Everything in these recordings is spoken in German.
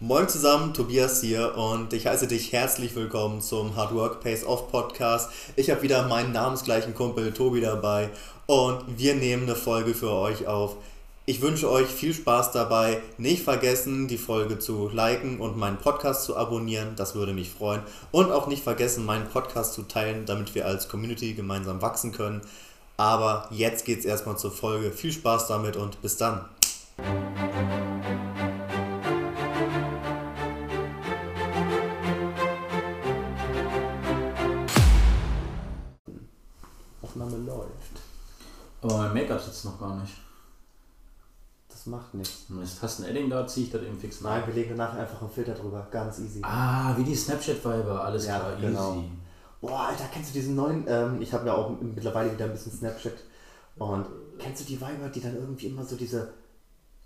Moin zusammen, Tobias hier und ich heiße dich herzlich willkommen zum Hard Work Pays Off Podcast. Ich habe wieder meinen namensgleichen Kumpel Tobi dabei und wir nehmen eine Folge für euch auf. Ich wünsche euch viel Spaß dabei. Nicht vergessen, die Folge zu liken und meinen Podcast zu abonnieren. Das würde mich freuen. Und auch nicht vergessen, meinen Podcast zu teilen, damit wir als Community gemeinsam wachsen können. Aber jetzt geht's erstmal zur Folge. Viel Spaß damit und bis dann. Aber mein Make-up sitzt noch gar nicht. Das macht nichts. Mist, hast du ein Edding da, ziehe ich das eben fix nach. Nein, wir legen nachher einfach einen Filter drüber. Ganz easy. Ah, wie die Snapchat-Viber, alles Ja, klar, genau. easy. Boah, Alter, kennst du diesen neuen? Ähm, ich habe ja auch mittlerweile wieder ein bisschen Snapchat. Und kennst du die Weiber, die dann irgendwie immer so diese,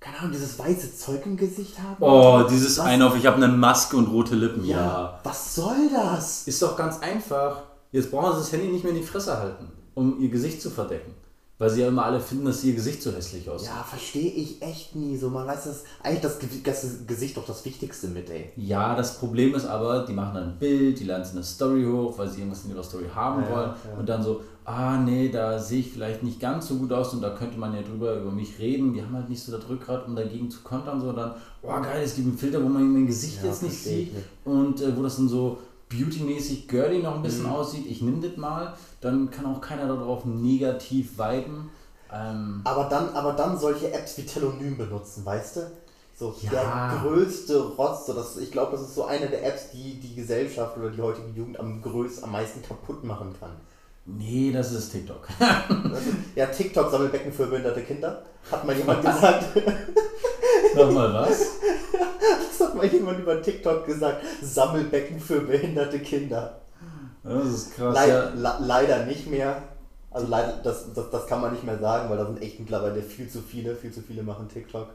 keine Ahnung, dieses weiße Zeug im Gesicht haben? Oh, dieses Was? eine auf, ich habe eine Maske und rote Lippen, ja. Ja. Was soll das? Ist doch ganz einfach. Jetzt brauchen sie das Handy nicht mehr in die Fresse halten, um ihr Gesicht zu verdecken. Weil sie ja immer alle finden, dass ihr Gesicht so hässlich aussieht. Ja, verstehe ich echt nie. So, man weiß das eigentlich das, das Gesicht doch das Wichtigste mit, ey. Ja, das Problem ist aber, die machen dann ein Bild, die laden es in eine Story hoch, weil sie irgendwas in ihrer Story haben Ja, wollen. ja. Und dann so, ah nee, da sehe ich vielleicht nicht ganz so gut aus und da könnte man ja drüber über mich reden. Die haben halt nicht so das Rückgrat, um dagegen zu kontern. So dann, oh geil, es gibt einen Filter, wo man mein Gesicht Ja, jetzt nicht sieht. nicht. Und äh, wo das dann so beautymäßig girly noch ein bisschen Mhm. aussieht. Ich nehme das mal, dann kann auch keiner darauf negativ viben. Ähm, Aber dann, aber dann solche Apps wie Telonym benutzen, weißt du? So Ja. der größte Rotz. So das, ich glaube, das ist so eine der Apps, die die Gesellschaft oder die heutige Jugend am größten, am meisten kaputt machen kann. nee, das ist TikTok. Also, ja, TikTok Sammelbecken für behinderte Kinder. Hat mal jemand gesagt. Nochmal was? Das hat mal jemand über TikTok gesagt. Sammelbecken für behinderte Kinder. Das ist krass. Leid, ja. le- leider nicht mehr. Also leider, das, das, das kann man nicht mehr sagen, weil da sind echt mittlerweile viel zu viele, viel zu viele machen TikTok.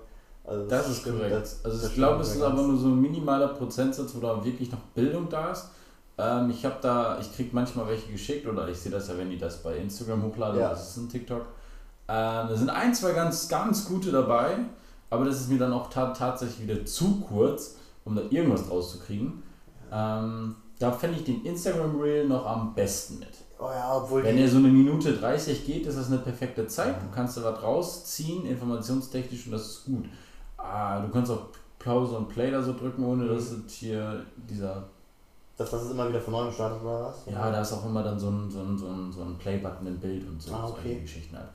Also Das ist stimmt, korrekt. das- also das ich glaube, es ist aber nur so ein minimaler Prozentsatz, wo da wirklich noch Bildung da ist. Ähm, ich habe da, ich kriege manchmal welche geschickt oder ich sehe das ja, wenn die das bei Instagram hochladen, Ja. das ist ein TikTok. Ähm, da sind ein, zwei ganz, ganz gute dabei, aber das ist mir dann auch ta tatsächlich wieder zu kurz, um da irgendwas draus zu kriegen. Ähm, da fände ich den Instagram Reel noch am besten mit. Oh ja, obwohl Wenn er so eine Minute 30 geht, ist das eine perfekte Zeit. Du kannst da was rausziehen, informationstechnisch, und das ist gut. Ah, du kannst auch Pause und Play da so drücken, ohne dass es hier dieser. das, das ist immer wieder von neuem startet oder was? Ja, da ist auch immer dann so ein, so ein, so ein, so ein Play-Button im Bild und so. Ah, solche okay. Geschichten halt.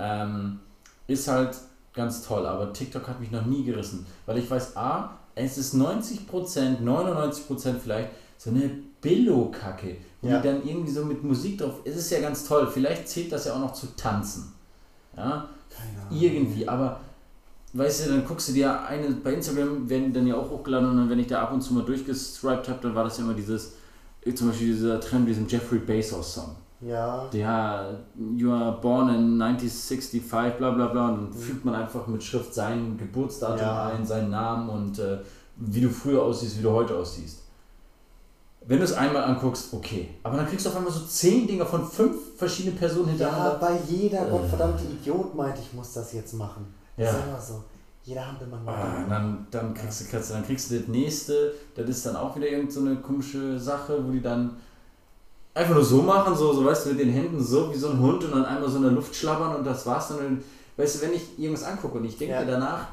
Ähm, ist halt ganz toll, aber TikTok hat mich noch nie gerissen. Weil ich weiß, A, es ist 90%, 99% vielleicht so eine Billo-Kacke. Wo Ja. die dann irgendwie so mit Musik drauf. Es ist ja ganz toll. Vielleicht zählt das ja auch noch zu tanzen. Ja, irgendwie, aber weißt du, dann guckst du dir eine, bei Instagram werden dann ja auch hochgeladen und dann, wenn ich da ab und zu mal durchgestriped habe, dann war das ja immer dieses, äh, zum Beispiel dieser Trend, diesen Jeffrey Bezos Song. Ja, Der, you are born in 1965, bla bla bla, und dann fügt man einfach mit Schrift sein Geburtsdatum Ja. ein, seinen Namen und äh, wie du früher aussiehst, wie du heute aussiehst. Wenn du es einmal anguckst, okay. Aber dann kriegst du auf einmal so zehn Dinger von fünf verschiedenen Personen ja, hintereinander. weil jeder Äh. gottverdammte Idiot meint, ich muss das jetzt machen. Das Ja. ist immer so. Jeder Hampelmann meint. Ah, dann, dann, kriegst du, du, dann kriegst du das nächste, das ist dann auch wieder irgendeine so eine komische Sache, wo die dann einfach nur so machen, so, so weißt du, mit den Händen so wie so ein Hund und dann einmal so in der Luft schlabbern und das war's dann. Und, weißt du, wenn ich irgendwas angucke und ich denke Ja. danach,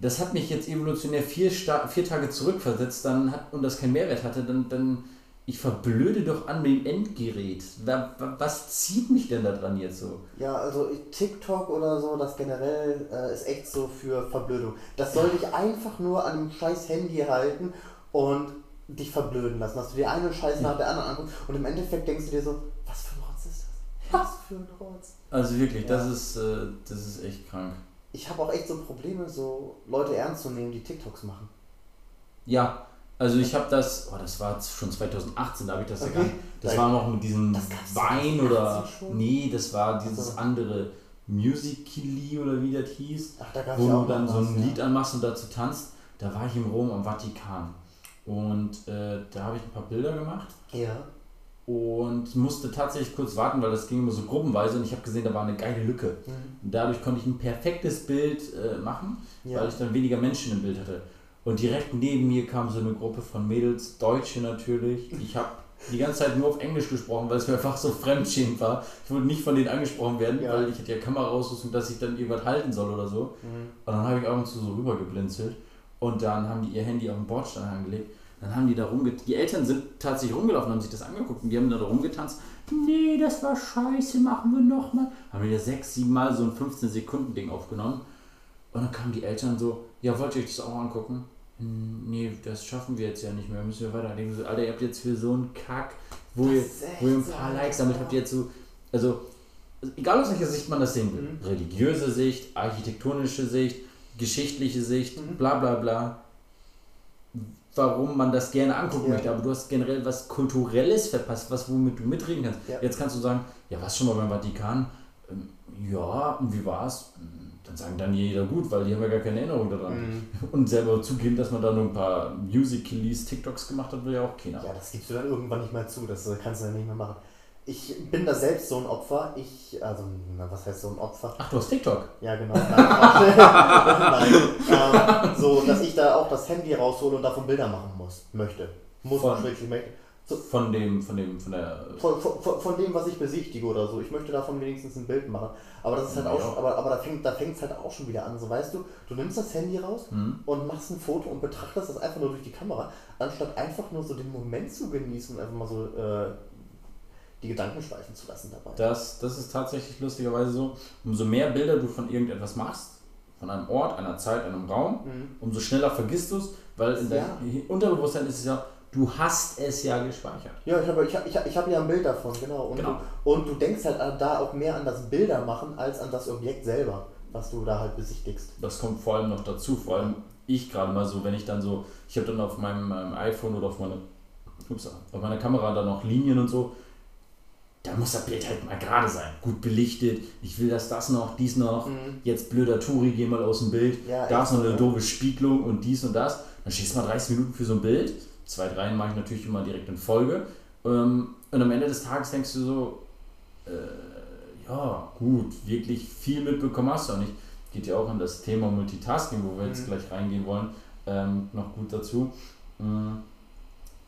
das hat mich jetzt evolutionär vier, Sta vier Tage zurückversetzt dann hat, und das keinen Mehrwert hatte, dann, dann ich verblöde doch an dem Endgerät. Wa- wa- Was zieht mich denn da dran jetzt so? Ja, also TikTok oder so, das generell äh, ist echt so für Verblödung. Das soll dich einfach nur an dem scheiß Handy halten und dich verblöden lassen. Dass du dir eine Scheiße nach der anderen anguckst und im Endeffekt denkst du dir so, was für ein Rotz ist das? Was für ein Rotz? Also wirklich, Ja. das, ist, äh, das ist echt krank. Ich habe auch echt so Probleme, so Leute ernst zu nehmen, die TikToks machen. Ja, also ich habe das, oh, das war schon 2018, da habe ich das ja Okay. nicht. Das Da- war noch mit diesem gab's Wein 2018 oder. Nee, das war dieses Also- andere Musically oder wie das hieß, Ach, da gab wo es du dann so ein ja. Lied anmachst und dazu tanzt. Da war ich in Rom am Vatikan. Und äh, da habe ich ein paar Bilder gemacht Ja. Und musste tatsächlich kurz warten, weil das ging immer so gruppenweise und ich habe gesehen, da war eine geile Lücke. Mhm. Und dadurch konnte ich ein perfektes Bild äh, machen, Ja. weil ich dann weniger Menschen im Bild hatte. Und direkt neben mir kam so eine Gruppe von Mädels, Deutsche natürlich. Ich habe die ganze Zeit nur auf Englisch gesprochen, weil es mir einfach so fremdschämend war. Ich wollte nicht von denen angesprochen werden, ja. weil ich hatte ja Kameraausrüstung, dass ich dann irgendwas halten soll oder so. Mhm. Und dann habe ich ab und zu so rübergeblinzelt. Und dann haben die ihr Handy auf den Bordstein angelegt. Dann haben die da rumgetanzt. Die Eltern sind tatsächlich rumgelaufen, haben sich das angeguckt und die haben da rumgetanzt. Nee, das war scheiße, machen wir nochmal. Haben wir ja sechs, sieben Mal so ein 15-Sekunden-Ding aufgenommen. Und dann kamen die Eltern so, ja, wollt ihr euch das auch angucken? nee, das schaffen wir jetzt ja nicht mehr, müssen wir weiterleben. So, Alter, ihr habt jetzt für so einen Kack, wo ihr, wo ihr ein paar Likes damit habt, ihr jetzt so, also, egal aus welcher Sicht man das sehen will, mhm. religiöse Sicht, architektonische Sicht, geschichtliche Sicht, mhm. bla bla bla, warum man das gerne angucken ja. möchte, aber du hast generell was Kulturelles verpasst, was womit du mitreden kannst. Ja. Jetzt kannst du sagen, ja, was schon mal beim Vatikan? Ähm, ja, und wie war's? dann sagen dann jeder gut, weil die haben ja gar keine Erinnerung daran. Mhm. Und selber zugeben, dass man da nur ein paar Musical.lys, TikToks gemacht hat, will ja auch keiner. Ja, das gibst du dann irgendwann nicht mehr zu, das kannst du dann nicht mehr machen. Ich bin da selbst so ein Opfer. Ich, also, na, was heißt so ein Opfer? Ach, du hast TikTok? Ja, genau. Nein, Nein. Ähm, so, dass ich da auch das Handy raushole und davon Bilder machen muss, möchte. Muss man wirklich möchte. So, von dem, von dem, von der. Von, von, von, dem, was ich besichtige oder so. Ich möchte davon wenigstens ein Bild machen. Aber das ist halt auch, schon, aber, aber da fängt da es halt auch schon wieder an. So weißt du, du nimmst das Handy raus mhm. und machst ein Foto und betrachtest das einfach nur durch die Kamera, anstatt einfach nur so den Moment zu genießen und einfach mal so äh, die Gedanken schweifen zu lassen dabei. Das, das ist tatsächlich lustigerweise so. Umso mehr Bilder du von irgendetwas machst, von einem Ort, einer Zeit, einem Raum, mhm. umso schneller vergisst du es, weil in ja. deinem Unterbewusstsein ist es ja, du hast es ja gespeichert. Ja, ich habe ich hab, ich hab, ich hab ja ein Bild davon, genau. Und, genau. Du, und du denkst halt da auch mehr an das Bildermachen als an das Objekt selber, was du da halt besichtigst. Das kommt vor allem noch dazu, vor allem ich gerade mal so, wenn ich dann so, ich habe dann auf meinem, meinem iPhone oder auf, meine, ups, auf meiner Kamera dann noch Linien und so, da muss das Bild halt mal gerade sein. Gut belichtet, ich will, dass das noch, dies noch, mhm. jetzt blöder Turi, geh mal aus dem Bild, ja, da ist noch eine ja. doofe Spiegelung und dies und das. Dann stehst du mal 30 Minuten für so ein Bild zwei, drei mache ich natürlich immer direkt in Folge. Ähm, und am Ende des Tages denkst du so, äh, ja, gut, wirklich viel mitbekommen hast du auch nicht. Geht ja auch in das Thema Multitasking, wo wir mhm. jetzt gleich reingehen wollen, ähm, noch gut dazu. Mm.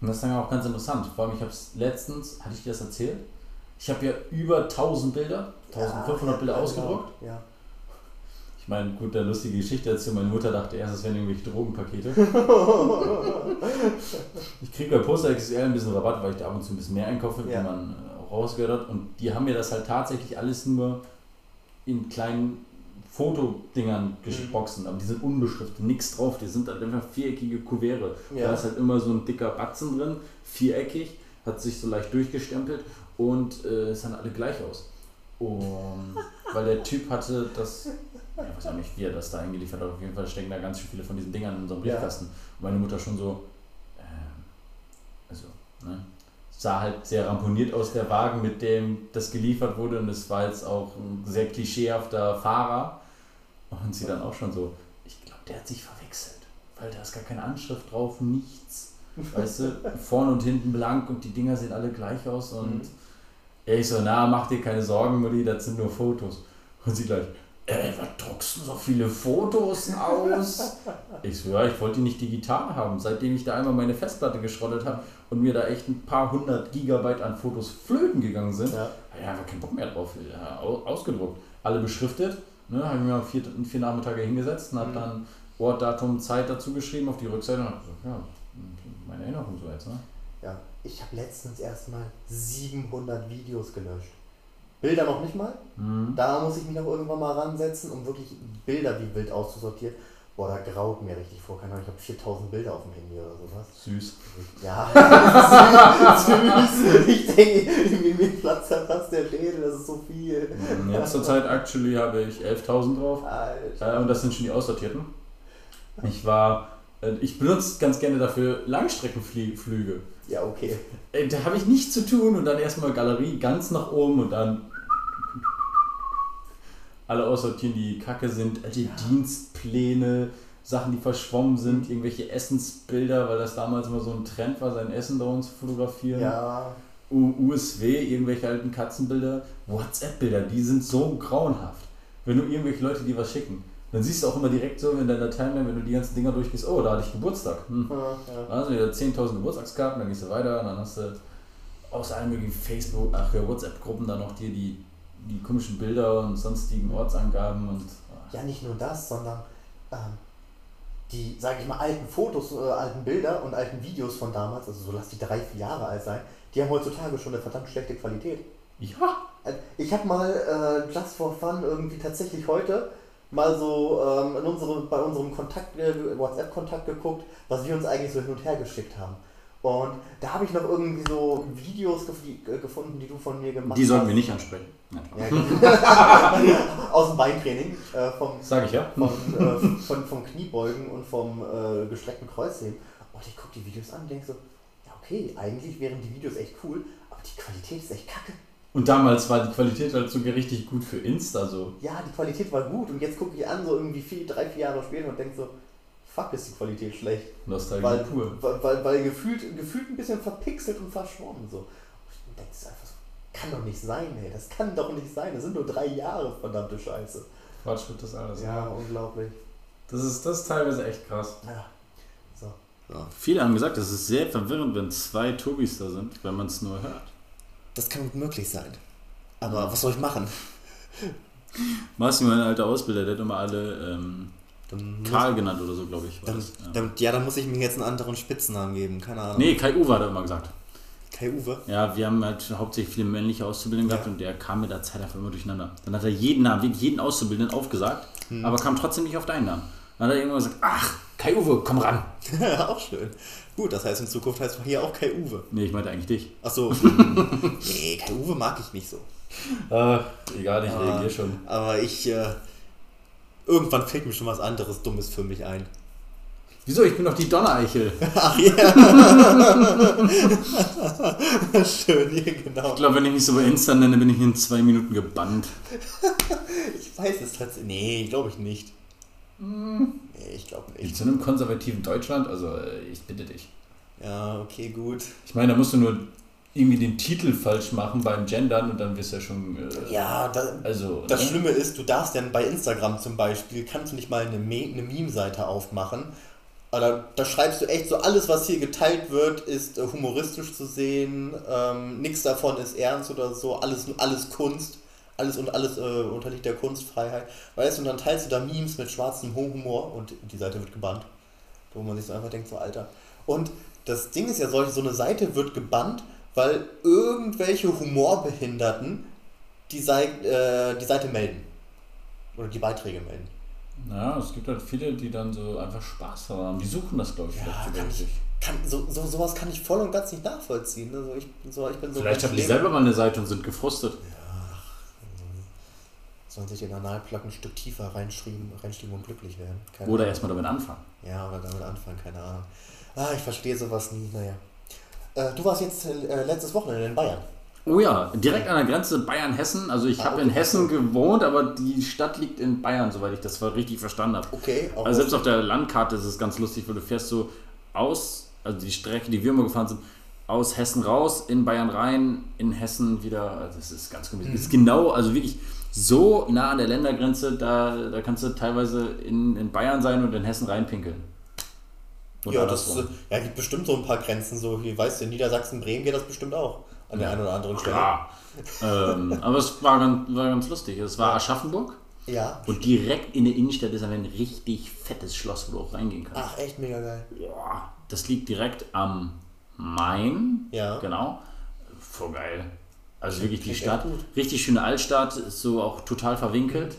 Und das ist dann auch ganz interessant. Vor allem, ich habe es letztens, hatte ich dir das erzählt? Ich habe ja über 1000 Bilder, 1500 ja, Bilder ja, ausgedruckt. Ja. Ich meine, gut, eine lustige Geschichte dazu. Meine Mutter dachte erst, es wären irgendwelche Drogenpakete. ich kriege bei Poster XL ein bisschen Rabatt, weil ich da ab und zu ein bisschen mehr einkaufe, wie man äh, auch rausgehört hat. Und die haben mir das halt tatsächlich alles nur in kleinen Fotodingern geboxen, mhm. aber die sind unbeschriftet, nichts drauf, die sind halt einfach viereckige Kuvere. Ja. Da ist halt immer so ein dicker Batzen drin, viereckig, hat sich so leicht durchgestempelt und äh, es sahen alle gleich aus. Und weil der Typ hatte das ich weiß auch nicht, wie er das da eingeliefert hat. Auf jeden Fall stecken da ganz viele von diesen Dingern in unserem Briefkasten. Ja. Und meine Mutter schon so, äh, also, ne? Sah halt sehr ramponiert aus, der Wagen, mit dem das geliefert wurde. Und es war jetzt auch ein sehr klischeehafter Fahrer. Und sie dann auch schon so, ich glaube, der hat sich verwechselt. Weil da ist gar keine Anschrift drauf, nichts. Weißt du, vorne und hinten blank und die Dinger sehen alle gleich aus. Und mhm. Ich so, na, mach dir keine Sorgen, Mutti, das sind nur Fotos. Und sie gleich, ey, was druckst du so viele Fotos aus? ich so, ja, ich wollte die nicht digital haben. Seitdem ich da einmal meine Festplatte geschrottet habe und mir da echt ein paar hundert Gigabyte an Fotos flöten gegangen sind, ja. habe ich einfach keinen Bock mehr drauf. Ja, ausgedruckt. Alle beschriftet. Ne, habe ich mir vier, vier Nachmittage hingesetzt und habe mhm. dann Ort, Datum, Zeit dazu geschrieben auf die Rückseite und habe gesagt, ja, meine Erinnerung so jetzt. Ne? Ja, ich habe letztens erstmal 700 Videos gelöscht. Bilder noch nicht mal. Mhm. Da muss ich mich auch irgendwann mal ransetzen, um wirklich Bilder wie wild auszusortieren. Boah, da graut mir richtig vor. Keine Ahnung, ich habe 4000 Bilder auf dem Handy oder sowas. Süß. Ja, süß. Ich denke, mir platzt da fast der Schädel, das ist so viel. Mhm, jetzt zur Zeit actually habe ich 11.000 drauf. Alter. Äh, und das sind schon die aussortierten. Ich war, äh, ich benutze ganz gerne dafür Langstreckenflüge. Ja, okay. Äh, da habe ich nichts zu tun und dann erstmal Galerie ganz nach oben und dann alle aussortieren, die kacke sind, alte ja. Dienstpläne, Sachen, die verschwommen sind, mhm. irgendwelche Essensbilder, weil das damals immer so ein Trend war, sein Essen dauernd zu fotografieren. Ja. USW, irgendwelche alten Katzenbilder, WhatsApp-Bilder, die sind so grauenhaft. Wenn du irgendwelche Leute, die was schicken, Dann siehst du auch immer direkt so in deiner Timeline, wenn du die ganzen Dinger durchgehst, oh, da hatte ich Geburtstag. Hm. Ja, ja. Also wieder 10.000 Geburtstagskarten, dann gehst du weiter, dann hast du aus allen möglichen Facebook, ach ja, WhatsApp-Gruppen dann noch dir die, die komischen Bilder und sonstigen Ortsangaben und ach, Ja, nicht nur das, sondern ähm, die, sage ich mal, alten Fotos, äh, alten Bilder und alten Videos von damals, also so lass die drei, vier Jahre alt sein, die haben heutzutage schon eine verdammt schlechte Qualität. ja, Äh, Ich habe mal äh, just for fun irgendwie tatsächlich heute mal so ähm, in unsere, bei unserem Kontakt, äh, WhatsApp-Kontakt geguckt, was wir uns eigentlich so hin und her geschickt haben. Und da habe ich noch irgendwie so Videos gef äh, gefunden, die du von mir gemacht die sollten hast. wir nicht ansprechen. Ja. Aus dem Beintraining, äh, vom, Sag ich ja. von, äh, von, vom Kniebeugen und vom äh, gestreckten Kreuzheben. Und ich gucke die Videos an und denke so, ja okay, eigentlich wären die Videos echt cool, aber die Qualität ist echt kacke. Und damals war die Qualität halt sogar richtig gut für Insta so. Ja, die Qualität war gut und jetzt gucke ich an, so irgendwie vier, drei, vier Jahre später und denke so, fuck, ist die Qualität schlecht. Nostalgie Weil, pur. weil, weil, weil gefühlt, gefühlt ein bisschen verpixelt und verschwommen. So. Und ich denke es einfach so, kann doch nicht sein, ey, das kann doch nicht sein. Das sind nur drei Jahre, verdammte Scheiße. Fortschritt das alles. Ja, unglaublich. Das ist, das ist teilweise echt krass. Ja. So. Ja. Viele haben gesagt, es ist sehr verwirrend, wenn zwei Tobis da sind, wenn man es nur hört. Das kann möglich sein. Aber was soll ich machen? Marci, mein alter Ausbilder, der hat immer alle ähm, Karl genannt oder so, glaube ich. War dann, das, ja. dann, ja, dann muss ich mir jetzt einen anderen Spitznamen geben. Keine Ahnung. Nee, Kai Uwe hat er immer gesagt. Kai Uwe. Ja, wir haben halt hauptsächlich viele männliche Auszubildende gehabt Ja. und der kam mit der Zeit einfach immer durcheinander. Dann hat er jeden Namen, jeden Auszubildenden aufgesagt, Hm. aber kam trotzdem nicht auf deinen Namen. Dann hat er irgendwann gesagt, ach, Kai Uwe, komm ran. auch schön. Gut, das heißt in Zukunft heißt hier auch Kai Uwe. Nee, ich meinte eigentlich dich. Achso. nee, Kai Uwe mag ich nicht so. Ach, egal, ich Aber- reagiere schon. Aber ich. Äh, irgendwann fällt mir schon was anderes Dummes für mich ein. Wieso? Ich bin doch die Donnereichel. Ach ja. Schön, ja, genau. Ich glaube, wenn ich mich so bei Insta nenne, bin ich in zwei Minuten gebannt. Ich weiß es tatsächlich. Nee, glaube ich nicht. Nee, ich glaube In nicht. so einem konservativen Deutschland, also äh, ich bitte dich. Ja, okay, gut. Ich meine, da musst du nur irgendwie den Titel falsch machen beim Gendern und dann wirst du ja schon. Äh, Ja, da, Also. das ne? Schlimme ist, du darfst dann bei Instagram zum Beispiel, kannst du nicht mal eine, Me eine Meme-Seite aufmachen. Aber da schreibst du echt so, alles, was hier geteilt wird, ist äh, humoristisch zu sehen. Ähm, nichts davon ist ernst oder so. Alles, alles Kunst. Alles und alles äh, unterliegt der Kunstfreiheit. Weißt du, und dann teilst du da Memes mit schwarzem Humor und die Seite wird gebannt. Wo man sich so einfach denkt, so Alter. Und das Ding ist ja solch, so eine Seite wird gebannt, weil irgendwelche Humorbehinderten die, Sei äh, die Seite melden. Oder die Beiträge melden. Ja, es gibt halt viele, die dann so einfach Spaß haben. Die suchen das, glaube ich, Ja, vielleicht sogar kann so, so, sowas kann ich voll und ganz nicht nachvollziehen. Also ich, so, ich bin so Vielleicht haben die selber mal eine Seite und sind gefrustet. Sollen sich den Analplug ein Stück tiefer reinschreiben, reinschreiben und glücklich werden. Keine Oder erstmal damit anfangen. Ja, oder damit anfangen, keine Ahnung. Ah, ich verstehe sowas nie, naja. Äh, du warst jetzt äh, letztes Wochenende in Bayern. Oh ja, direkt an der Grenze Bayern-Hessen. Also ich Ah, habe okay. in Hessen gewohnt, aber die Stadt liegt in Bayern, soweit ich das richtig verstanden habe. Okay, auch Also selbst auf der Landkarte ist es ganz lustig, weil du fährst so aus, also die Strecke, die wir immer gefahren sind, aus Hessen raus, in Bayern rein, in Hessen wieder. Also das ist ganz komisch. Mhm. Es ist genau, also wirklich so nah an der Ländergrenze, da, da kannst du teilweise in, in Bayern sein und in Hessen reinpinkeln. Und ja, das äh, ja, gibt bestimmt so ein paar Grenzen. So, wie weißt du, in Niedersachsen, Bremen geht das bestimmt auch. An der einen oder anderen Stelle. Klar. ähm, aber es war ganz, war ganz lustig. Es war Aschaffenburg Ja. und direkt in der Innenstadt ist ein richtig fettes Schloss, wo du auch reingehen kannst. Ach, echt mega geil. Boah, das liegt direkt am Main. Ja. Genau. Voll geil. Also wirklich die Stadt, richtig schöne Altstadt, ist so auch total verwinkelt.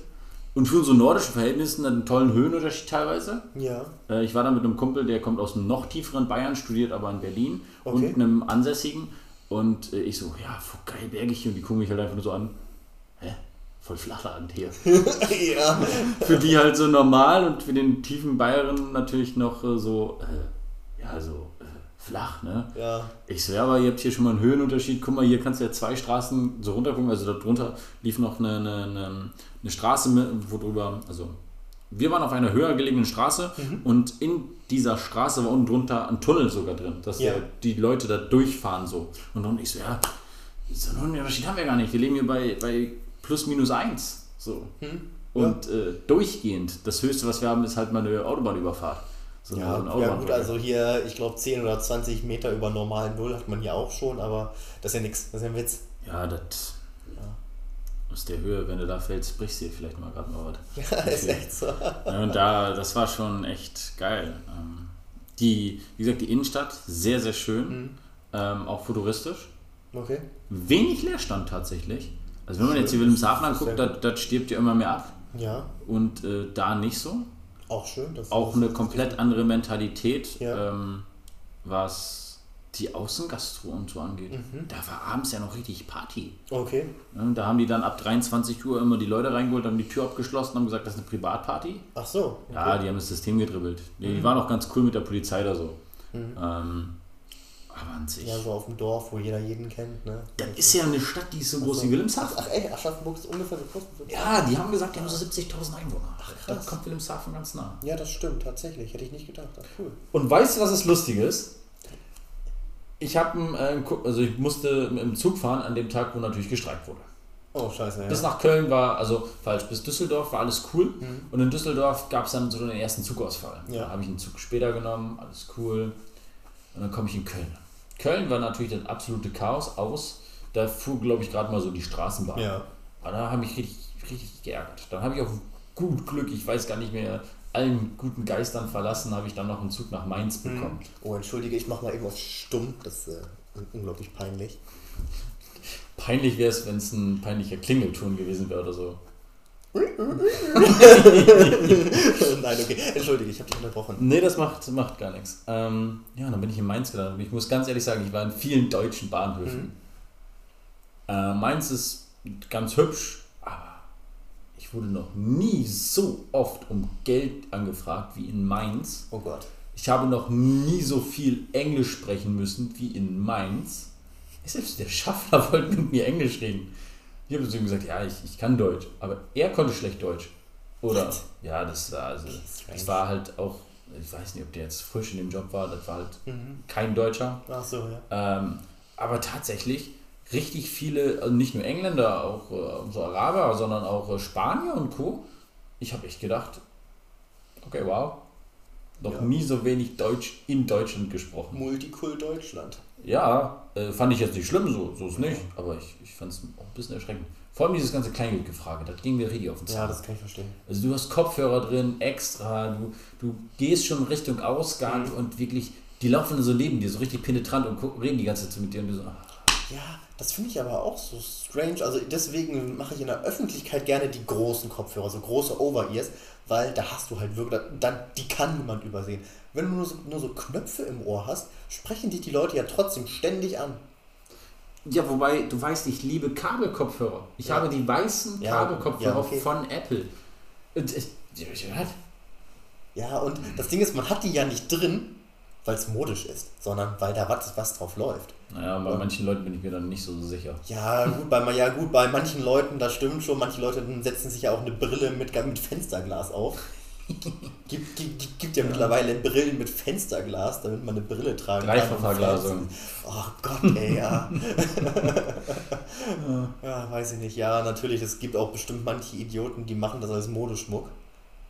Und für so nordische Verhältnisse einen tollen Höhenunterschied teilweise. Ja. Äh, Ich war da mit einem Kumpel, der kommt aus einem noch tieferen Bayern, studiert aber in Berlin Okay. und einem Ansässigen. Und äh, ich so, ja, voll geil bergig hier. Und die gucken mich halt einfach nur so an. Hä? Voll Flachland hier. ja. für die halt so normal und für den tiefen Bayern natürlich noch äh, so äh, flach, ne? Ja. Ich so, ja, aber ihr habt hier schon mal einen Höhenunterschied. Guck mal, hier kannst du ja zwei Straßen so runtergucken. Also da drunter lief noch eine, eine, eine, eine Straße, wo drüber, also wir waren auf einer höher gelegenen Straße Mhm. und in dieser Straße war unten drunter ein Tunnel sogar drin, dass Ja. die Leute da durchfahren so. Und dann ich so, ja, so einen Höhenunterschied haben wir gar nicht. Wir leben hier bei, bei plus minus eins. So. Hm? Und äh, durchgehend, das Höchste, was wir haben, ist halt mal eine Autobahnüberfahrt. So Ja, ja gut, also hier, ich glaube 10 oder 20 Meter über normalen Null hat man hier auch schon, aber das ist ja nichts, das ist ja ein Witz. Ja, das. Aus der Höhe, wenn du da fällst, brichst du dir vielleicht mal gerade mal was. Ja, ist echt so. Ja, und da, das war schon echt geil. Ähm, Die, wie gesagt, die Innenstadt, sehr, sehr schön. Mhm. Ähm, auch futuristisch. Okay. Wenig Leerstand tatsächlich. Also wenn man jetzt hier Wilhelmshaven anguckt, das, das stirbt ja immer mehr ab. Ja, Und äh, da nicht so. Auch schön. Auch eine komplett andere Mentalität, Ja. ähm, was die Außengastro und so angeht. Mhm. Da war abends ja noch richtig Party. Okay. Ne, Da haben die dann ab 23 Uhr immer die Leute reingeholt, haben die Tür abgeschlossen, haben gesagt, das ist eine Privatparty. Ach so. Okay. Ja, die haben das System gedribbelt. Die, die waren auch ganz cool mit der Polizei da so. Ähm, aber an sich. Ja, so auf dem Dorf, wo jeder jeden kennt, ne? das ist ja eine Stadt, die ist so groß wie Wilhelmshaven. Ach ey, Aschaffenburg ist ungefähr so groß. wie- Ja, die haben gesagt, die haben so 70.000 Einwohner. Da krass. kommt Wilhelmshaven ganz nah. Ja, das stimmt, tatsächlich. Hätte ich nicht gedacht. Ach, cool. Und weißt du, was das Lustige ist? Ich habe, äh, also ich musste im Zug fahren an dem Tag, wo natürlich gestreikt wurde. Oh, scheiße, ja. Bis nach Köln war, also falsch, bis Düsseldorf war alles cool. Mhm. Und in Düsseldorf gab es dann so den ersten Zugausfall. Ja. Da habe ich einen Zug später genommen, alles cool. Und dann komme ich in Köln. an. Köln war natürlich das absolute Chaos aus. Da fuhr, glaube ich, gerade mal so die Straßenbahn. Ja. Aber da habe ich richtig, richtig geärgert. Dann habe ich auf gut Glück, ich weiß gar nicht mehr, allen guten Geistern verlassen, habe ich dann noch einen Zug nach Mainz bekommen. Oh, entschuldige, ich mach mal eben auf stumm. Das ist äh, unglaublich peinlich. Peinlich wäre es, wenn es ein peinlicher Klingelton gewesen wäre oder so. Nein, okay. Entschuldige, ich habe dich unterbrochen. Nee, das macht, macht gar nichts. Ähm, ja, dann bin ich in Mainz gelandet. Ich muss ganz ehrlich sagen, ich war in vielen deutschen Bahnhöfen. Äh, Mainz ist ganz hübsch, aber ich wurde noch nie so oft um Geld angefragt wie in Mainz. Oh Gott. Ich habe noch nie so viel Englisch sprechen müssen wie in Mainz. Selbst der Schaffner wollte mit mir Englisch reden. Ich habe zu ihm gesagt, ja, ich, ich kann Deutsch, aber er konnte schlecht Deutsch. Oder, What? ja, das war also, das war halt auch, ich weiß nicht, ob der jetzt frisch in dem Job war, das war halt Mhm. kein Deutscher. Ach so, ja. Ähm, aber tatsächlich richtig viele, also nicht nur Engländer, auch äh, so Araber, sondern auch äh, Spanier und Co. Ich habe echt gedacht, okay, wow, noch Ja. nie so wenig Deutsch in Deutschland gesprochen. Multikult Deutschland. Ja, äh, fand ich jetzt nicht schlimm, so, so ist nicht, aber ich, ich fand es auch ein bisschen erschreckend. Vor allem dieses ganze Kleingeldgefrage, das ging mir richtig auf den Ja, Zahn. das kann ich verstehen. Also du hast Kopfhörer drin, extra, du, du gehst schon Richtung Ausgang Mhm. und wirklich, die laufen so neben dir, so richtig penetrant und gucken, reden die ganze Zeit mit dir und du so, ah, Ja, das finde ich aber auch so strange. Also deswegen mache ich in der Öffentlichkeit gerne die großen Kopfhörer, so große Over-Ears, weil da hast du halt wirklich, dann, die kann niemand übersehen. Wenn du nur so, nur so Knöpfe im Ohr hast, sprechen dich die Leute ja trotzdem ständig an. Ja, wobei, du weißt, ich liebe Kabelkopfhörer. Ich Ja. habe die weißen Ja, Kabelkopfhörer ja, okay. von Apple. Und ich gehört. Ja, und das Ding ist, man hat die ja nicht drin, weil es modisch ist, sondern weil da was, was drauf läuft. Naja, bei manchen Leuten bin ich mir dann nicht so sicher. Ja, gut, bei, ja, gut, bei manchen Leuten, das stimmt schon, manche Leute setzen sich ja auch eine Brille mit, mit Fensterglas auf. Gibt, gibt, gibt ja, mittlerweile Brillen mit Fensterglas, damit man eine Brille tragen Dreifachverglasung. Oh Gott, ey, ja. ja, weiß ich nicht. Ja, natürlich, es gibt auch bestimmt manche Idioten, die machen das als Modeschmuck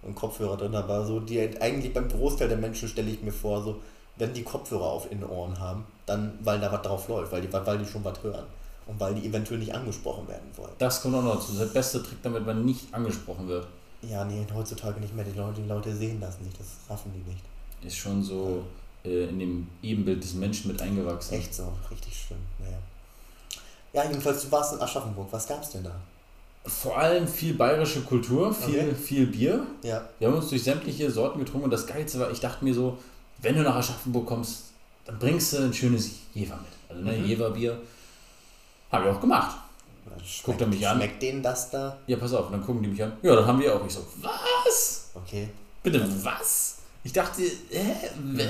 und Kopfhörer drin, aber so die eigentlich beim Großteil der Menschen stelle ich mir vor, so wenn die Kopfhörer auf in den Ohren haben, dann weil da was drauf läuft, weil die, weil die schon was hören und weil die eventuell nicht angesprochen werden wollen. Das kommt auch noch dazu. Der beste Trick, damit man nicht angesprochen wird, Ja, nee, heutzutage nicht mehr. Die Leute, die Leute sehen das nicht, das raffen die nicht. ist schon so äh, in dem Ebenbild des Menschen mit eingewachsen. Echt so, richtig schlimm. Naja. Ja, jedenfalls, du warst in Aschaffenburg. Was gab's denn da? Vor allem viel bayerische Kultur, viel, Okay. viel Bier. Ja, Wir haben uns durch sämtliche Sorten getrunken und das Geilste war, ich dachte mir so, wenn du nach Aschaffenburg kommst, dann bringst du ein schönes Jever mit. Also ne, Mhm. Jeverbier. Habe ich auch gemacht. Guckt er mich an? Schmeckt denen das da? Ja, pass auf, und dann gucken die mich an. Ja, das haben wir auch. Ich so, was? Okay. Bitte, was? Ich dachte, hä? Hä?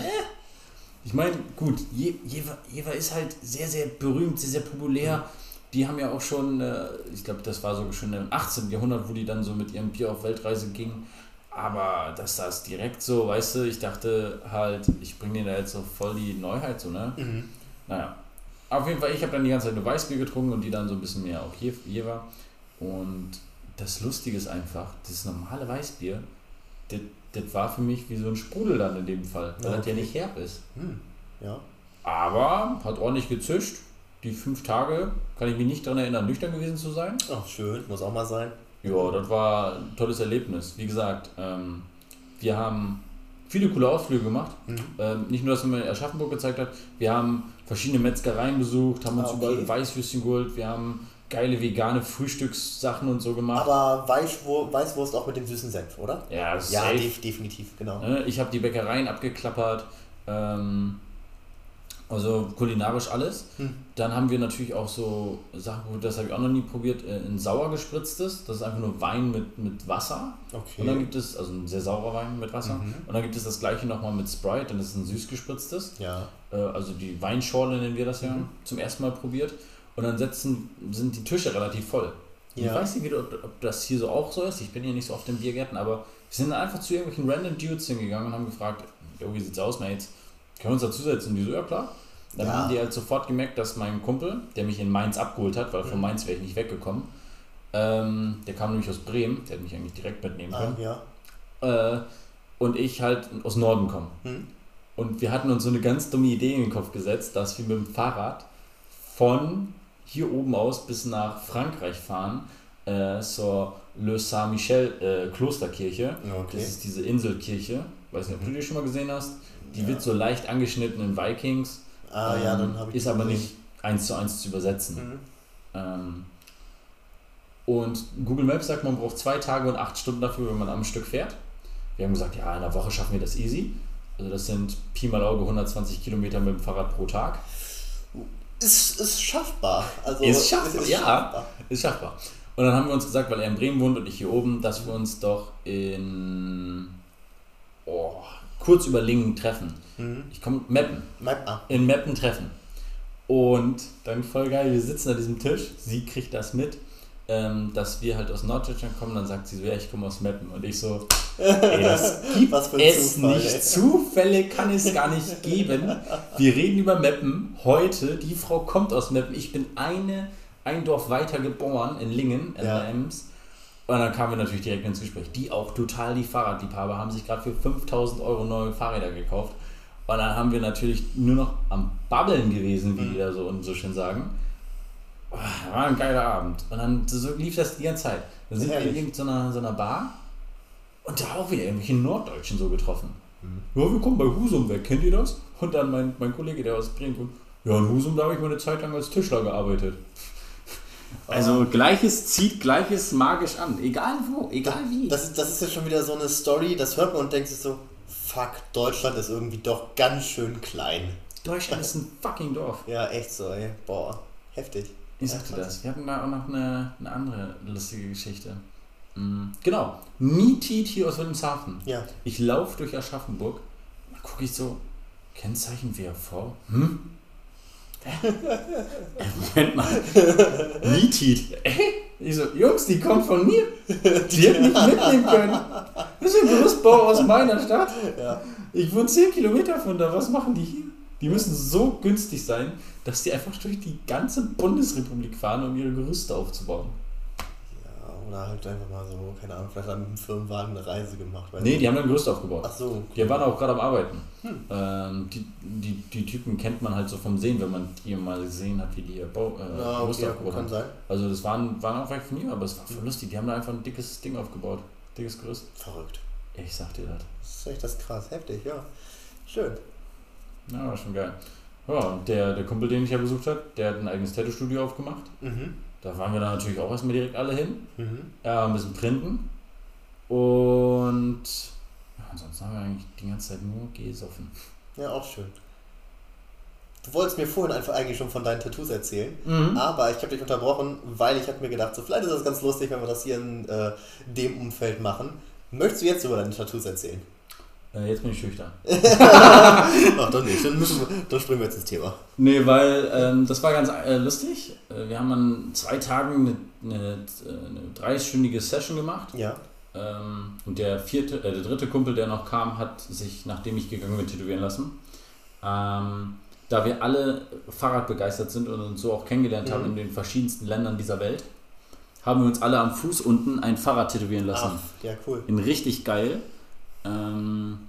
Ich meine, gut, Je Jever, Jever ist halt sehr, sehr berühmt, sehr, sehr populär. Die haben ja auch schon, äh, ich glaube, das war sogar schon im 18. Jahrhundert, wo die dann so mit ihrem Bier auf Weltreise gingen. Aber dass das direkt so, weißt du, ich dachte halt, ich bringe denen da jetzt so voll die Neuheit so, ne? Mhm. Naja. Auf jeden Fall, ich habe dann die ganze Zeit nur Weißbier getrunken und die dann so ein bisschen mehr auch Je- Jever. Und das Lustige ist einfach, das normale Weißbier, das, das war für mich wie so ein Sprudel dann in dem Fall, weil Ja, das ja nicht herb ist. Hm. Ja. Aber hat ordentlich gezischt. Die fünf Tage kann ich mich nicht daran erinnern, nüchtern gewesen zu sein. Ach, schön. Muss auch mal sein. Ja, das war ein tolles Erlebnis. Wie gesagt, ähm, wir haben viele coole Ausflüge gemacht. Mhm. Ähm, nicht nur, dass man in Aschaffenburg gezeigt hat, wir haben verschiedene Metzgereien besucht, haben uns Ah, okay. überall Weißwürstchen geholt, wir haben geile vegane Frühstückssachen und so gemacht. Aber Weißwurst, Weißwurst auch mit dem süßen Senf, oder? ja, Ja, def definitiv, genau. Ne? Ich habe die Bäckereien abgeklappert. Ähm, also kulinarisch alles. Hm. Dann haben wir natürlich auch so Sachen, das habe ich auch noch nie probiert, äh, ein sauer gespritztes. Das ist einfach nur Wein mit, mit Wasser. Okay. Und dann gibt es, also ein sehr saurer Wein mit Wasser. Mhm. Und dann gibt es das gleiche nochmal mit Sprite, dann ist es ein süß gespritztes. ja. Äh, also die Weinschorle nennen wir das ja, Mhm. zum ersten Mal probiert. Und dann setzen, sind die Tische relativ voll. Ich Ja. weiß nicht, ob, ob das hier so auch so ist. Ich bin hier nicht so oft in Biergärten, aber wir sind einfach zu irgendwelchen random Dudes hingegangen und haben gefragt, jo, wie sieht's aus, Mates? Können wir uns dazusetzen? Die so, ja klar. Dann Ja. haben die halt sofort gemerkt, dass mein Kumpel, der mich in Mainz abgeholt hat, weil von Mhm. Mainz wäre ich nicht weggekommen, ähm, der kam nämlich aus Bremen, der hätte mich eigentlich direkt mitnehmen Ah, können, ja. äh, und ich halt aus Norden komme. Hm. Und wir hatten uns so eine ganz dumme Idee in den Kopf gesetzt, dass wir mit dem Fahrrad von hier oben aus bis nach Frankreich fahren, äh, zur Le Saint-Michel äh, Klosterkirche. Okay. Das ist diese Inselkirche. Weiß nicht, ob du die schon mal gesehen hast. Die Ja. wird so leicht angeschnitten in Vikings. Ah, ja, ähm, dann habe ich Ist aber nicht eins zu eins zu übersetzen. Mhm. Ähm, und Google Maps sagt, man braucht zwei Tage und acht Stunden dafür, wenn man am Stück fährt. Wir haben gesagt, ja, in einer Woche schaffen wir das easy. Also das sind Pi mal Auge 120 Kilometer mit dem Fahrrad pro Tag. Ist, ist schaffbar. Also, Ist schaffbar, ja. schaffbar. Ist schaffbar. Und dann haben wir uns gesagt, weil er in Bremen wohnt und ich hier oben, dass wir uns doch in oh, kurz über Lingen treffen. Mhm. Ich komme Meppen. Map, ah. in Meppen treffen. Und dann voll geil, wir sitzen an diesem Tisch, sie kriegt das mit, ähm, dass wir halt aus Norddeutschland kommen, dann sagt sie so, ja, ich komme aus Meppen. Und ich so, ey, das gibt Was für ein es Zufall, nicht. ey. Zufälle kann es gar nicht geben. Wir reden über Meppen heute, die Frau kommt aus Meppen, ich bin eine, ein Dorf weiter geboren, in Lingen, in Ja. Ems. Und dann kamen wir natürlich direkt ins Gespräch. Die auch total die Fahrradliebhaber haben sich gerade für 5000 Euro neue Fahrräder gekauft. Und dann haben wir natürlich nur noch am Babbeln gewesen, wie Mhm. die da so, und so schön sagen. Oh, War ein geiler Abend. Und dann so lief das die ganze Zeit. Dann sind wir in Herrlich. irgendeiner so einer Bar und da auch wieder irgendwelche Norddeutschen so getroffen. Mhm. Ja, wir kommen bei Husum weg, kennt ihr das? Und dann mein, mein Kollege, der aus Bremen kommt, ja, in Husum, da habe ich mal eine Zeit lang als Tischler gearbeitet. Also gleiches zieht gleiches magisch an. Egal wo, egal wie. Das, ist- das ist ja schon wieder so eine Story, das hört man und denkt sich so, fuck, Deutschland ist irgendwie doch ganz schön klein. Deutschland ist ein fucking Dorf. Ja, echt so, ey. Boah, heftig. Ich sagte das. Wir hatten da auch noch eine, eine andere lustige Geschichte. Mm, Genau. Mietit hier aus Wilhelmshaven. Ja. Ich laufe durch Aschaffenburg, gucke ich so, Kennzeichen WRV. Hm? Moment mal. Mietit. Äh? Ich so, Jungs, die kommt von mir. Die hätten mich mitnehmen können. Das ist ein Gerüstbau aus meiner Stadt. Ja. Ich wohne 10 Kilometer von da. Was machen die hier? Die müssen so günstig sein, dass die einfach durch die ganze Bundesrepublik fahren, um ihre Gerüste aufzubauen. Ja. Oder halt einfach mal so, keine Ahnung, vielleicht haben im Firmenwagen eine Reise gemacht. Nee, die haben dann Gerüste aufgebaut. Ach so. Die waren auch gerade am Arbeiten. Hm. Ähm, die, die, die Typen kennt man halt so vom Sehen, wenn man die mal gesehen hat, wie die ihr Bau, äh, Ja, Gerüste okay, ja, aufgebaut kann haben. sein. Also das waren, waren auch weit von mir, aber es war voll lustig. Die haben da einfach ein dickes Ding aufgebaut. Dickes Gerüst. Verrückt. Ich sag dir das. Das ist echt das krass, heftig, ja. Schön. Ja, war schon geil. Ja, und der, der Kumpel, den ich ja besucht hat, der hat ein eigenes Tattoo-Studio aufgemacht. Mhm. Da waren wir dann natürlich auch erstmal direkt alle hin. Mhm. Ja, ein bisschen printen. Und ja, ansonsten haben wir eigentlich die ganze Zeit nur gesoffen. Ja, auch schön. Du wolltest mir vorhin einfach eigentlich schon von deinen Tattoos erzählen, Mhm. aber ich habe dich unterbrochen, weil ich habe mir gedacht, so vielleicht ist das ganz lustig, wenn wir das hier in äh, dem Umfeld machen. Möchtest du jetzt über deine Tattoos erzählen? Äh, jetzt bin ich schüchtern. Ach, dann nicht, dann, müssen wir, dann springen wir jetzt ins Thema. Nee, weil ähm, das war ganz äh, lustig. Äh, wir haben an zwei Tagen eine, eine, eine 30-stündige Session gemacht. Ja. Ähm, und der vierte, äh, der dritte Kumpel, der noch kam, hat sich, nachdem ich gegangen bin, tätowieren lassen. Ähm, da wir alle Fahrradbegeistert sind und uns so auch kennengelernt haben Mhm. in den verschiedensten Ländern dieser Welt, haben wir uns alle am Fuß unten ein Fahrrad tätowieren lassen. Ach, ja, cool. In richtig geil. Ähm,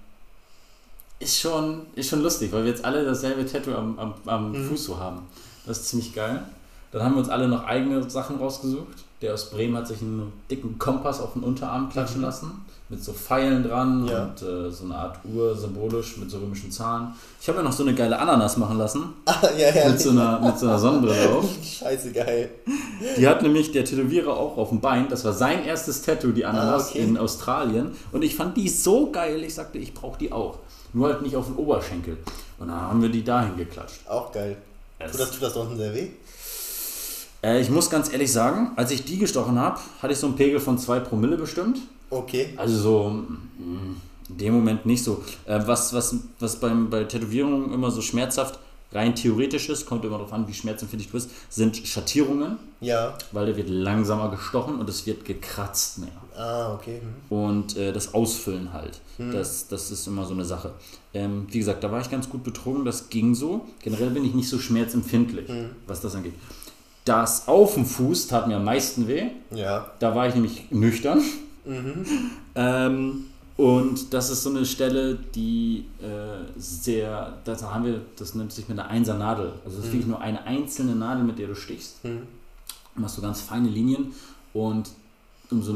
ist, schon, ist schon lustig, weil wir jetzt alle dasselbe Tattoo am, am, am Mhm. Fuß so haben. Das ist ziemlich geil. Dann haben wir uns alle noch eigene Sachen rausgesucht. Der aus Bremen hat sich einen dicken Kompass auf den Unterarm klatschen Mhm. lassen. Mit so Pfeilen dran Ja. und äh, so eine Art Uhr symbolisch mit so römischen Zahlen. Ich habe mir noch so eine geile Ananas machen lassen. Ah, ja, ja. Mit so einer, mit so einer Sonnenbrille auf. Scheiße geil. Die hat nämlich der Tätowierer auch auf dem Bein. Das war sein erstes Tattoo, die Ananas Ah, okay. in Australien. Und ich fand die so geil, ich sagte, ich brauche die auch. Nur halt nicht auf den Oberschenkel. Und dann haben wir die dahin geklatscht. Auch geil. Es- Tut das, tut das da unten sehr weh? Äh, ich muss ganz ehrlich sagen, als ich die gestochen habe, hatte ich so einen Pegel von 2 Promille bestimmt. Okay. Also so mm, in dem Moment nicht so. Äh, was, was, was beim, bei Tätowierungen immer so schmerzhaft rein theoretisch ist, kommt immer darauf an, wie schmerzempfindlich du bist, sind Schattierungen, Ja. weil der wird langsamer gestochen und es wird gekratzt mehr. Ah, okay. Hm. und äh, das Ausfüllen halt. Das, das ist immer so eine Sache. Ähm, wie gesagt, da war ich ganz gut betrogen, das ging so. Generell bin ich nicht so schmerzempfindlich, was das angeht. Das auf dem Fuß tat mir am meisten weh. Ja. Da war ich nämlich nüchtern. Ähm, und das ist so eine Stelle, die äh, sehr, da haben wir, das nennt sich mit einer Einser Nadel. Also das ist wirklich nur eine einzelne Nadel, mit der du stichst. Mhm. Machst du ganz feine Linien und umso,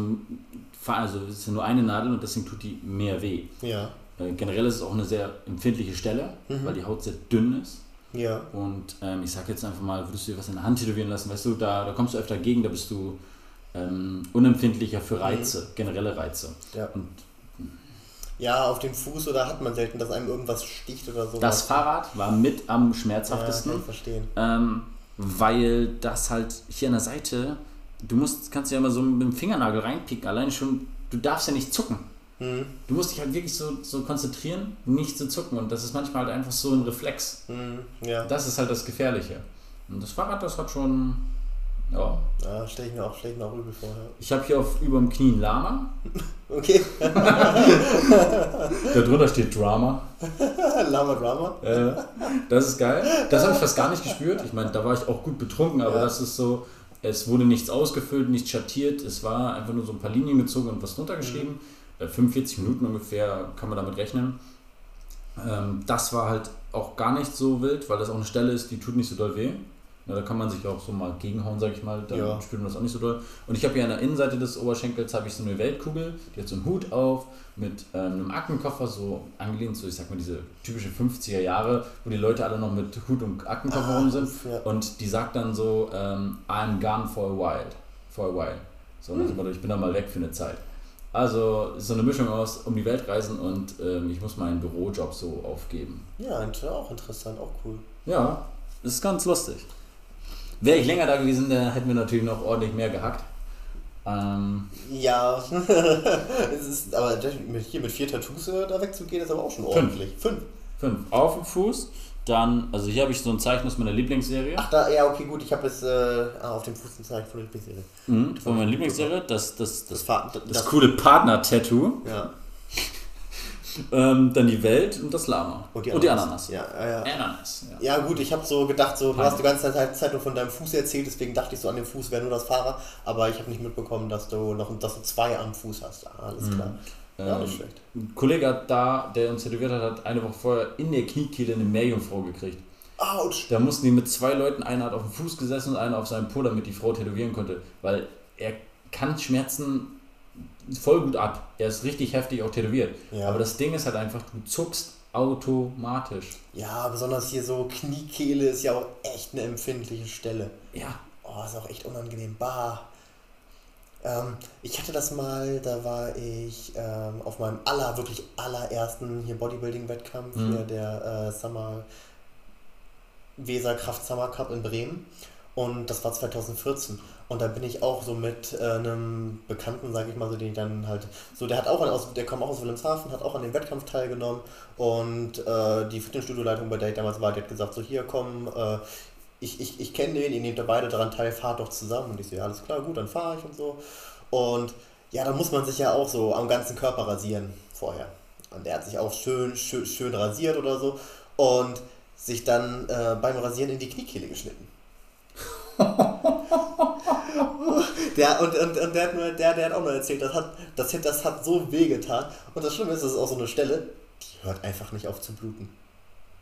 also es ist ja nur eine Nadel und deswegen tut die mehr weh. Ja. Äh, generell ist es auch eine sehr empfindliche Stelle, weil die Haut sehr dünn ist. Ja. Und ähm, ich sag jetzt einfach mal, würdest du dir was in der Hand tätowieren lassen, weißt du, da, da kommst du öfter gegen, da bist du ähm, unempfindlicher für Reize, generelle Reize. Ja. Und Ja, auf dem Fuß oder hat man selten, dass einem irgendwas sticht oder so. das Fahrrad war mit am ja, schmerzhaftesten, kann ich verstehen. ähm, weil das halt hier an der Seite, du musst, kannst ja immer so mit dem Fingernagel reinpicken, allein schon, du darfst ja nicht zucken. Mhm. Du musst dich halt wirklich so, so konzentrieren, nicht zu zucken. Und das ist manchmal halt einfach so ein Reflex. Mhm. Ja. Das ist halt das Gefährliche. Und das Fahrrad, das hat schon. Ja. ja stelle ich mir auch, stell ich mir auch übel vor. Ja. Ich habe hier auf über dem Knie ein Lama. Okay. Darunter steht Drama. Lama Drama. Äh, das ist geil. Das habe ich fast gar nicht gespürt. Ich meine, da war ich auch gut betrunken, aber Ja. das ist so. Es wurde nichts ausgefüllt, nichts schattiert. Es war einfach nur so ein paar Linien gezogen und was drunter geschrieben. Äh, 45 Minuten ungefähr kann man damit rechnen. Ähm, das war halt auch gar nicht so wild, weil das auch eine Stelle ist, die tut nicht so doll weh. Ja, da kann man sich auch so mal gegenhauen, sag ich mal, dann Ja. spürt man das auch nicht so doll. Und ich habe hier an der Innenseite des Oberschenkels habe ich so eine Weltkugel, die hat so einen Hut auf mit ähm, einem Aktenkoffer, so angelehnt, so ich sag mal diese typische 50er Jahre, wo die Leute alle noch mit Hut und Aktenkoffer rum sind. ja. Und die sagt dann so, ähm, I'm gone for a while. For a while. So, dem Motto, ich bin dann mal weg für eine Zeit. Also ist so eine Mischung aus um die Welt reisen und ähm, ich muss meinen Bürojob so aufgeben. Ja, int- auch interessant, auch cool. Ja, ist ganz lustig. Wäre ich länger da gewesen, dann hätten wir natürlich noch ordentlich mehr gehackt. Ähm, Ja, es ist, aber das hier mit vier Tattoos äh, da wegzugehen, ist aber auch schon Fünf. ordentlich. Fünf. fünf auf dem Fuß, dann, also hier habe ich so ein Zeichen aus meiner Lieblingsserie. Ach, da, ja, okay, gut, ich habe es äh, auf dem Fuß gezeigt von der Lieblingsserie. Mhm, von meiner Lieblingsserie, das, das, Das, das, Fahr- das, das coole Partner-Tattoo. Ja. Ähm, dann die Welt und das Lama. Und die Und die Ananas. Ananas. Ja, ja, ja. Ananas, ja. Ja gut, ich habe so gedacht, so, du hast die ganze Zeit, Zeit nur von deinem Fuß erzählt, deswegen dachte ich so, an dem Fuß wäre nur das Fahrrad, aber ich habe nicht mitbekommen, dass du noch dass du zwei am Fuß hast. Ah, alles klar. Ja, Ähm, nicht schlecht. Ein Kollege hat da, der uns tätowiert hat, hat eine Woche vorher in der Kniekehle eine Meerjungfrau gekriegt. Autsch! Da mussten die mit zwei Leuten, einer hat auf dem Fuß gesessen und einer auf seinem Po, damit die Frau tätowieren konnte. Weil er kann Schmerzen voll gut ab. Er ist richtig heftig auch tätowiert. Ja. Aber das Ding ist halt einfach, du zuckst automatisch. Ja, besonders hier so Kniekehle ist ja auch echt eine empfindliche Stelle. Ja. Oh, ist auch echt unangenehm. Bah. Ähm, ich hatte das mal, da war ich ähm, auf meinem aller, wirklich allerersten hier Bodybuilding-Wettkampf, Mhm. hier der äh, Summer Weser Kraft Summer Cup in Bremen. Und das war 2014. Und da bin ich auch so mit äh, einem Bekannten, sage ich mal, so den ich dann halt, so der hat auch an, aus, der kommt auch aus Wilhelmshaven, hat auch an dem Wettkampf teilgenommen. Und äh, die Fitnessstudio-Leitung, bei der ich damals war, die hat gesagt, so hier komm, äh, ich, ich, ich kenne den, ihr nehmt da beide daran teil, fahrt doch zusammen. Und ich so, ja, alles klar, gut, dann fahre ich und so. Und ja, da muss man sich ja auch so am ganzen Körper rasieren vorher. Und er hat sich auch schön, schön, schön rasiert oder so. Und sich dann äh, beim Rasieren in die Kniekehle geschnitten. Der, und, und, und der, hat nur, der, der hat auch nur erzählt, das hat, das, das hat so weh getan. Und das Schlimme ist, das ist auch so eine Stelle, die hört einfach nicht auf zu bluten.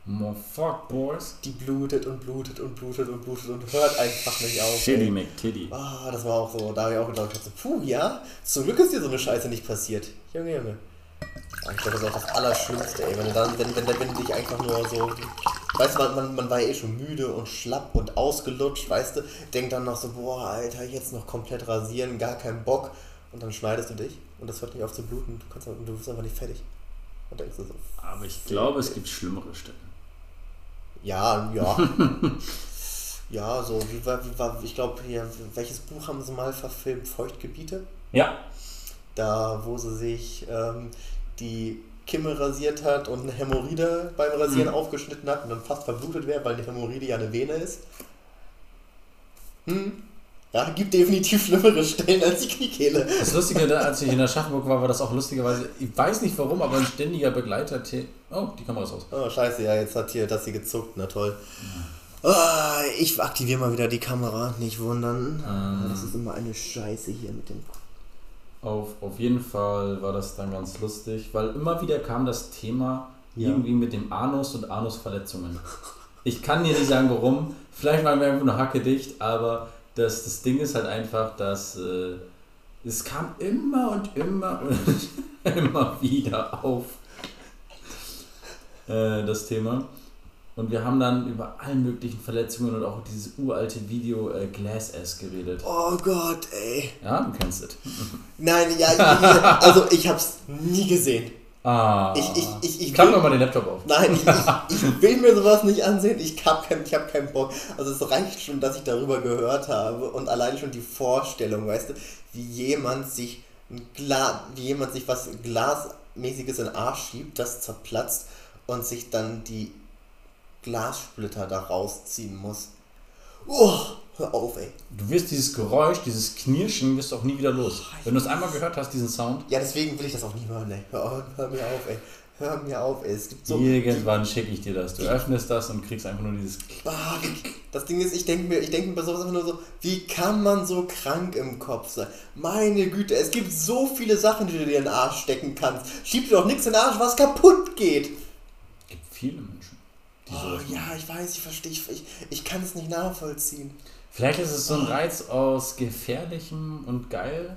More fuck, boys. Die blutet und blutet und blutet und blutet und hört einfach nicht auf. Shitty ey. McTitty. Ah, das war auch so, da habe ich auch gedacht, so, puh, ja, zum Glück ist dir so eine Scheiße nicht passiert. Junge, Junge. Ich glaube, das ist auch das Allerschlimmste, ey, wenn du dann, wenn, wenn, wenn du dich einfach nur so, weißt du, man, man, man war eh schon müde und schlapp und ausgelutscht, weißt du, denkt dann noch so, boah, Alter, jetzt noch komplett rasieren, gar keinen Bock. Und dann schneidest du dich und das hört nicht auf zu bluten, du, kannst, du bist einfach nicht fertig. Und denkst du so, Aber ich glaube, es gibt schlimmere Stellen. ja, ja. ja, so, wie war, wie war ich glaube, hier, welches Buch haben sie mal verfilmt? Feuchtgebiete? Ja. Da, wo sie sich ähm, die Kimme rasiert hat und eine Hämorrhoide beim Rasieren Mhm. aufgeschnitten hat und dann fast verblutet wäre, weil eine Hämorrhoide ja eine Vene ist. Hm. Ja, gibt definitiv schlimmere Stellen als die Kniekehle. Das Lustige, da, als ich in Aschaffenburg war, war das auch lustigerweise, ich weiß nicht warum, aber ein ständiger Begleiter. Oh, die Kamera ist aus. Oh, scheiße, ja, jetzt hat hier das hier gezuckt, na toll. Ah, ich aktiviere mal wieder die Kamera, nicht wundern. Ähm. Das ist immer eine Scheiße hier mit dem. Auf, auf jeden Fall war das dann ganz lustig, weil immer wieder kam das Thema Ja. irgendwie mit dem Anus und Anusverletzungen. Ich kann dir nicht sagen, warum. Vielleicht waren wir einfach nur hacke dicht, aber das, das Ding ist halt einfach, dass äh, es kam immer und immer und immer wieder auf äh, das Thema. Und wir haben dann über alle möglichen Verletzungen und auch dieses uralte Video äh, Glass Ass geredet. Oh Gott, ey. Ja, du kennst es. Nein, ja, also ich hab's nie gesehen. Ah. Ich- ich- ich- ich Klapp will- doch mal den Laptop auf. Nein, ich, ich, ich will mir sowas nicht ansehen. Ich hab, kein, ich hab keinen Bock. Also es reicht schon, dass ich darüber gehört habe und allein schon die Vorstellung, weißt du, wie jemand sich ein Gla wie jemand sich was Glasmäßiges in den Arsch schiebt, das zerplatzt und sich dann die Glassplitter da rausziehen muss. Oh, hör auf, ey. Du wirst dieses Geräusch, dieses Knirschen, wirst du auch nie wieder los. Wenn du es einmal gehört hast, diesen Sound, Ja, deswegen will ich das auch nie hören, ey. Hör, hör mir auf, ey. Hör mir auf, ey. Es gibt so. irgendwann schicke ich dir das. Du öffnest das und kriegst einfach nur dieses. Ah, Das Ding ist, ich denke mir, ich denke mir bei sowas einfach nur so, wie kann man so krank im Kopf sein? Meine Güte, es gibt so viele Sachen, die du dir in den Arsch stecken kannst. Schieb dir doch nichts in den Arsch, was kaputt geht. Es gibt viele Menschen, Oh, ja, ich weiß, ich verstehe, ich, ich, ich kann es nicht nachvollziehen. Vielleicht ist es so ein Reiz aus Gefährlichem und geil.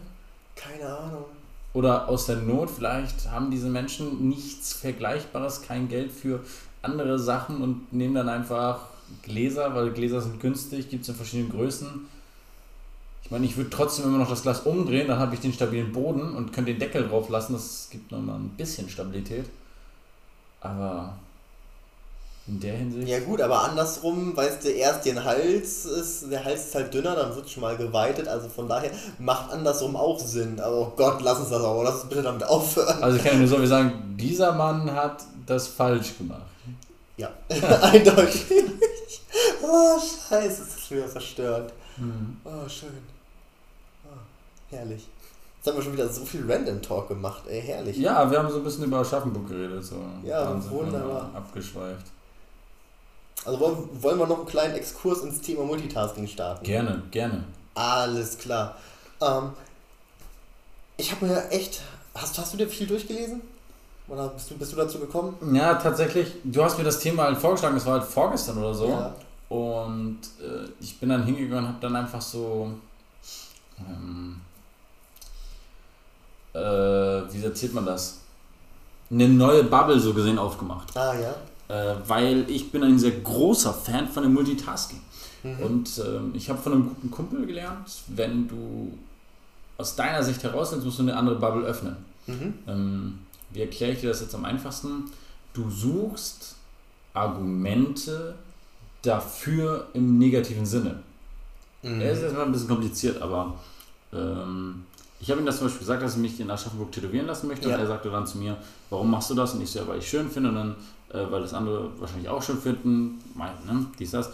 Keine Ahnung. Oder aus der Not. Vielleicht haben diese Menschen nichts Vergleichbares, kein Geld für andere Sachen und nehmen dann einfach Gläser, weil Gläser sind günstig, gibt es in verschiedenen Größen. Ich meine, ich würde trotzdem immer noch das Glas umdrehen, dann habe ich den stabilen Boden und könnte den Deckel drauf lassen. Das gibt nochmal ein bisschen Stabilität. Aber in der Hinsicht. Ja gut, aber andersrum, weißt du, erst den Hals ist, der Hals ist halt dünner, dann wird schon mal geweitet, also von daher macht andersrum auch Sinn. Aber oh Gott, lass uns das auch, lass uns bitte damit aufhören. Also ich kann ja nur so wie sagen, dieser Mann hat das falsch gemacht. Ja, eindeutig. Oh, scheiße, das ist schon wieder verstörend. Oh, schön. Oh, herrlich. Jetzt haben wir schon wieder so viel Random Talk gemacht, ey, herrlich. Ja, wir haben so ein bisschen über Aschaffenburg geredet. So. Ja, wunderbar. Abgeschweift. Also wollen, wollen wir noch einen kleinen Exkurs ins Thema Multitasking starten? Gerne, gerne. Alles klar. Ähm, ich habe mir echt. Hast, hast du dir viel durchgelesen? Oder bist du, bist du dazu gekommen? Ja, tatsächlich, du hast mir das Thema halt vorgeschlagen, das war halt vorgestern oder so. Ja. Und äh, ich bin dann hingegangen und habe dann einfach so, ähm, äh, wie erzählt man das? Eine neue Bubble so gesehen aufgemacht. Ah, ja. Äh, weil ich bin ein sehr großer Fan von dem Multitasking. Mhm. Und ähm, ich habe von einem guten Kumpel gelernt, wenn du aus deiner Sicht heraus willst, musst du eine andere Bubble öffnen. Mhm. Ähm, wie erkläre ich dir das jetzt am einfachsten? Du suchst Argumente dafür im negativen Sinne. Mhm. Er ist erstmal ein bisschen kompliziert, aber ähm, ich habe ihm das zum Beispiel gesagt, dass ich mich in Aschaffenburg tätowieren lassen möchte. Ja. Und er sagte dann zu mir, warum machst du das? Und ich so, ja, weil ich schön finde und dann, weil das andere wahrscheinlich auch schön finden. Mein, ne? Dies, das.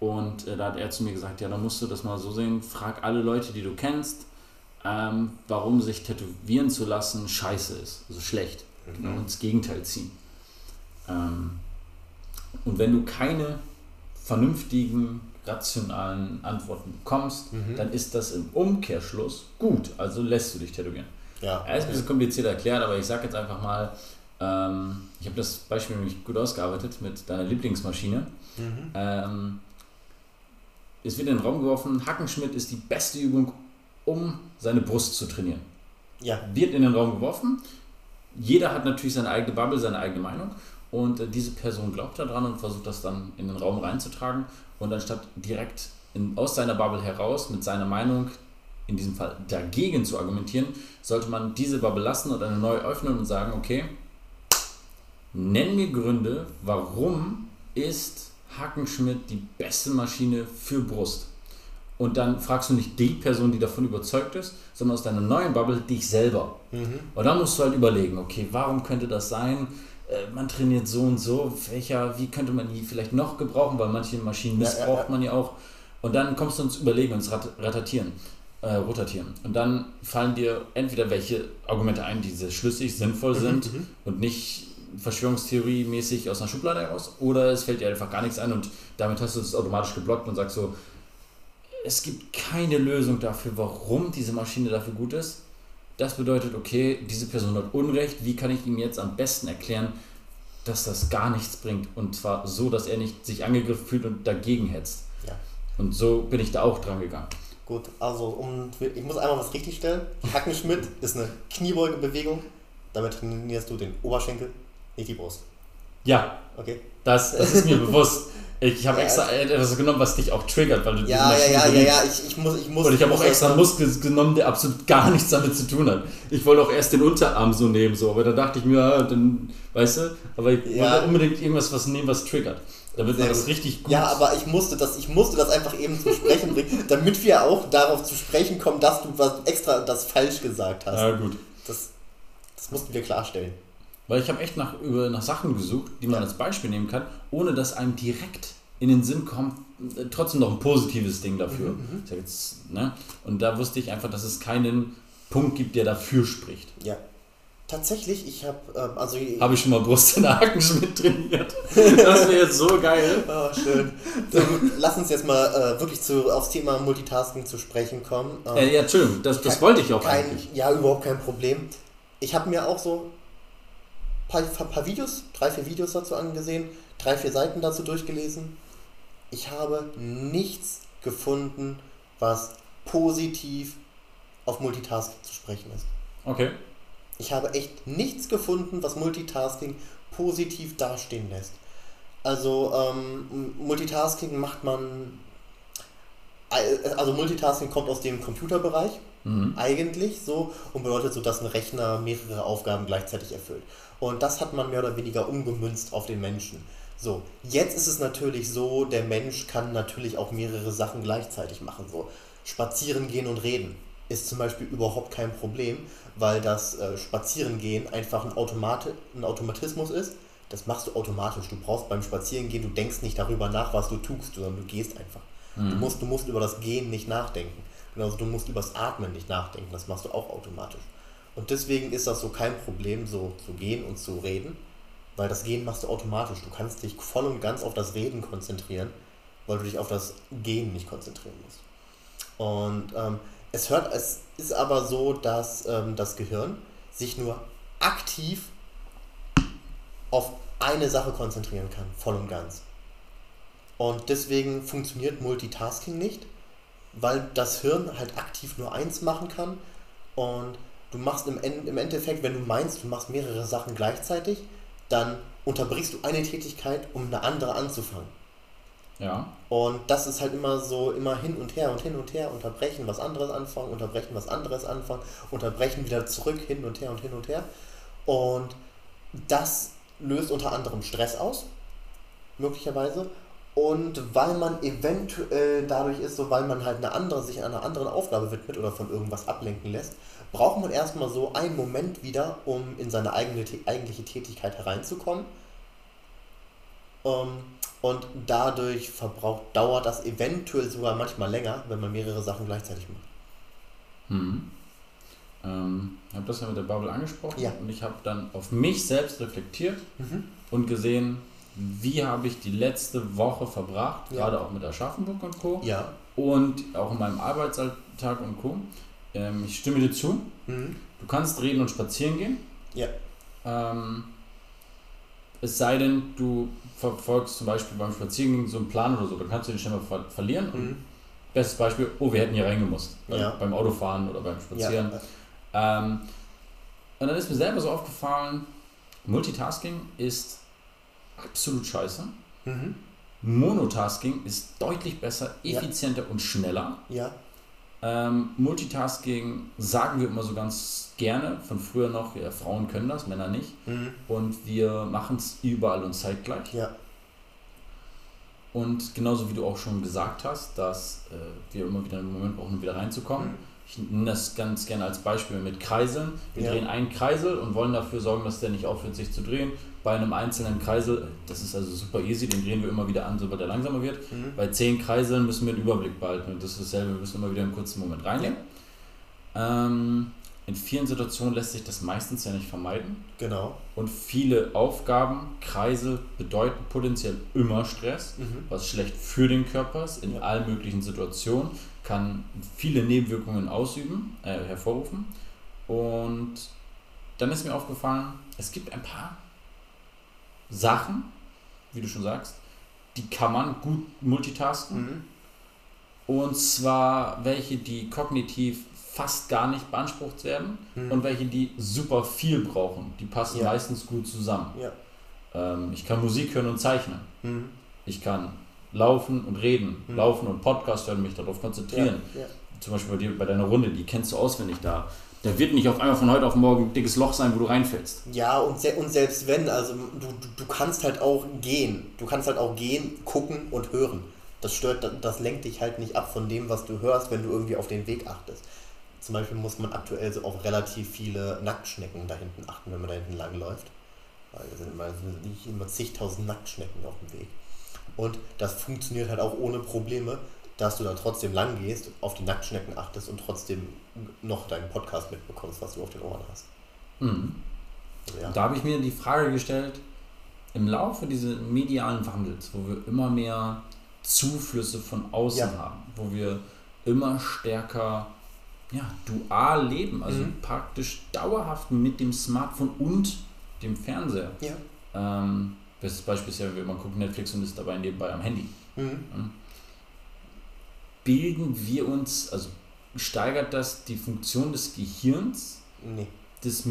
Und äh, da hat er zu mir gesagt, ja, dann musst du das mal so sehen, frag alle Leute, die du kennst, ähm, warum sich tätowieren zu lassen scheiße ist, also schlecht. Genau, ins Gegenteil ziehen. Ähm, und wenn du keine vernünftigen, rationalen Antworten bekommst, mhm. dann ist das im Umkehrschluss gut. Also lässt du dich tätowieren. Ja. Er ist ein bisschen kompliziert erklärt, aber ich sage jetzt einfach mal, ähm, ich habe das Beispiel nämlich gut ausgearbeitet mit deiner Lieblingsmaschine. Mhm. Ähm, es wird in den Raum geworfen, Hackenschmidt ist die beste Übung, um seine Brust zu trainieren. Ja. Wird in den Raum geworfen. Jeder hat natürlich seine eigene Bubble, seine eigene Meinung. Und äh, diese Person glaubt daran und versucht das dann in den Raum reinzutragen. Und anstatt direkt in, aus seiner Bubble heraus mit seiner Meinung, in diesem Fall dagegen zu argumentieren, sollte man diese Bubble lassen und eine neue öffnen und sagen, okay, nenn mir Gründe, warum ist Hackenschmidt die beste Maschine für Brust. Und dann fragst du nicht die Person, die davon überzeugt ist, sondern aus deiner neuen Bubble dich selber. Mhm. Und dann musst du halt überlegen, okay, warum könnte das sein? Äh, man trainiert so und so, welcher, wie könnte man die vielleicht noch gebrauchen, weil manche Maschinen missbraucht ja, ja, ja. man ja auch. Und dann kommst du ins Überlegen, ins Ratatieren, äh, Rotatieren. Und dann fallen dir entweder welche Argumente ein, die sehr schlüssig, sinnvoll mhm, sind mhm. und nicht Verschwörungstheorie-mäßig aus einer Schublade heraus oder es fällt dir einfach gar nichts ein und damit hast du es automatisch geblockt und sagst so, es gibt keine Lösung dafür, warum diese Maschine dafür gut ist. Das bedeutet, okay, diese Person hat Unrecht, wie kann ich ihm jetzt am besten erklären, dass das gar nichts bringt und zwar so, dass er nicht sich angegriffen fühlt und dagegen hetzt. Ja. Und so bin ich da auch dran gegangen. Gut, also um, ich muss einmal was richtigstellen. Hackenschmidt ist eine Kniebeugebewegung. Damit trainierst du den Oberschenkel, nicht die Brust. Ja. Okay. Das, das ist mir bewusst. Ich habe ja, extra etwas genommen, was dich auch triggert, weil du Ja, ja, ja, ja, ja, ich, ich muss, ich muss. Und ich habe auch extra einen Muskel genommen, der absolut gar nichts damit zu tun hat. Ich wollte auch erst den Unterarm so nehmen, so, aber da dachte ich mir, ja, dann, weißt du, aber ich ja. wollte unbedingt irgendwas was nehmen, was triggert. Damit man das richtig gut. Ja, aber ich musste das, ich musste das einfach eben zum Sprechen bringen, damit wir auch darauf zu sprechen kommen, dass du was extra das falsch gesagt hast. Ja, gut. Das, das mussten wir klarstellen. Weil ich habe echt nach, über, nach Sachen gesucht, die man ja. als Beispiel nehmen kann, ohne dass einem direkt in den Sinn kommt, äh, trotzdem noch ein positives Ding dafür. Mhm, mhm. jetzt, ne? Und da wusste ich einfach, dass es keinen Punkt gibt, der dafür spricht. Ja. Tatsächlich, ich habe ähm, also habe ich schon mal Brust in Hakenschmidt trainiert. Das wäre jetzt so geil. Oh, schön. So, lass uns jetzt mal äh, wirklich zu, aufs Thema Multitasking zu sprechen kommen. Ähm, äh, ja, Entschuldigung, das, das wollte ich auch kein, eigentlich. Ja, überhaupt kein Problem. Ich habe mir auch so paar, paar Videos, drei, vier Videos dazu angesehen, drei, vier Seiten dazu durchgelesen. Ich habe nichts gefunden, was positiv auf Multitasking zu sprechen ist. Okay. Ich habe echt nichts gefunden, was Multitasking positiv dastehen lässt. Also ähm, Multitasking macht man, also Multitasking kommt aus dem Computerbereich mhm. eigentlich so und bedeutet so, dass ein Rechner mehrere Aufgaben gleichzeitig erfüllt. Und das hat man mehr oder weniger umgemünzt auf den Menschen. So, jetzt ist es natürlich so, der Mensch kann natürlich auch mehrere Sachen gleichzeitig machen. So, spazieren gehen und reden ist zum Beispiel überhaupt kein Problem, weil das äh, Spazierengehen einfach ein, Automat ein Automatismus ist. Das machst du automatisch. Du brauchst beim Spazierengehen, du denkst nicht darüber nach, was du tust, sondern du gehst einfach. Mhm. Du, musst, du musst über das Gehen nicht nachdenken. Genauso du musst über das Atmen nicht nachdenken. Das machst du auch automatisch. Und deswegen ist das so kein Problem, so zu gehen und zu reden, weil das Gehen machst du automatisch. Du kannst dich voll und ganz auf das Reden konzentrieren, weil du dich auf das Gehen nicht konzentrieren musst. Und ähm, es hört, es ist aber so, dass ähm, das Gehirn sich nur aktiv auf eine Sache konzentrieren kann, voll und ganz. Und deswegen funktioniert Multitasking nicht, weil das Hirn halt aktiv nur eins machen kann und du machst im, im Endeffekt, wenn du meinst, du machst mehrere Sachen gleichzeitig, dann unterbrichst du eine Tätigkeit, um eine andere anzufangen. Ja. Und das ist halt immer so, immer hin und her und hin und her, unterbrechen, was anderes anfangen, unterbrechen, was anderes anfangen, unterbrechen, wieder zurück, hin und her und hin und her. Und das löst unter anderem Stress aus, möglicherweise. Und weil man eventuell dadurch ist, so weil man halt eine andere, sich einer anderen Aufgabe widmet oder von irgendwas ablenken lässt, braucht man erstmal so einen Moment wieder, um in seine eigene, eigentliche Tätigkeit hereinzukommen. Ähm, und dadurch verbraucht, dauert das eventuell sogar manchmal länger, wenn man mehrere Sachen gleichzeitig macht. Hm. Ähm, ich habe das ja mit der Bubble angesprochen ja. und ich habe dann auf mich selbst reflektiert mhm. und gesehen, wie habe ich die letzte Woche verbracht, Ja. gerade auch mit Aschaffenburg und Co. Ja. Und auch in meinem Arbeitsalltag und Co. Ähm, ich stimme dir zu. Mhm. Du kannst reden und spazieren gehen. Ja. Ähm, es sei denn, du verfolgst zum Beispiel beim Spazierengehen so einen Plan oder so, dann kannst du den schnell mal ver verlieren. Mhm. bestes Beispiel, oh, wir hätten hier reingemusst. Beim- Ja. Beim Autofahren oder beim Spazieren. Ja. Ähm, und dann ist mir selber so aufgefallen, Multitasking ist absolut scheiße. Mhm. Monotasking ist deutlich besser, Ja. effizienter und schneller. Ja. Ähm, Multitasking sagen wir immer so ganz gerne, von früher noch, ja, Frauen können das, Männer nicht. Mhm. Und wir machen es überall und zeitgleich. Ja. Und genauso wie du auch schon gesagt hast, dass äh, wir immer wieder einen Moment brauchen, um wieder reinzukommen. Mhm. Ich nehme das ganz gerne als Beispiel mit Kreiseln. Wir Ja. drehen einen Kreisel und wollen dafür sorgen, dass der nicht aufhört, sich zu drehen. Bei einem einzelnen Kreisel, das ist also super easy, den drehen wir immer wieder an, sobald er langsamer wird. Mhm. Bei zehn Kreiseln müssen wir einen Überblick behalten und das ist dasselbe, wir müssen immer wieder einen kurzen Moment reinnehmen. Ähm, in vielen Situationen lässt sich das meistens ja nicht vermeiden. Genau. Und viele Aufgaben, Kreisel bedeuten potenziell immer Stress, Mhm. was schlecht für den Körper ist, in Ja. allen möglichen Situationen, kann viele Nebenwirkungen ausüben, äh, hervorrufen. Und dann ist mir aufgefallen, es gibt ein paar Sachen, wie du schon sagst, die kann man gut multitasken. Mhm. Und zwar welche, die kognitiv fast gar nicht beansprucht werden Mhm. und welche, die super viel brauchen. Die passen Ja. meistens gut zusammen. Ja. Ähm, ich kann Musik hören und zeichnen. Mhm. Ich kann laufen und reden, Mhm. laufen und Podcast hören, mich darauf konzentrieren. Ja. Ja. Zum Beispiel bei dir bei deiner Runde, die kennst du auswendig da. Da wird nicht auf einmal von heute auf morgen ein dickes Loch sein, wo du reinfällst. Ja, und, se und selbst wenn, also du, du, kannst halt auch gehen. Du kannst halt auch gehen, gucken und hören. Das stört, das lenkt dich halt nicht ab von dem, was du hörst, wenn du irgendwie auf den Weg achtest. Zum Beispiel muss man aktuell so auf relativ viele Nacktschnecken da hinten achten, wenn man da hinten lang läuft. Weil da sind immer, sind immer zigtausend Nacktschnecken auf dem Weg. Und das funktioniert halt auch ohne Probleme, dass du da trotzdem lang gehst, auf die Nacktschnecken achtest und trotzdem noch deinen Podcast mitbekommst, was du auf den Ohren hast. Mhm. Also, ja. Da habe ich mir die Frage gestellt, im Laufe dieses medialen Wandels, wo wir immer mehr Zuflüsse von außen Ja. haben, wo wir immer stärker ja, dual leben, also Mhm. praktisch dauerhaft mit dem Smartphone und dem Fernseher. Ja. Ähm, bestes Beispiel ist ja, wenn man guckt Netflix und ist dabei nebenbei am Handy. Mhm. Bilden wir uns, also steigert das die Funktion des Gehirns, Nee. des,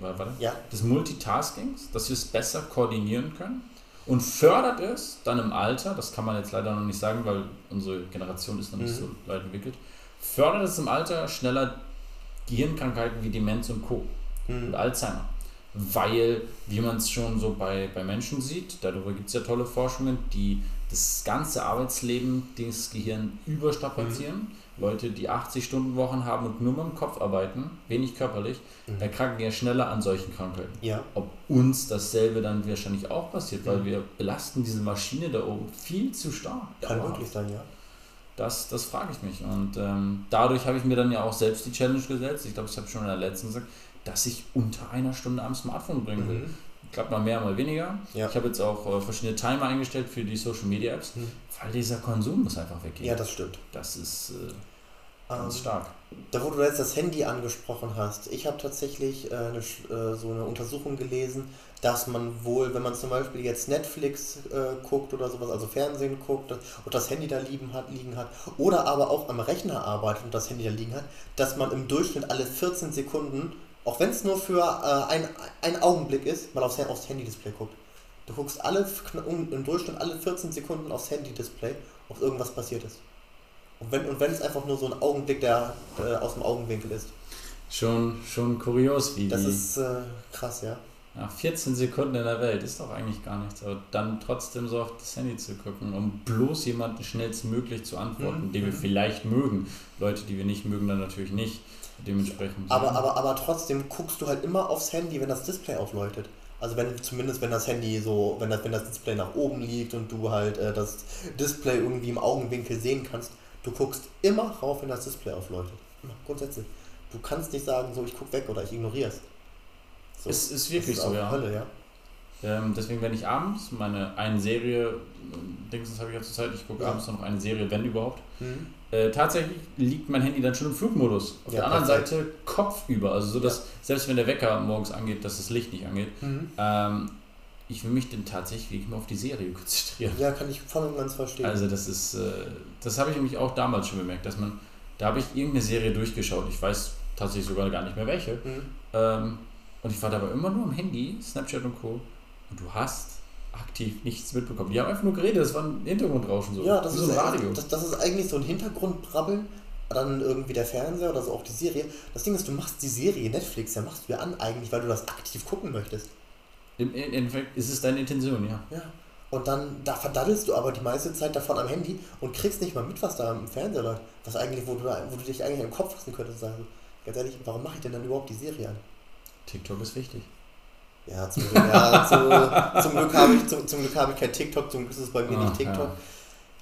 warte, Ja. des Multitaskings, dass wir es besser koordinieren können und fördert es dann im Alter, das kann man jetzt leider noch nicht sagen, weil unsere Generation ist noch nicht Mhm. so weit entwickelt, fördert es im Alter schneller Gehirnkrankheiten wie Demenz und Co. und Mhm. Alzheimer. Weil, wie man es schon so bei, bei Menschen sieht, darüber gibt es ja tolle Forschungen, die das ganze Arbeitsleben das Gehirn überstrapazieren. Leute, die 80-Stunden-Wochen haben und nur mit dem Kopf arbeiten, wenig körperlich, Mhm. erkranken ja schneller an solchen Krankheiten. Ja. Ob uns dasselbe dann wahrscheinlich auch passiert, weil Mhm. wir belasten diese Maschine da oben viel zu stark. Kann Dauerhaft. wirklich sein, ja. Das, das frage ich mich. Und ähm, dadurch habe ich mir dann ja auch selbst die Challenge gesetzt. Ich glaube, ich habe schon in der letzten gesagt, dass ich unter einer Stunde am Smartphone bringen will. Mhm. Klappt mal mehr, mal weniger. Ja. Ich habe jetzt auch äh, verschiedene Timer eingestellt für die Social Media Apps, Mhm. weil dieser Konsum muss einfach weggehen. Ja, das stimmt. das ist äh, ganz Ähm, stark. Da, wo du jetzt das Handy angesprochen hast, ich habe tatsächlich äh, eine, äh, so eine Untersuchung gelesen, dass man wohl, wenn man zum Beispiel jetzt Netflix äh, guckt oder sowas, also Fernsehen guckt und das Handy da liegen hat, liegen hat, oder aber auch am Rechner arbeitet und das Handy da liegen hat, dass man im Durchschnitt alle 14 Sekunden, auch wenn es nur für äh, ein, ein Augenblick ist, mal aufs, aufs Handy-Display guckt. Du guckst alle, um- im Durchschnitt alle 14 Sekunden aufs Handy-Display, ob irgendwas passiert ist. Und wenn, und wenn es einfach nur so ein Augenblick, der äh, aus dem Augenwinkel ist. Schon, schon kurios, wie Das die ist äh, krass, ja. nach 14 Sekunden in der Welt ist doch eigentlich gar nichts, aber dann trotzdem so auf das Handy zu gucken, um bloß jemanden schnellstmöglich zu antworten, Mhm. den wir vielleicht mögen. Leute, die wir nicht mögen, dann natürlich nicht. Dementsprechend. Aber, aber, aber trotzdem guckst du halt immer aufs Handy, wenn das Display aufleuchtet. Also wenn zumindest wenn das Handy so, wenn das, wenn das Display nach oben liegt und du halt äh, das Display irgendwie im Augenwinkel sehen kannst, du guckst immer rauf, wenn das Display aufleuchtet. Immer, grundsätzlich. Du kannst nicht sagen, so ich guck weg oder ich ignoriere es. So. Es ist wirklich Das so, ja. Hölle, ja. Ähm, deswegen, wenn ich abends meine eine Serie, Dingsens habe ich ja zur Zeit, ich gucke Ja. abends noch eine Serie, wenn überhaupt. Mhm. Äh, tatsächlich liegt mein Handy dann schon im Flugmodus. Auf Ja, der anderen perfekt. Seite kopfüber. Also so, dass selbst wenn der Wecker morgens angeht, dass das Licht nicht angeht. Mhm. Ähm, ich will mich dann tatsächlich wirklich mal auf die Serie konzentrieren. Ja, kann ich voll und ganz verstehen. Also das ist, äh, das habe ich nämlich auch damals schon bemerkt, dass man, da habe ich irgendeine Serie durchgeschaut. Ich weiß tatsächlich sogar gar nicht mehr welche. mhm. Ähm, und ich war dabei immer nur am Handy, Snapchat und Co. Und du hast aktiv nichts mitbekommen. Die haben einfach nur geredet, das war ein Hintergrundrauschen so. Ja, das ist, so ein Radio. Das, das ist eigentlich so ein Hintergrundbrabbeln. Dann irgendwie der Fernseher oder so auch die Serie. Das Ding ist, du machst die Serie Netflix, ja machst du ja an eigentlich, weil du das aktiv gucken möchtest. Im Endeffekt ist es deine Intention, ja. Ja. Und dann, da verdaddelst du aber die meiste Zeit davon am Handy und kriegst nicht mal mit, was da im Fernseher läuft. Was eigentlich, wo du, da- wo du dich eigentlich im Kopf fassen könntest. Also, ganz ehrlich, warum mache ich denn dann überhaupt die Serie an? TikTok ist wichtig. Ja, zum Glück, ja, zu, zum Glück habe ich, zum, zum Glück habe ich kein TikTok, zum Glück ist es bei mir Ah, nicht TikTok. ja.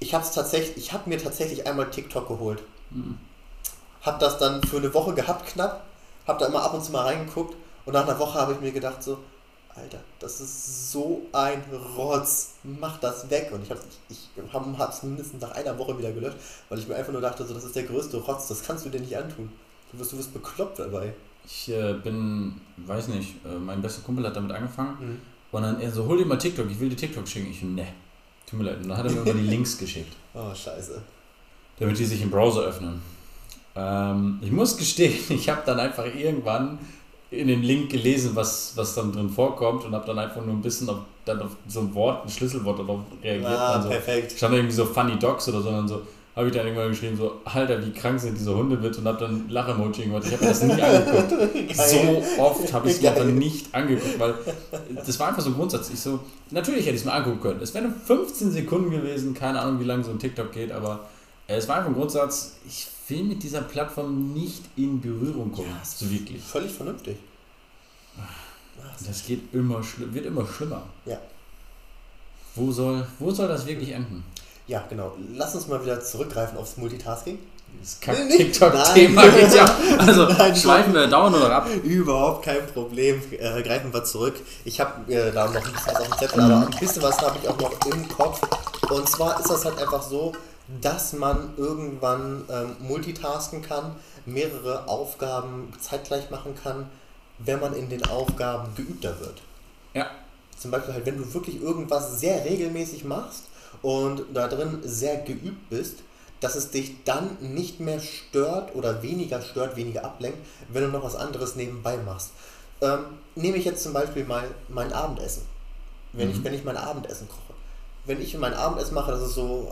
Ich habe tatsächlich, ich habe mir tatsächlich einmal TikTok geholt. Hm. Hab das dann für eine Woche gehabt knapp, hab da immer ab und zu mal reingeguckt und nach einer Woche habe ich mir gedacht so, Alter, das ist so ein Rotz, mach das weg. Und ich habe ich, ich hab, es mindestens nach einer Woche wieder gelöscht, weil ich mir einfach nur dachte, so, das ist der größte Rotz, das kannst du dir nicht antun. Du wirst, du wirst bekloppt dabei. Ich äh, bin, weiß nicht, äh, mein bester Kumpel hat damit angefangen Mhm. und dann er so, hol dir mal TikTok, ich will dir TikTok schicken. Ich, ne, tut mir leid. Und dann hat er mir immer die Links geschickt, Oh, scheiße. damit die sich im Browser öffnen. Ähm, ich muss gestehen, ich habe dann einfach irgendwann in dem Link gelesen, was, was dann drin vorkommt und habe dann einfach nur ein bisschen auf, dann auf so ein Wort, ein Schlüsselwort darauf reagiert. Ah, also, perfekt. stand irgendwie so Funny Dogs oder so, und dann so, habe ich dann irgendwann geschrieben, so, Alter, wie krank sind diese Hunde mit und habe dann Lach-Emoji gemacht. Ich habe mir das nie angeguckt. So oft habe ich es mir aber nicht angeguckt, weil das war einfach so ein Grundsatz. Ich so, natürlich hätte ich es mir angucken können. Es wären nur 15 Sekunden gewesen, keine Ahnung, wie lange so ein TikTok geht, aber es war einfach ein Grundsatz, ich will mit dieser Plattform nicht in Berührung kommen. Ja, so wirklich. Völlig vernünftig. Das geht immer wird immer schlimmer. Ja. Wo soll, wo soll das wirklich enden? Ja, genau. Lass uns mal wieder zurückgreifen aufs Multitasking. Das. Kack-TikTok-Thema geht ja. Also Nein, schweifen wir dauernd oder ab. Überhaupt kein Problem. Äh, greifen wir zurück. Ich habe äh, da noch ein bisschen was auf dem Zettel, aber ein bisschen was habe ich auch noch im Kopf. Und zwar ist das halt einfach so, dass man irgendwann ähm, multitasken kann, mehrere Aufgaben zeitgleich machen kann, wenn man in den Aufgaben geübter wird. Ja. Zum Beispiel halt, wenn du wirklich irgendwas sehr regelmäßig machst und da drin sehr geübt bist, dass es dich dann nicht mehr stört oder weniger stört, weniger ablenkt, wenn du noch was anderes nebenbei machst. Ähm, nehme ich jetzt zum Beispiel mal mein Abendessen. Wenn, ich, Mhm. wenn ich mein Abendessen koche. Wenn ich mein Abendessen mache, das ist so,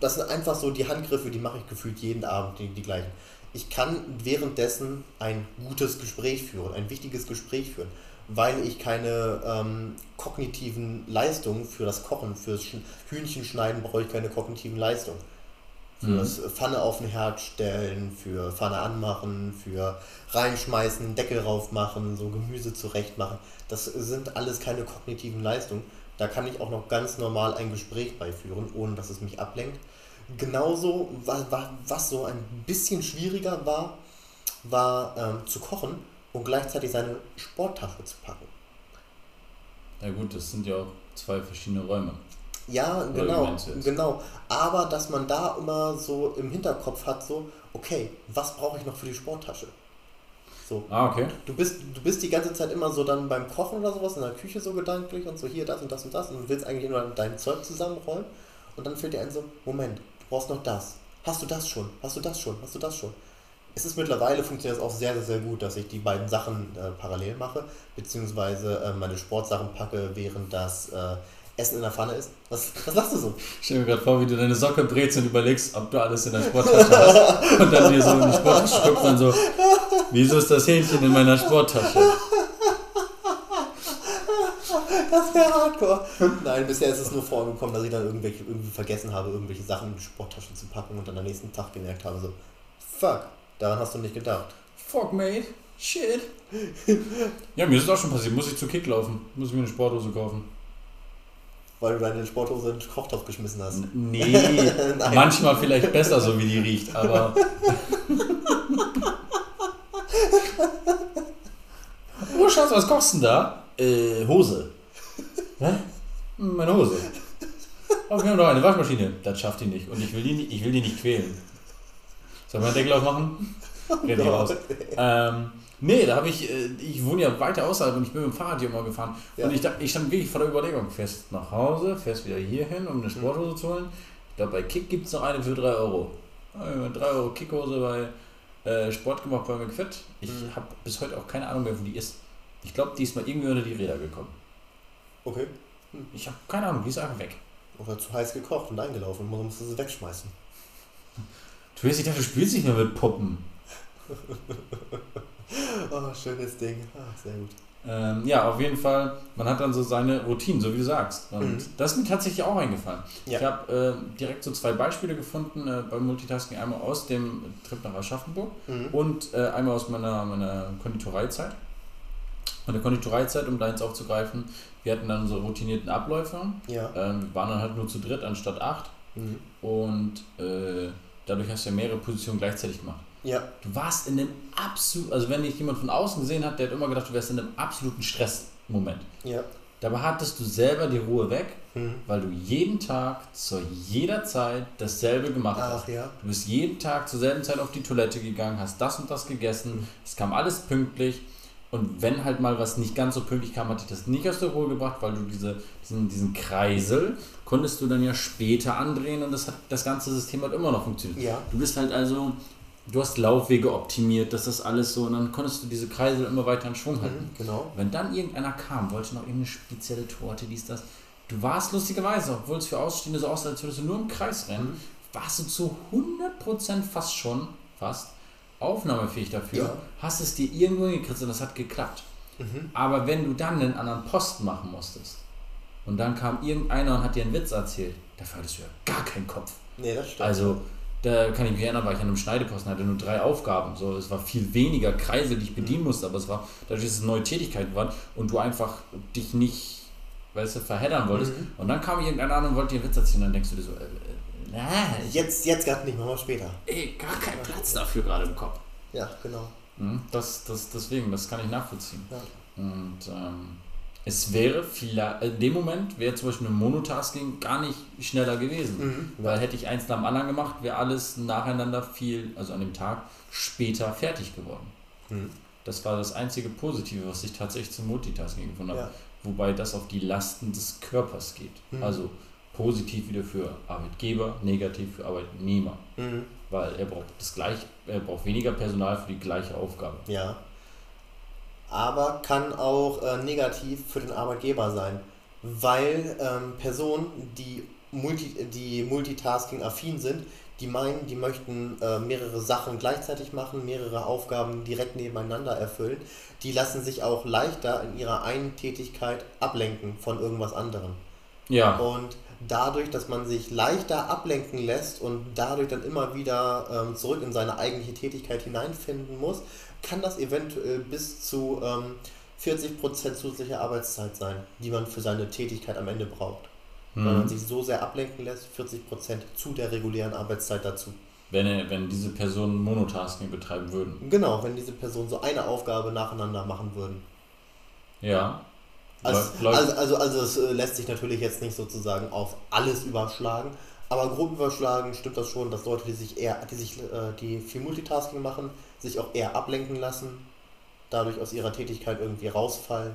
das sind einfach so die Handgriffe, die mache ich gefühlt jeden Abend, die, die gleichen. Ich kann währenddessen ein gutes Gespräch führen, ein wichtiges Gespräch führen, weil ich keine ähm, kognitiven Leistungen für das Kochen, fürs Sch- Hühnchenschneiden brauche ich keine kognitiven Leistungen. Für Mhm. das Pfanne auf den Herd stellen, für Pfanne anmachen, für reinschmeißen, Deckel rauf machen, so Gemüse zurecht machen. Das sind alles keine kognitiven Leistungen. Da kann ich auch noch ganz normal ein Gespräch beiführen, ohne dass es mich ablenkt. Genauso, wa- wa- was so ein bisschen schwieriger war, war ähm, zu kochen und gleichzeitig seine Sporttasche zu packen. Ja gut, das sind ja auch zwei verschiedene Räume. Ja, Oder genau, genau. Aber dass man da immer so im Hinterkopf hat, so, okay, was brauche ich noch für die Sporttasche? So, Ah, okay. du bist, du bist die ganze Zeit immer so dann beim Kochen oder sowas in der Küche so gedanklich und so hier das und das und das und du willst eigentlich nur dein Zeug zusammenräumen und dann fällt dir ein so, Moment, du brauchst noch das. Hast du das schon? Hast du das schon? Hast du das schon? Es ist mittlerweile funktioniert es auch sehr, sehr, sehr gut, dass ich die beiden Sachen äh, parallel mache, beziehungsweise äh, meine Sportsachen packe, während das äh, Essen in der Pfanne ist. Was, was lachst du so? Ich stell mir gerade vor, wie du deine Socke brätst und überlegst, ob du alles in der Sporttasche hast. Und dann dir so in die Sporttasche guckst und so, wieso ist das Hähnchen in meiner Sporttasche? Das wäre hardcore. Nein, bisher ist es nur vorgekommen, dass ich dann irgendwelche, irgendwie vergessen habe, irgendwelche Sachen in die Sporttasche zu packen und dann am nächsten Tag gemerkt habe, so, fuck, daran hast du nicht gedacht. Fuck, mate. Shit. Ja, mir ist es auch schon passiert. Muss ich zu Kick laufen. Muss ich mir eine Sporthose kaufen. Weil du deine Sporthose in den Kochtopf geschmissen hast. N- Nee, manchmal vielleicht besser, so wie die riecht, aber. oh, Schatz, was kochst du denn da? Äh, Hose. Hm, Meine Hose. Aber wir haben doch eine Waschmaschine. Das schafft die nicht. Und ich will die nicht, ich will die nicht quälen. Soll man den Deckel aufmachen? Red nicht raus. Ähm, nee, da habe ich, äh, ich wohne ja weiter außerhalb und ich bin mit dem Fahrrad hier mal gefahren. Ja. Und ich, ich stand wirklich vor der Überlegung, fährst nach Hause, fährst wieder hier hin, um eine Sporthose zu holen. Ich glaube, bei Kick gibt es noch eine für 3 Euro. Äh, 3 Euro Kickhose bei äh, Sport gemacht bei McFit. Ich Mhm. habe bis heute auch keine Ahnung mehr, wo die ist. Ich glaube, die ist mal irgendwie unter die Räder gekommen. Okay. Ich habe keine Ahnung, die ist einfach weg. Oder zu heiß gekocht und eingelaufen. Man musste sie wegschmeißen. Du ich dachte, du spielst nicht mehr mit Puppen. Oh, schönes Ding. Ah, sehr gut. Ähm, ja, auf jeden Fall, man hat dann so seine Routinen, so wie du sagst. Und Mhm. das ist mir tatsächlich auch eingefallen. Ja. Ich habe äh, direkt so zwei Beispiele gefunden äh, beim Multitasking. Einmal aus dem Trip nach Aschaffenburg Mhm. und äh, einmal aus meiner, meiner Konditoreizeit. Meine Konditoreizeit, um da jetzt aufzugreifen, wir hatten dann unsere routinierten Abläufe. Ja. Ähm, wir waren dann halt nur zu dritt anstatt acht. Mhm. Und äh, dadurch hast du ja mehrere Positionen gleichzeitig gemacht. Ja. Du warst in einem absoluten, also wenn dich jemand von außen gesehen hat, der hat immer gedacht, du wärst in einem absoluten Stressmoment. Ja. Dabei hattest du selber die Ruhe weg, Mhm. weil du jeden Tag zu jeder Zeit dasselbe gemacht hast. Ach ja. Du bist jeden Tag zur selben Zeit auf die Toilette gegangen, hast das und das gegessen, es kam alles pünktlich. Und wenn halt mal was nicht ganz so pünktlich kam, hat dich das nicht aus der Ruhe gebracht, weil du diese, diesen, diesen Kreisel konntest du dann ja später andrehen und das, hat, das ganze System hat immer noch funktioniert. Ja. Du bist halt also, du hast Laufwege optimiert, das ist alles so und dann konntest du diese Kreisel immer weiter in Schwung halten. Mhm. Genau. Wenn dann irgendeiner kam, wollte noch irgendeine spezielle Torte, dies, das. Du warst lustigerweise, obwohl es für Ausstehende so aussah, als würdest du nur im Kreis rennen, Mhm. warst du zu 100% fast schon, fast, aufnahmefähig dafür, Ja. hast es dir irgendwo hingekriegt und das hat geklappt. Mhm. Aber wenn du dann einen anderen Posten machen musstest und dann kam irgendeiner und hat dir einen Witz erzählt, dafür hattest du ja gar keinen Kopf. Nee, das stimmt. Also, da kann ich mich erinnern, war ich an einem Schneideposten, hatte nur drei Aufgaben. So, es war viel weniger Kreise, die ich bedienen musste, aber es war, dadurch, dass es neue Tätigkeiten waren und du einfach dich nicht, weißt du, verheddern wolltest. Mhm. Und dann kam irgendeiner an und wollte dir einen Witz erzählen, dann denkst du dir so, äh, äh, na, ich Jetzt, jetzt gerade nicht, machen wir später. ey, gar keinen Platz dafür gerade im Kopf. Ja, genau. Mhm, Das, das, deswegen, das kann ich nachvollziehen. Ja. Und ähm, es wäre vielleicht, in dem Moment wäre zum Beispiel ein Monotasking gar nicht schneller gewesen. Mhm. Weil hätte ich eins nach dem anderen gemacht, wäre alles nacheinander viel, also an dem Tag, später fertig geworden. Mhm. Das war das einzige Positive, was ich tatsächlich zum Multitasking gefunden habe. Ja. Wobei das auf die Lasten des Körpers geht. Mhm. Also positiv wieder für Arbeitgeber, negativ für Arbeitnehmer. Mhm. Weil er braucht das gleich, er braucht weniger Personal für die gleiche Aufgabe. Ja. Aber kann auch äh, negativ für den Arbeitgeber sein, weil ähm, Personen, die, multi, die multitasking-affin sind, die meinen, die möchten äh, mehrere Sachen gleichzeitig machen, mehrere Aufgaben direkt nebeneinander erfüllen, die lassen sich auch leichter in ihrer einen Tätigkeit ablenken von irgendwas anderem. Ja, Und dadurch, dass man sich leichter ablenken lässt und dadurch dann immer wieder ähm, zurück in seine eigentliche Tätigkeit hineinfinden muss, kann das eventuell bis zu ähm, 40% zusätzliche Arbeitszeit sein, die man für seine Tätigkeit am Ende braucht. Weil man hm. sich so sehr ablenken lässt, 40% zu der regulären Arbeitszeit dazu. wenn, er, wenn diese Personen Monotasking betreiben würden. Genau, wenn diese Personen so eine Aufgabe nacheinander machen würden. Ja. Also, also, also, also es äh, lässt sich natürlich jetzt nicht sozusagen auf alles überschlagen, aber grob überschlagen stimmt das schon, dass Leute, die sich eher, die sich, äh, die viel Multitasking machen, sich auch eher ablenken lassen, dadurch aus ihrer Tätigkeit irgendwie rausfallen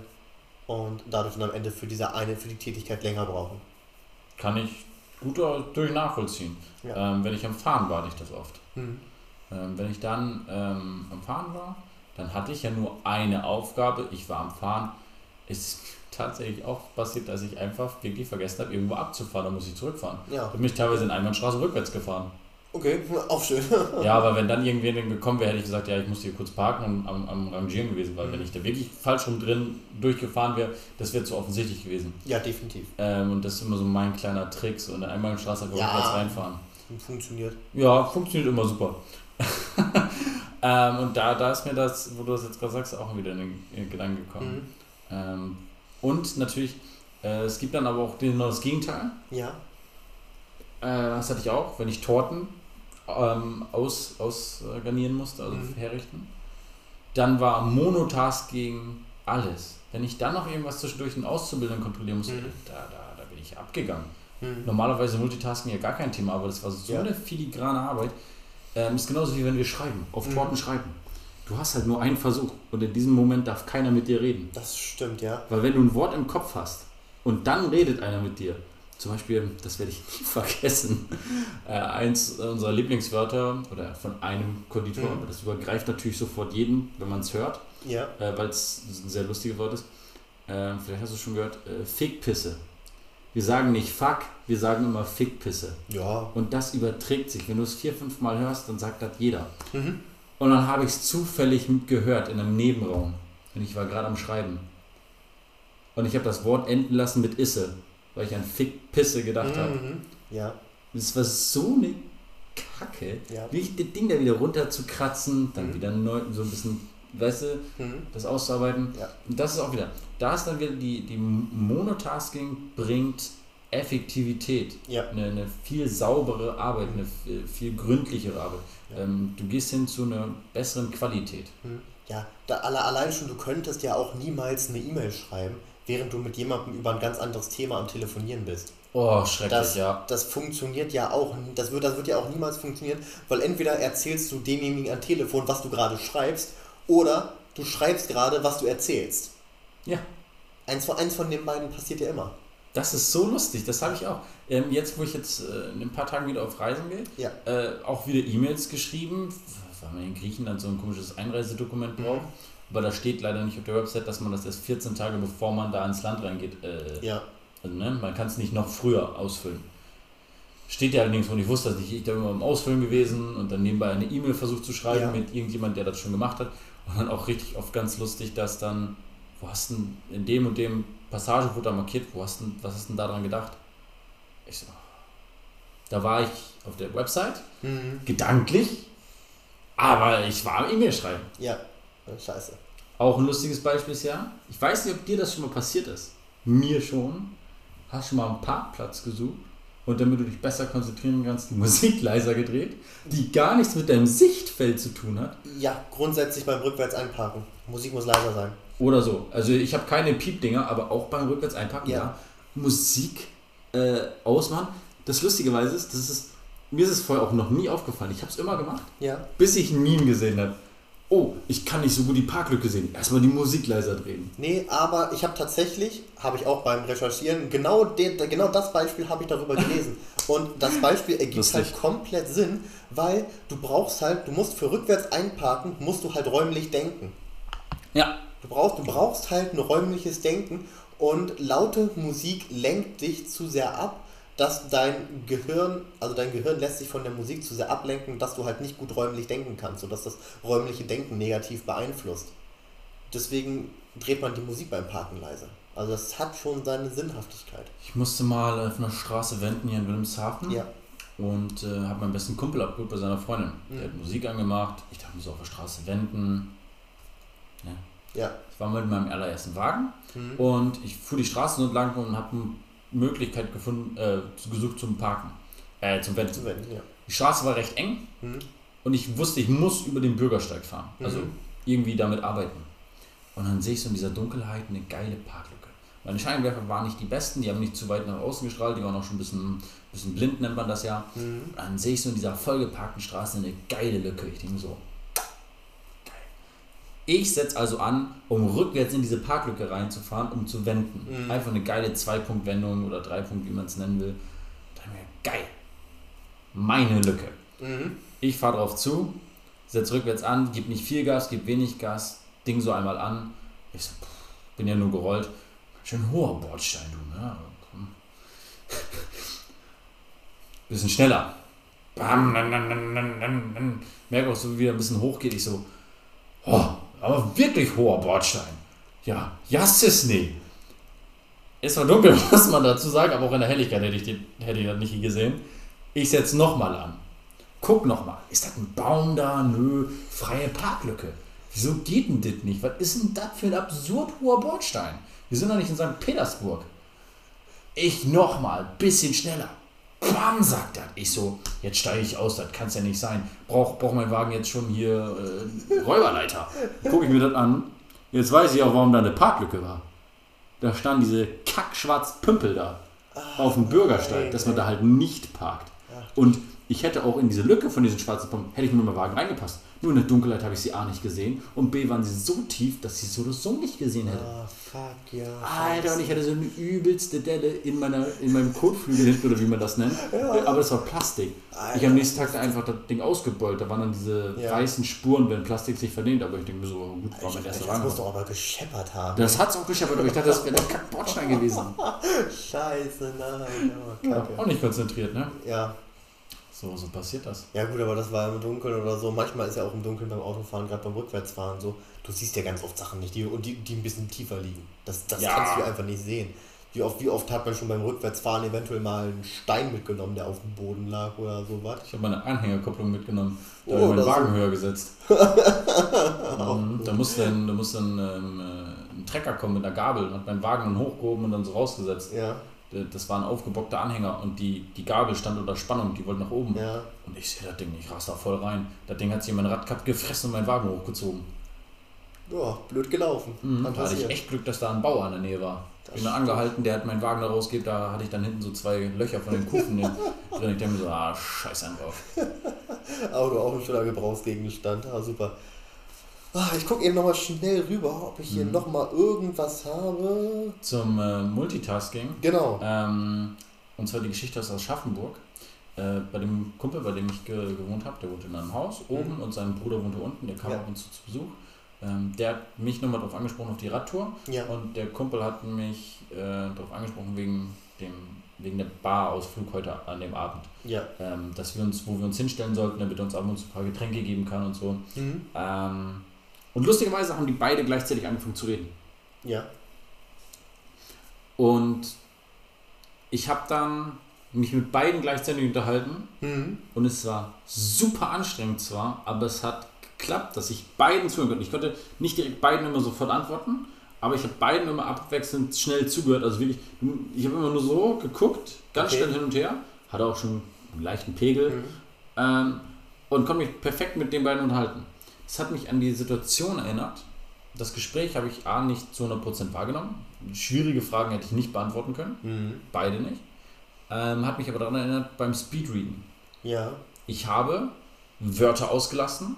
und dadurch dann am Ende für diese eine, für die Tätigkeit länger brauchen. Kann ich gut durch nachvollziehen. Ja. Ähm, wenn ich am Fahren war, hatte ich das oft. Hm. Ähm, wenn ich dann ähm, am Fahren war, dann hatte ich ja nur eine Aufgabe. Ich war am Fahren. Es ist tatsächlich auch passiert, dass ich einfach wirklich vergessen habe, irgendwo abzufahren. Da muss ich zurückfahren. Ja, Da bin ich teilweise in Einbahnstraße rückwärts gefahren. Okay, auch schön. Ja, aber wenn dann irgendwer gekommen wäre, hätte ich gesagt, ja, ich muss hier kurz parken und am, am Rangieren gewesen, weil Mhm. wenn ich da wirklich falsch rum drin durchgefahren wäre, das wäre zu offensichtlich gewesen. ja, definitiv. Ähm, und das ist immer so mein kleiner Trick, so in der Einbahnstraße einfach Ja. reinfahren. Funktioniert. Ja, funktioniert immer super. ähm, und da, da ist mir das, wo du das jetzt gerade sagst, auch wieder in den den Gedanken gekommen. Mhm. Ähm, und natürlich, äh, es gibt dann aber auch genau das Gegenteil. Ja. Äh, das hatte ich auch, wenn ich Torten ähm, aus, ausgarnieren musste, also Mhm. herrichten. Dann war Monotasking alles. Wenn ich dann noch irgendwas zwischendurch einen Auszubildenden kontrollieren musste, Mhm. da, da, da bin ich abgegangen. Mhm. Normalerweise Multitasking ja gar kein Thema, aber das war so Ja. eine filigrane Arbeit. Ähm, ist genauso wie wenn wir schreiben, auf Mhm. Torten schreiben. Du hast halt nur einen Versuch und in diesem Moment darf keiner mit dir reden. Das stimmt, ja. Weil wenn du ein Wort im Kopf hast und dann redet einer mit dir, zum Beispiel, das werde ich nie vergessen, äh, eins unserer Lieblingswörter oder von einem Konditor, Mhm. aber das übergreift natürlich sofort jeden, wenn man es hört, Ja. äh, weil es ein sehr lustiges Wort ist. Äh, vielleicht hast du es schon gehört, äh, Fickpisse. Wir sagen nicht Fuck, wir sagen immer Fickpisse. Ja. Und das überträgt sich. Wenn du es vier, fünf Mal hörst, dann sagt das jeder. Mhm. Und dann habe ich es zufällig gehört in einem Nebenraum. Und ich war gerade am Schreiben. Und ich habe das Wort enden lassen mit Isse, weil ich an Fick Pisse gedacht habe. Mhm. Ja. Das war so eine Kacke. Ja. Wie ich das Ding da wieder runter zu kratzen, dann Mhm. wieder neu, so ein bisschen, weißt du, Mhm. das auszuarbeiten. Ja. Und das ist auch wieder, da ist dann wieder die, die Monotasking bringt Effektivität. Ja. Eine, eine viel saubere Arbeit, eine viel, gründlichere Arbeit. Ähm, du gehst hin zu einer besseren Qualität. Mhm. Ja, da alle, allein schon, du könntest ja auch niemals eine E-Mail schreiben, während du mit jemandem über ein ganz anderes Thema am Telefonieren bist. Oh, schrecklich, Das, ja. das funktioniert ja auch, das wird, das wird ja auch niemals funktionieren, weil entweder erzählst du demjenigen am Telefon, was du gerade schreibst, oder du schreibst gerade, was du erzählst. Ja. Eins von, eins von den beiden passiert ja immer. Das ist so lustig, das habe ich auch. Ähm, jetzt, wo ich jetzt äh, in ein paar Tagen wieder auf Reisen gehe, Ja. äh, auch wieder E-Mails geschrieben, weil man in Griechenland so ein komisches Einreisedokument braucht. Mhm. Aber da steht leider nicht auf der Website, dass man das erst 14 Tage bevor man da ins Land reingeht. Äh, Ja. also, ne, man kann es nicht noch früher ausfüllen. Steht ja allerdings, und ich wusste das nicht, ich da immer am Ausfüllen gewesen und dann nebenbei eine E-Mail versucht zu schreiben Ja. mit irgendjemand, der das schon gemacht hat. Und dann auch richtig oft ganz lustig, dass dann, wo hast du denn in dem und dem Passage wurde da markiert, wo hast du, was hast du denn daran gedacht? Ich so, da war ich auf der Website, Mhm. gedanklich, aber ich war am E-Mail schreiben. Ja. Scheiße. Auch ein lustiges Beispiel ist ja, ich weiß nicht, ob dir das schon mal passiert ist. Mir schon. Hast schon mal einen Parkplatz gesucht und damit du dich besser konzentrieren kannst, die Musik leiser gedreht, die gar nichts mit deinem Sichtfeld zu tun hat. Ja, grundsätzlich beim Rückwärts einparken. Musik muss leiser sein. Oder so. Also ich habe keine Piepdinger, aber auch beim Rückwärts einpacken, Ja. ja. Musik äh, ausmachen. Das Lustigerweise ist, das ist, mir ist es vorher auch noch nie aufgefallen. Ich habe es immer gemacht, Ja. bis ich ein Meme gesehen habe. Oh, ich kann nicht so gut die Parklücke sehen. Erstmal die Musik leiser drehen. Nee, aber ich habe tatsächlich, habe ich auch beim Recherchieren, genau, den, genau das Beispiel habe ich darüber gelesen. Und das Beispiel ergibt Lustig. halt komplett Sinn, weil du brauchst halt, du musst für rückwärts einparken, musst du halt räumlich denken. Ja, Du brauchst, du brauchst halt ein räumliches Denken und laute Musik lenkt dich zu sehr ab, dass dein Gehirn, also dein Gehirn lässt sich von der Musik zu sehr ablenken, dass du halt nicht gut räumlich denken kannst, sodass das räumliche Denken negativ beeinflusst. Deswegen dreht man die Musik beim Parken leiser. Also das hat schon seine Sinnhaftigkeit. Ich musste mal auf einer Straße wenden hier in Wilhelmshaven Ja. und äh, habe meinen besten Kumpel abgeholt bei seiner Freundin. Mhm. Der hat Musik angemacht. Ich dachte mir so auf der Straße wenden. Ja. Ich war mit meinem allerersten Wagen Mhm. und ich fuhr die Straßen entlang und habe eine Möglichkeit gefunden, äh, gesucht zum Parken. Äh, zum Wenden. Zu wenden, ja. Die Straße war recht eng Mhm. und ich wusste, ich muss über den Bürgersteig fahren. Also Mhm. irgendwie damit arbeiten. Und dann sehe ich so in dieser Dunkelheit eine geile Parklücke. Meine Scheinwerfer waren nicht die besten, die haben nicht zu weit nach außen gestrahlt, die waren auch schon ein bisschen, bisschen blind, nennt man das ja. Mhm. Und dann sehe ich so in dieser vollgeparkten Straße eine geile Lücke. Ich denke so. Ich setze also an, um rückwärts in diese Parklücke reinzufahren, um zu wenden. Mhm. Einfach eine geile Zwei-Punkt-Wendung oder Drei-Punkt, wie man es nennen will. Da mir, geil. Meine Lücke. Mhm. Ich fahre drauf zu, setze rückwärts an, gib nicht viel Gas, gib wenig Gas, Ding so einmal an. Ich so, pff, bin ja nur gerollt. Schön hoher Bordstein, du, ne? Bisschen schneller. Bam, nan, nan, nan, nan, nan, nan. Merke auch so, wie er ein bisschen hoch geht. Ich so, oh, aber wirklich hoher Bordstein. Ja, Jassisny. Es war dunkel, muss man dazu sagen, aber auch in der Helligkeit hätte ich, den, hätte ich das nicht gesehen. Ich setze nochmal an. Guck nochmal. Ist das ein Baum da? Nö, freie Parklücke. Wieso geht denn das nicht? Was ist denn das für ein absurd hoher Bordstein? Wir sind doch nicht in St. Petersburg. Ich nochmal, bisschen schneller. Bam, sagt er. Ich so, jetzt steige ich aus, das kann es ja nicht sein. Braucht brauch mein Wagen jetzt schon hier äh, Räuberleiter? Gucke ich mir das an. Jetzt weiß ich auch, warum da eine Parklücke war. Da stand diese kackschwarz Pümpel da. auf dem Bürgersteig, dass man da halt nicht parkt. Und ich hätte auch in diese Lücke von diesen schwarzen Punkten, hätte ich mit meinem Wagen reingepasst. Nur in der Dunkelheit habe ich sie A nicht gesehen und B waren sie so tief, dass ich sie so oder so nicht gesehen hätte. Ah, fuck, ja. Alter, und ich hatte so eine übelste Delle in, meiner, in meinem Kotflügel hinten, oder wie man das nennt. Aber das war Plastik. Alter. Ich habe am nächsten Tag einfach das Ding ausgebeult. Da waren dann diese Ja. weißen Spuren, wenn Plastik sich verdient. Aber ich denke mir so, gut, war mein erster Das muss Wagen. doch aber gescheppert haben. Das hat's auch gescheppert, aber ich dachte, das wäre der Kackbordstein gewesen. Scheiße, nein. Oh, Ja, auch nicht konzentriert, ne? Ja. So, so passiert das. Ja gut, aber das war im Dunkeln oder so. Manchmal ist ja auch im Dunkeln beim Autofahren, gerade beim Rückwärtsfahren so. Du siehst ja ganz oft Sachen nicht, die, und die, die ein bisschen tiefer liegen. Das, das Ja. kannst du einfach nicht sehen. Wie oft, wie oft hat man schon beim Rückwärtsfahren eventuell mal einen Stein mitgenommen, der auf dem Boden lag oder sowas? Ich habe meine Anhängerkupplung mitgenommen. Da Oh, habe ich meinen Wagen höher gesetzt. Mhm, da musste dann, da musste dann ähm, äh, ein Trecker kommen mit einer Gabel und hat meinen Wagen dann hochgehoben und dann so rausgesetzt. Ja, Das war ein aufgebockter Anhänger und die, die Gabel stand unter Spannung, die wollte nach oben. ja. Und ich sehe das Ding, ich raste da voll rein. Das Ding hat sich in mein Radkapp gefressen und meinen Wagen hochgezogen. Ja, blöd gelaufen. Mhm, da hatte ich echt Glück, dass da ein Bauer in der Nähe war. Das bin dann angehalten, der hat meinen Wagen da rausgegeben, da hatte ich dann hinten so zwei Löcher von den Kufen drin. Ich denke mir so, ah, scheiß einen drauf. Auto auch ein schöner Gebrauchsgegenstand. Ah, super. Ah, ich gucke eben nochmal schnell rüber, ob ich hier Mhm. noch nochmal irgendwas habe. Zum äh, Multitasking. Genau. Ähm, und zwar die Geschichte aus Aschaffenburg. Äh, bei dem Kumpel, bei dem ich ge gewohnt habe, der wohnte in einem Haus oben und sein Bruder wohnte unten, der kam Ja. ab und zu zu Besuch. Ähm, der hat mich nochmal darauf angesprochen, auf die Radtour. Ja. Und der Kumpel hat mich äh, darauf angesprochen, wegen, dem, wegen der Barausflug heute an dem Abend. Ja. Ähm, dass wir uns, wo wir uns hinstellen sollten, damit er uns ab und zu ein paar Getränke geben kann und so. Mhm. Ähm, und lustigerweise haben die beide gleichzeitig angefangen zu reden. Ja. Und ich habe dann mich mit beiden gleichzeitig unterhalten Mhm. und es war super anstrengend zwar, aber es hat geklappt, dass ich beiden zuhören konnte. Ich konnte nicht direkt beiden immer sofort antworten, aber ich habe beiden immer abwechselnd schnell zugehört. Also wirklich, ich habe immer nur so geguckt, ganz Okay. schnell hin und her, hatte auch schon einen leichten Pegel Mhm. ähm, und konnte mich perfekt mit den beiden unterhalten. Es hat mich an die Situation erinnert. Das Gespräch habe ich A nicht zu 100% wahrgenommen. Schwierige Fragen hätte ich nicht beantworten können. Mhm. Beide nicht. Ähm, hat mich aber daran erinnert beim Speedreading. Ja. Ich habe Wörter ausgelassen,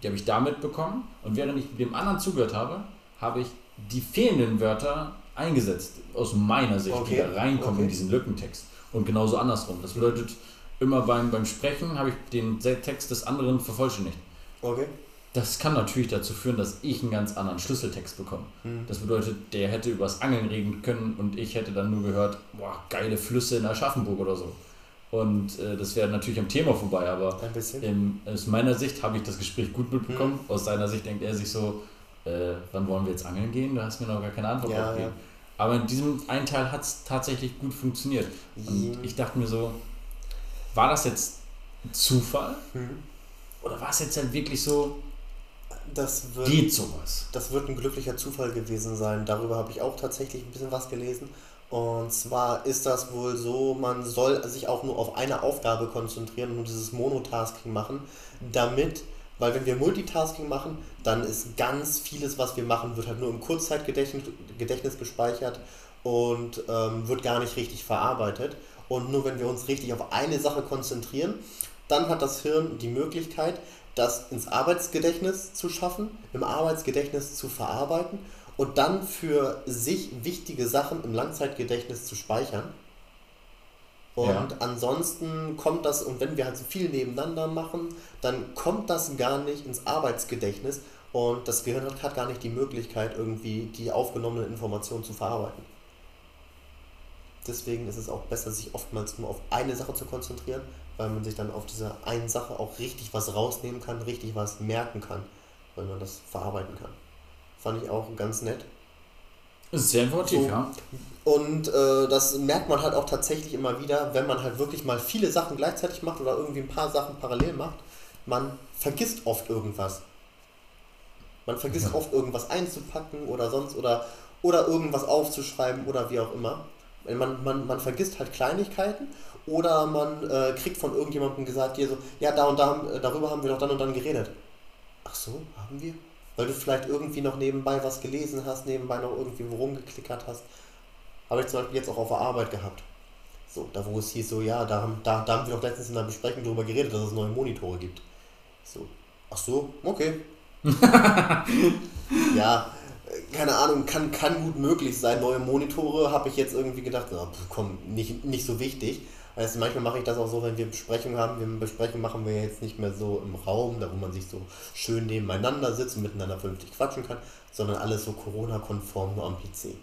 die habe ich da mitbekommen. Und während ich dem anderen zugehört habe, habe ich die fehlenden Wörter eingesetzt, aus meiner Sicht, die Okay, da reinkommen in okay. diesen Lückentext. Und genauso andersrum. Das bedeutet, immer beim, beim Sprechen habe ich den Text des anderen vervollständigt. Okay. Das kann natürlich dazu führen, dass ich einen ganz anderen Schlüsseltext bekomme. Mhm. Das bedeutet, der hätte übers Angeln reden können und ich hätte dann nur gehört, boah, geile Flüsse in Aschaffenburg oder so. Und äh, das wäre natürlich am Thema vorbei, aber ähm, aus meiner Sicht habe ich das Gespräch gut mitbekommen. Aus seiner Sicht denkt er sich so, äh, wann wollen wir jetzt angeln gehen? Da hast du mir noch gar keine Antwort Ja, gegeben. Aber in diesem einen Teil hat es tatsächlich gut funktioniert. Und Mhm. ich dachte mir so, war das jetzt Zufall? Mhm. Oder war es jetzt halt wirklich so, Das wird, geht sowas? das wird ein glücklicher Zufall gewesen sein. Darüber habe ich auch tatsächlich ein bisschen was gelesen. Und zwar ist das wohl so, man soll sich auch nur auf eine Aufgabe konzentrieren und nur dieses Monotasking machen, damit, weil wenn wir Multitasking machen, dann ist ganz vieles, was wir machen, wird halt nur im Kurzzeitgedächtnis Gedächtnis gespeichert und ähm, wird gar nicht richtig verarbeitet. Und nur wenn wir uns richtig auf eine Sache konzentrieren, dann hat das Hirn die Möglichkeit, das ins Arbeitsgedächtnis zu schaffen, im Arbeitsgedächtnis zu verarbeiten und dann für sich wichtige Sachen im Langzeitgedächtnis zu speichern. Und Ja. ansonsten kommt das, und wenn wir halt so viel nebeneinander machen, dann kommt das gar nicht ins Arbeitsgedächtnis und das Gehirn hat, gar nicht die Möglichkeit, irgendwie die aufgenommenen Informationen zu verarbeiten. Deswegen ist es auch besser, sich oftmals nur auf eine Sache zu konzentrieren, weil man sich dann auf dieser einen Sache auch richtig was rausnehmen kann, richtig was merken kann, weil man das verarbeiten kann. Fand ich auch ganz nett. Ist sehr informativ, So. ja. Und äh, das merkt man halt auch tatsächlich immer wieder, wenn man halt wirklich mal viele Sachen gleichzeitig macht oder irgendwie ein paar Sachen parallel macht. Man vergisst oft irgendwas. Man vergisst Ja. oft irgendwas einzupacken oder sonst oder, oder irgendwas aufzuschreiben oder wie auch immer. Man, man, man vergisst halt Kleinigkeiten oder man äh, kriegt von irgendjemandem gesagt, hier so, ja, da und da, äh, darüber haben wir doch dann und dann geredet. Ach so, haben wir? Weil du vielleicht irgendwie noch nebenbei was gelesen hast, nebenbei noch irgendwie wo rumgeklickert hast. Habe ich zum Beispiel jetzt auch auf der Arbeit gehabt. So, da wo es hieß, so, ja, da, haben- da, da haben wir doch letztens in einer Besprechung darüber geredet, dass es neue Monitore gibt. So, ach so, okay. ja, keine Ahnung, kann, kann gut möglich sein. Neue Monitore habe ich jetzt irgendwie gedacht, na, komm, nicht, nicht so wichtig. Du, manchmal mache ich das auch so, wenn wir Besprechungen haben. Wir Besprechungen machen wir jetzt nicht mehr so im Raum, da wo man sich so schön nebeneinander sitzt und miteinander vernünftig quatschen kann, sondern alles so Corona-konform nur am PC.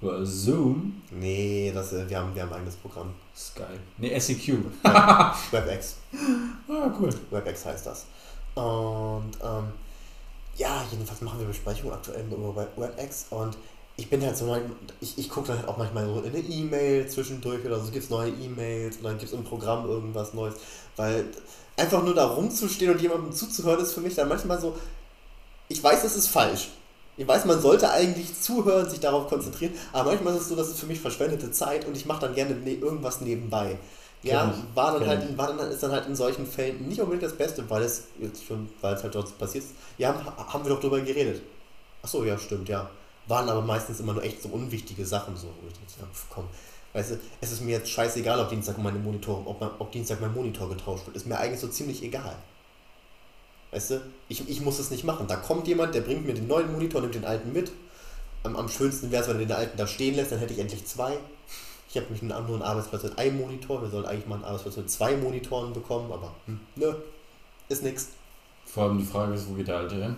Über Zoom. Nee, das, äh, wir, haben, wir haben ein eigenes Programm. Sky. Nee, SEQ. WebEx. ah, cool. WebEx heißt das. Und ähm, ja, jedenfalls machen wir Besprechungen aktuell über Web- WebEx und ich bin halt so, ich, ich gucke dann halt auch manchmal so in eine E-Mail zwischendurch oder so, gibt es neue E-Mails oder gibt es im Programm irgendwas Neues, weil einfach nur da rumzustehen und jemandem zuzuhören ist für mich dann manchmal so, ich weiß, es ist falsch. Ich weiß, man sollte eigentlich zuhören, sich darauf konzentrieren, aber manchmal ist es so, dass es für mich verschwendete Zeit und ich mache dann gerne ne irgendwas nebenbei. Ja, war dann halt, war dann, ist dann halt in solchen Fällen nicht unbedingt das Beste, weil es jetzt schon, weil es halt dort passiert ist. Ja, haben, wir doch drüber geredet. Ach so, ja, stimmt, ja. Waren aber meistens immer nur echt so unwichtige Sachen, so, wo ich jetzt pf, komm, weißt du, es ist mir jetzt scheißegal, ob Dienstag meine Monitor, ob, ob Dienstag mein Monitor getauscht wird. Ist mir eigentlich so ziemlich egal. Weißt du, ich, ich muss es nicht machen. Da kommt jemand, der bringt mir den neuen Monitor, nimmt den alten mit. Am, am schönsten wäre es, wenn er den alten da stehen lässt, dann hätte ich endlich zwei. Ich habe mich einen anderen Arbeitsplatz mit einem Monitor. Wir sollen eigentlich mal einen Arbeitsplatz mit zwei Monitoren bekommen, aber hm, nö, ist nix. Vor allem die Frage ist, wo geht der Alte hin?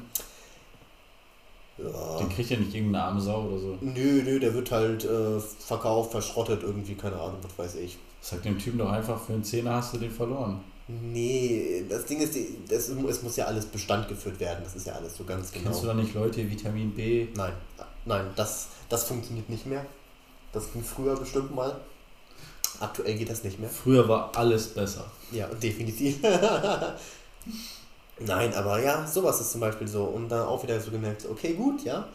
Ja. Den kriegt ja nicht irgendeine arme Sau oder so. Nö, nö, der wird halt äh, verkauft, verschrottet irgendwie, keine Ahnung, was weiß ich. Sag dem Typen doch einfach, für einen Zehner hast du den verloren. Nee, das Ding ist, das, es muss ja alles Bestand geführt werden, das ist ja alles so ganz genau. Kennst du da nicht Leute, Vitamin B? Nein, nein, das, das funktioniert nicht mehr. Das ging früher bestimmt mal. Aktuell geht das nicht mehr. Früher war alles besser. Ja, definitiv. Nein, aber ja, sowas ist zum Beispiel so. Und dann auch wieder so gemerkt, okay, gut, ja.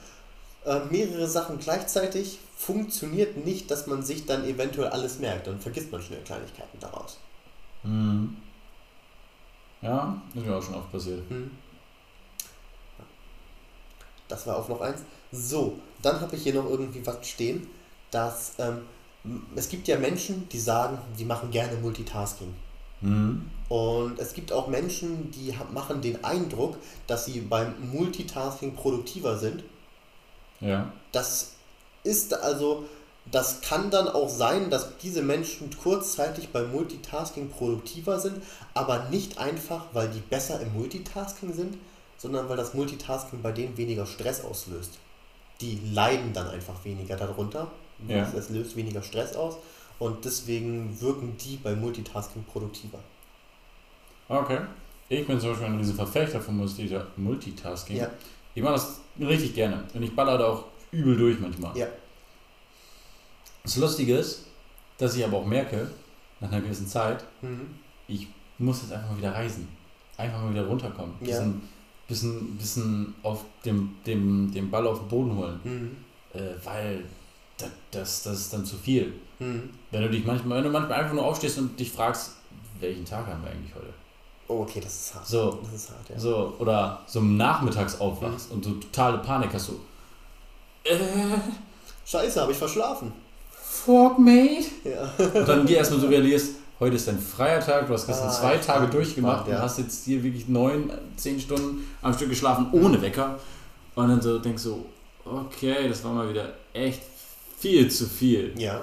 Äh, mehrere Sachen gleichzeitig funktioniert nicht, dass man sich dann eventuell alles merkt. Dann vergisst man schnell Kleinigkeiten daraus. Mhm. Ja, ist mir auch schon oft passiert. Hm. Das war auch noch eins. So, dann habe ich hier noch irgendwie was stehen, dass ähm, es gibt ja Menschen, die sagen, die machen gerne Multitasking. Mhm. Und es gibt auch Menschen, die machen den Eindruck, dass sie beim Multitasking produktiver sind. Ja. Das ist also, das kann dann auch sein, dass diese Menschen kurzzeitig beim Multitasking produktiver sind, aber nicht einfach, weil die besser im Multitasking sind, sondern weil das Multitasking bei denen weniger Stress auslöst. Die leiden dann einfach weniger darunter. Ja. Es löst weniger Stress aus und deswegen wirken die beim Multitasking produktiver. Okay. Ich bin zum Beispiel ein riesen Verfechter von Multita- Multitasking. Ja. Ich mache das richtig gerne. Und ich baller da auch übel durch manchmal. Ja. Das Lustige ist, dass ich aber auch merke, nach einer gewissen Zeit, Mhm. ich muss jetzt einfach mal wieder reisen. Einfach mal wieder runterkommen. Ja. Bisschen, bisschen, bisschen auf dem, dem, dem Ball auf den Boden holen. Mhm. Äh, weil das, das, das ist dann zu viel. Mhm. Wenn du dich manchmal, wenn du manchmal einfach nur aufstehst und dich fragst, welchen Tag haben wir eigentlich heute? Oh, okay, das ist hart. So. Das ist hart, ja. So, oder so nachmittags aufwachst und so totale Panik hast du. Äh, Scheiße, habe ich verschlafen. fuck, mate. Ja. Und dann geh erstmal so realierst, heute ist dein freier Tag, du hast gestern Ah, zwei Tage durchgemacht ja. und hast jetzt hier wirklich neun, zehn Stunden am Stück geschlafen ohne Wecker. Und dann so denkst du, okay, das war mal wieder echt viel zu viel. Ja.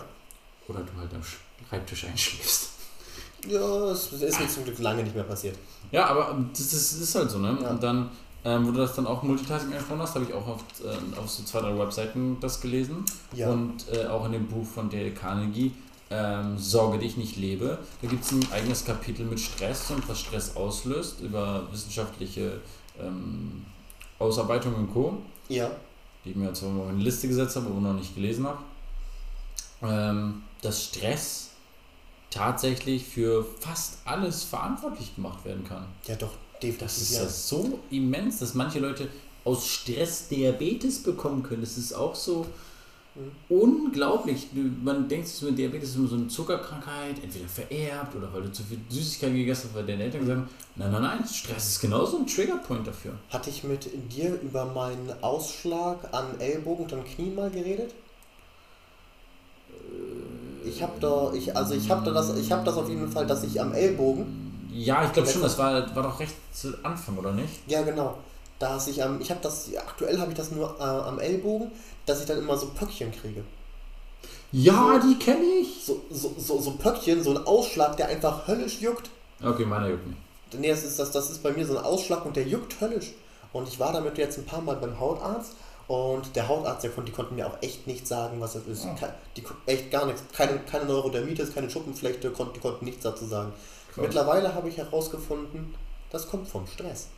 Oder du halt am Schreibtisch einschläfst. Ja, das ist mir zum Glück lange nicht mehr passiert. Ja, aber das ist, das ist halt so, ne? Ja. Und dann, ähm, wo du das dann auch Multitasking angesprochen hast, habe ich auch auf, ähm, auf so zwei, drei Webseiten das gelesen. Ja. Und äh, auch in dem Buch von Dale Carnegie, ähm, Sorge dich nicht lebe. Da gibt es ein eigenes Kapitel mit Stress und was Stress auslöst, über wissenschaftliche ähm, Ausarbeitungen und Co., Ja. die ich mir mal auf eine Liste gesetzt habe, aber noch nicht gelesen habe. Ähm, dass Stress tatsächlich für fast alles verantwortlich gemacht werden kann. Ja, doch, definitiv. Das ist ja. so immens, dass manche Leute aus Stress Diabetes bekommen können. Das ist auch so Mhm. unglaublich. Man denkt so, mit Diabetes ist immer so eine Zuckerkrankheit, entweder vererbt oder weil du zu viel Süßigkeiten gegessen hast, weil deine Eltern gesagt haben, nein, nein, nein, Stress ist genauso ein Triggerpoint dafür. Hatte ich mit dir über meinen Ausschlag an Ellbogen und an Knie mal geredet? Ich habe da, ich, also ich habe da das, ich habe das auf jeden Fall, dass ich am Ellbogen. Ja, ich glaube schon, das war, war doch recht zu Anfang, oder nicht? Ja, genau. Dass ich am, ich habe das, aktuell habe ich das nur äh, am Ellbogen, dass ich dann immer so Pöckchen kriege. Ja, die kenne ich. So, so, so, so Pöckchen, so ein Ausschlag, der einfach höllisch juckt. Okay, meiner juckt nicht. Nee, das ist, das, das ist bei mir so ein Ausschlag und der juckt höllisch. Und ich war damit jetzt ein paar Mal beim Hautarzt und der Hautarzt, der konnte, die konnten mir auch echt nicht sagen, was das ist. Oh. Die, echt gar nichts. Keine, keine Neurodermitis, keine Schuppenflechte, konnten, die konnten nichts dazu sagen. Krass. Mittlerweile habe ich herausgefunden, das kommt vom Stress.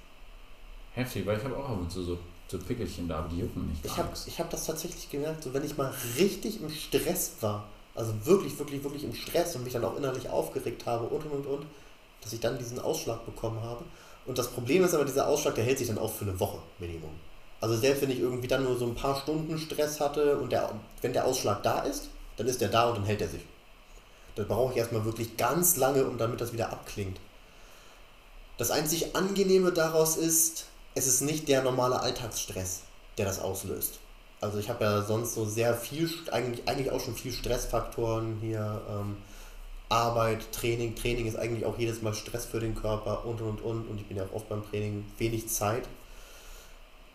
Heftig, weil ich habe auch ab und zu so, so Pickelchen da, aber die jucken nicht. Ich habe nichts. ich hab das tatsächlich gemerkt, so wenn ich mal richtig im Stress war, also wirklich, wirklich, wirklich im Stress und mich dann auch innerlich aufgeregt habe und und und und, dass ich dann diesen Ausschlag bekommen habe. Und das Problem ist aber, dieser Ausschlag, der hält sich dann auch für eine Woche Minimum. Also selbst wenn ich irgendwie dann nur so ein paar Stunden Stress hatte und der, wenn der Ausschlag da ist, dann ist der da und dann hält er sich. Da brauche ich erstmal wirklich ganz lange, um damit das wieder abklingt. Das einzig Angenehme daraus ist, es ist nicht der normale Alltagsstress, der das auslöst. Also ich habe ja sonst so sehr viel, eigentlich, eigentlich auch schon viel Stressfaktoren hier. Ähm, Arbeit, Training. Training ist eigentlich auch jedes Mal Stress für den Körper und und und. Und ich bin ja auch oft beim Training wenig Zeit.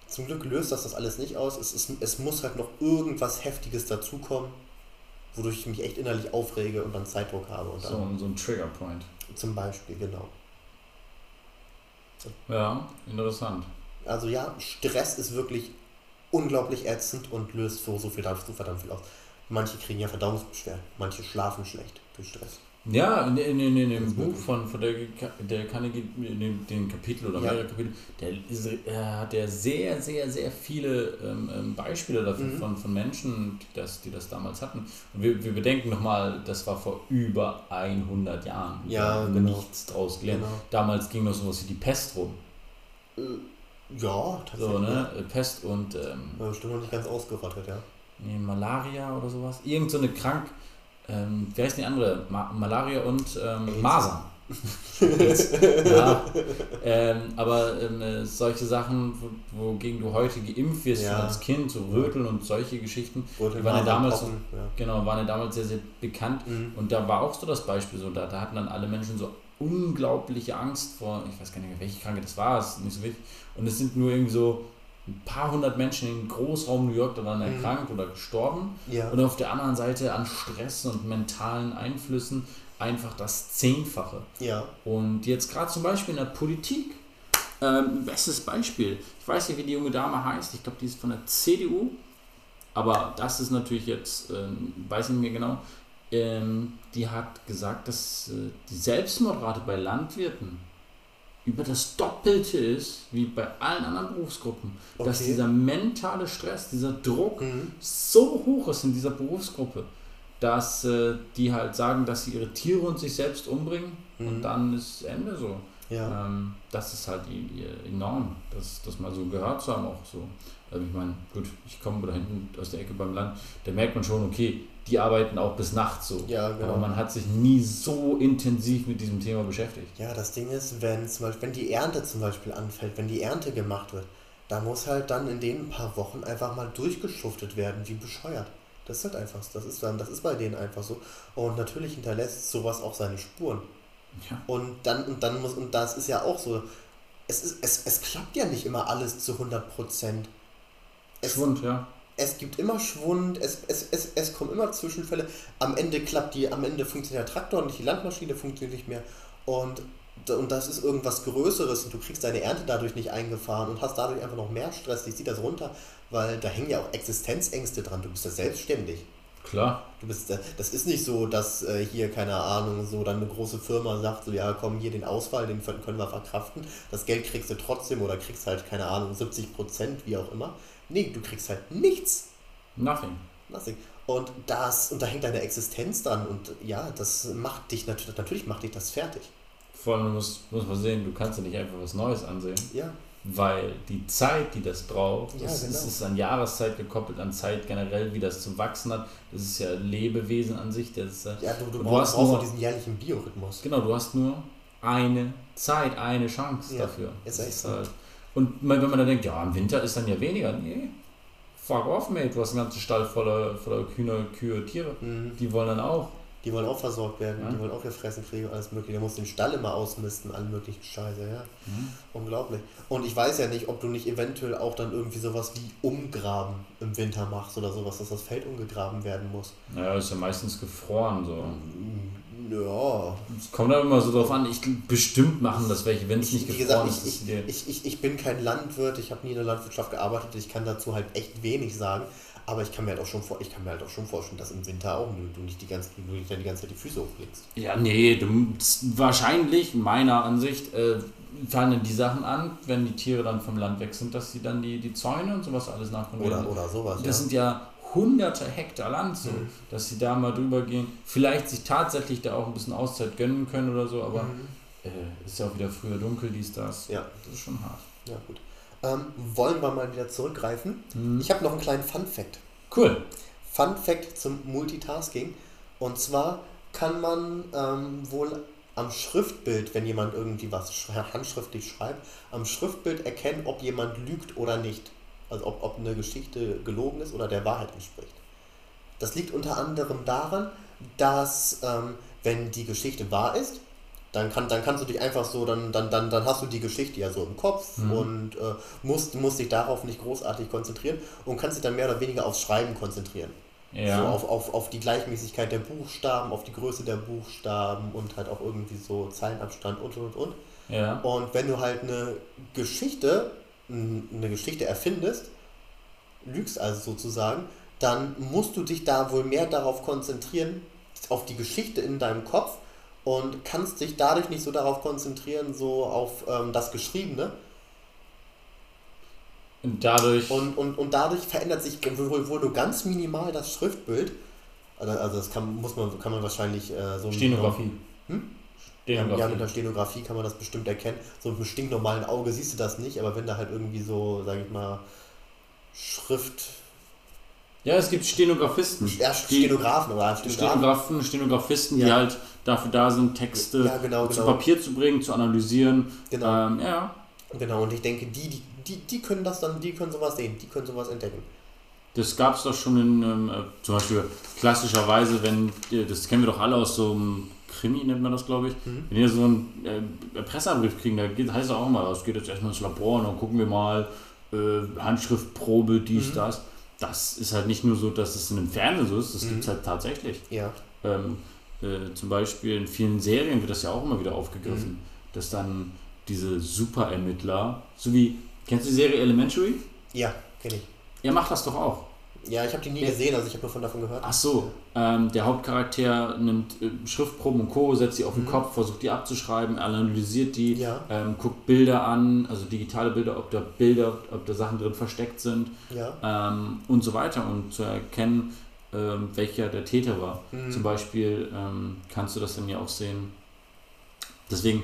Zum Glück löst das das alles nicht aus. Es, ist, es muss halt noch irgendwas Heftiges dazukommen, wodurch ich mich echt innerlich aufrege und dann Zeitdruck habe. Und dann So, ein- so ein Triggerpoint. zum Beispiel, genau. Ja, interessant. Also ja, Stress ist wirklich unglaublich ätzend und löst so, so, viel, so verdammt viel aus. Manche kriegen ja Verdauungsbeschwerden, manche schlafen schlecht durch Stress. Ja, in, in, in, in dem Buch von, von der, der Carnegie, in dem, den Kapitel oder Ja. mehrere Kapitel, der ist, er hat ja sehr, sehr, sehr viele ähm, ähm, Beispiele dafür Mhm. von, von Menschen, die das, die das damals hatten. Und wir, wir bedenken nochmal, das war vor über 100 Jahren. Ja, genau. nichts draus gelernt. Genau. Damals ging noch sowas wie die Pest rum. Äh, Ja, tatsächlich. So, ne? Pest und ähm, Ja, bestimmt noch nicht ganz ausgerottet, ja. nee, Malaria oder sowas. Irgend so eine Krank. Ähm, wie heißt die andere? Ma Malaria und ähm. Masern. ja, ähm, aber ähm, äh, solche Sachen, wo, wogegen du heute geimpft wirst Ja. als Kind, so Röteln und solche Geschichten, Die waren ja damals trocken, ja. genau, waren ja damals sehr, sehr bekannt. Mhm. Und da war auch so das Beispiel so, da, da hatten dann alle Menschen so unglaubliche Angst vor, ich weiß gar nicht mehr, welche Krankheit das war, ist nicht so wichtig. Und es sind nur irgendwie so ein paar hundert Menschen im Großraum New York daran Mhm. erkrankt oder gestorben. Ja. Und auf der anderen Seite an Stress und mentalen Einflüssen einfach das Zehnfache. ja. Und jetzt gerade zum Beispiel in der Politik, ähm, bestes Beispiel. Ich weiß nicht, wie die junge Dame heißt. Ich glaube, die ist von der CDU. Aber das ist natürlich jetzt, ähm, weiß nicht mehr genau. Ähm, die hat gesagt, dass äh, die Selbstmordrate bei Landwirten über das Doppelte ist wie bei allen anderen Berufsgruppen. Dass Okay. dieser mentale Stress, dieser Druck Mhm. so hoch ist in dieser Berufsgruppe, dass äh, die halt sagen, dass sie ihre Tiere und sich selbst umbringen Mhm. und dann ist Ende so. Ja. Ähm, das ist halt enorm, das, das mal so gehört zu haben auch so. Also ich meine, gut, ich komme da hinten aus der Ecke beim Land, da merkt man schon, okay, die arbeiten auch bis nachts so. Ja, genau. Aber man hat sich nie so intensiv mit diesem Thema beschäftigt. Ja, das Ding ist, wenn zum Beispiel, wenn die Ernte zum Beispiel anfällt, wenn die Ernte gemacht wird, da muss halt dann in den paar Wochen einfach mal durchgeschuftet werden, wie bescheuert. Das ist halt einfach, das ist dann, das ist bei denen einfach so. Und natürlich hinterlässt sowas auch seine Spuren. Ja. Und dann, und dann muss, und das ist ja auch so, es, ist, es, es klappt ja nicht immer alles zu 100 Prozent. Es, Schwund, ja. Es gibt immer Schwund, es, es, es, es kommen immer Zwischenfälle. Am Ende klappt die, am Ende funktioniert der Traktor nicht, die Landmaschine funktioniert nicht mehr. Und, und das ist irgendwas Größeres und du kriegst deine Ernte dadurch nicht eingefahren und hast dadurch einfach noch mehr Stress. Ich ziehe das runter, weil da hängen ja auch Existenzängste dran. Du bist ja selbstständig. Klar. Du bist, äh, das ist nicht so, dass äh, hier, keine Ahnung, so dann eine große Firma sagt, so ja, komm, hier den Ausfall, den können wir verkraften. Das Geld kriegst du trotzdem oder kriegst halt, keine Ahnung, 70 Prozent, wie auch immer. Nee, du kriegst halt nichts. Nothing. Nothing. Und das, und da hängt deine Existenz dran und ja, das macht dich natürlich, natürlich macht dich das fertig. Vor allem muss, muss man sehen, du kannst ja nicht einfach was Neues ansehen. Ja, Weil die Zeit, die das braucht, Ja, das, genau. das ist an Jahreszeit gekoppelt, an Zeit generell, wie das zu wachsen hat. Das ist ja ein Lebewesen an sich. Das ist, ja- ja du, du Du brauchst, hast nur- auch diesen jährlichen Biorhythmus. genau, du hast nur eine Zeit, eine Chance Ja, dafür. ist Das echt so. halt, und man- wenn man dann denkt, ja, im Winter ist dann ja weniger. Nee, fuck off, mate. Du hast einen ganzen Stall voller, voller Hühner, Kühe, Tiere. Mhm. Die wollen dann auch Die wollen auch versorgt werden, Ja. die wollen auch ihr Fressen kriegen, alles mögliche. Der muss den Stall immer ausmisten, alle möglichen Scheiße, ja. Mhm. Unglaublich. Und ich weiß ja nicht, ob du nicht eventuell auch dann irgendwie sowas wie umgraben im Winter machst oder sowas, dass das Feld umgegraben werden muss. Naja, ist ja meistens gefroren so. Ja. Es kommt aber immer so drauf an, ich bestimmt machen das welche, wenn es nicht Wie gefroren gesagt, ist. ich, ich, ich, ich bin kein Landwirt, ich habe nie in der Landwirtschaft gearbeitet, ich kann dazu halt echt wenig sagen. Aber ich kann mir halt auch schon vor, ich kann mir halt auch schon vorstellen, dass im Winter auch du, du nicht die ganze, du nicht dann die ganze Zeit die Füße hochlegst. Ja, nee, du, wahrscheinlich, meiner Ansicht, äh, fangen die Sachen an, wenn die Tiere dann vom Land weg sind, dass sie dann die, die Zäune und sowas alles nachkontrollieren. Oder, oder sowas. Das ja. sind ja hunderte Hektar Land so, Mhm. dass sie da mal drüber gehen. Vielleicht sich tatsächlich da auch ein bisschen Auszeit gönnen können oder so, aber Mhm. äh, ist ja auch wieder früher dunkel, dies, das. Ja. Das ist schon hart. Ja, gut. Ähm, wollen wir mal wieder zurückgreifen? Mhm. Ich habe noch einen kleinen Fun-Fact. Cool. Fun Fact zum Multitasking. Und zwar kann man ähm, wohl am Schriftbild, wenn jemand irgendwie was sch handschriftlich schreibt, am Schriftbild erkennen, ob jemand lügt oder nicht. Also ob, ob eine Geschichte gelogen ist oder der Wahrheit entspricht. Das liegt unter anderem daran, dass ähm, wenn die Geschichte wahr ist, dann, kann, dann kannst du dich einfach so, dann, dann, dann, dann hast du die Geschichte ja so im Kopf Mhm. und äh, musst, musst dich darauf nicht großartig konzentrieren und kannst dich dann mehr oder weniger aufs Schreiben konzentrieren. Ja. So auf, auf, auf die Gleichmäßigkeit der Buchstaben, auf die Größe der Buchstaben und halt auch irgendwie so Zeilenabstand und und und. und. ja. Und wenn du halt eine Geschichte, eine Geschichte erfindest, lügst also sozusagen, dann musst du dich da wohl mehr darauf konzentrieren, auf die Geschichte in deinem Kopf und kannst dich dadurch nicht so darauf konzentrieren, so auf ähm, das Geschriebene. Und dadurch. Und, und, und dadurch verändert sich wohl, wohl nur ganz minimal das Schriftbild. Also, also das kann, muss man, kann man wahrscheinlich äh, so Stenografie. Hm? Ja, Stenografie. ja, mit der Stenografie kann man das bestimmt erkennen. So mit einem stinknormalen Auge siehst du das nicht, aber wenn da halt irgendwie so, sag ich mal, Schrift. Ja, es gibt Stenografisten. Ja, Die- Stenografen oder Stenografen. Stenografen, Stenografisten, die Ja. halt dafür da sind, Texte Ja, genau, zu genau. Papier zu bringen, zu analysieren. Genau, Ähm, ja, genau. Und ich denke, die, die, die, die können das dann, die können sowas sehen, die können sowas entdecken. das gab es doch schon in, ähm, äh, zum Beispiel klassischerweise, wenn, das kennen wir doch alle aus so einem Krimi, nennt man das, glaube ich. Mhm. Wenn wir so einen äh, Pressebrief kriegen, da geht, heißt es auch immer, es geht jetzt erstmal ins Labor und dann gucken wir mal, äh, Handschriftprobe, dies, Mhm. das. Das ist halt nicht nur so, dass es in einem Fernsehen so ist, das Mhm. gibt es halt tatsächlich. Ja. Ähm, äh, zum Beispiel in vielen Serien wird das ja auch immer wieder aufgegriffen, Mhm. dass dann diese Superermittler, so wie, kennst du die Serie Elementary? Ja, kenne ich. Er macht das doch auch. Ja, ich habe die nie Ja. gesehen, also ich habe nur von davon gehört. Ach so, ähm, der Hauptcharakter nimmt äh, Schriftproben und Co., setzt sie auf den Mhm. Kopf, versucht die abzuschreiben, analysiert die, Ja, ähm, guckt Bilder an, also digitale Bilder, ob da Bilder, ob da Sachen drin versteckt sind ja. ähm, und so weiter und zu erkennen, ähm, welcher der Täter war. Mhm. Zum Beispiel ähm, kannst du das dann ja auch sehen. Deswegen,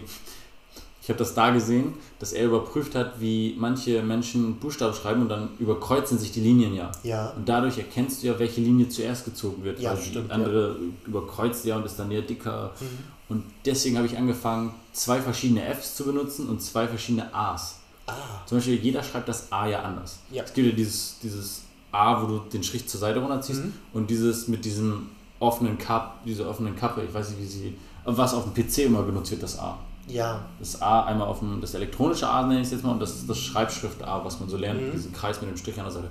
ich habe das da gesehen, dass er überprüft hat, wie manche Menschen Buchstaben schreiben und dann überkreuzen sich die Linien ja. Ja, Und dadurch erkennst du ja, welche Linie zuerst gezogen wird. Ja, weil stimmt, die andere überkreuzt ja und ist dann eher dicker. Mhm. Und deswegen habe ich angefangen, zwei verschiedene Fs zu benutzen und zwei verschiedene A's. Ah, Zum Beispiel, jeder schreibt das A ja anders. Ja. Es gibt ja dieses, dieses A, wo du den Strich zur Seite runterziehst Mhm. und dieses mit diesem offenen Cup, diese offenen Kappe, ich weiß nicht, wie sie, was auf dem PC immer benutzt wird, das A. ja, Das A einmal auf dem, das elektronische A nenne ich es jetzt mal und das ist das Schreibschrift A, was man so lernt, Mhm. diesen Kreis mit dem Strich an der Seite.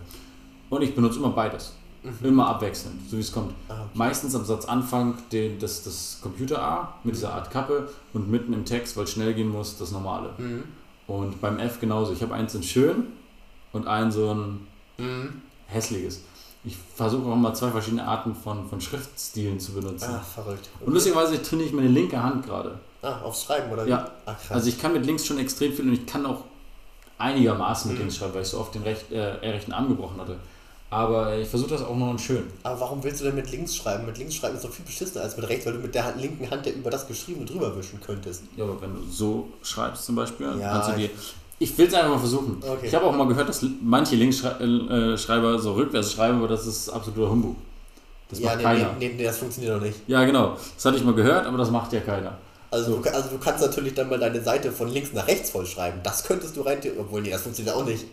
Und ich benutze immer beides. Mhm. Immer abwechselnd, so wie es kommt. ah, okay. Meistens am Satzanfang den, das, das Computer A mit dieser Art Kappe und mitten im Text, weil es schnell gehen muss, das normale. Mhm. Und beim F genauso. Ich habe eins in schön und ein so ein Mhm. hässliches. Ich versuche auch mal zwei verschiedene Arten von, von Schriftstilen zu benutzen. Ah, verrückt. Und lustigerweise trainiere ich meine linke Hand gerade. Ah, aufs Schreiben oder? Ja. Krass. Also ich kann mit links schon extrem viel und ich kann auch einigermaßen mit Mhm. links schreiben, weil ich so oft den recht, äh, rechten Arm gebrochen hatte. Aber ich versuche das auch noch in schön. Aber warum willst du denn mit links schreiben? Mit links schreiben ist doch viel beschissener als mit rechts, weil du mit der Hand, linken Hand ja über das Geschriebene drüber wischen könntest. Ja, aber wenn du so schreibst zum Beispiel, Ja, kannst du dir... Ich will es einfach mal versuchen. Okay. Ich habe auch mal gehört, dass manche Linksschreiber so rückwärts schreiben, aber das ist absoluter Humbug. Das ja, macht nee, keiner. nee, nee, nee, das funktioniert doch nicht. Ja, genau. Das hatte ich mal gehört, aber das macht ja keiner. Also, also du kannst natürlich dann mal deine Seite von links nach rechts vollschreiben. Das könntest du rein, obwohl nee, das funktioniert auch nicht.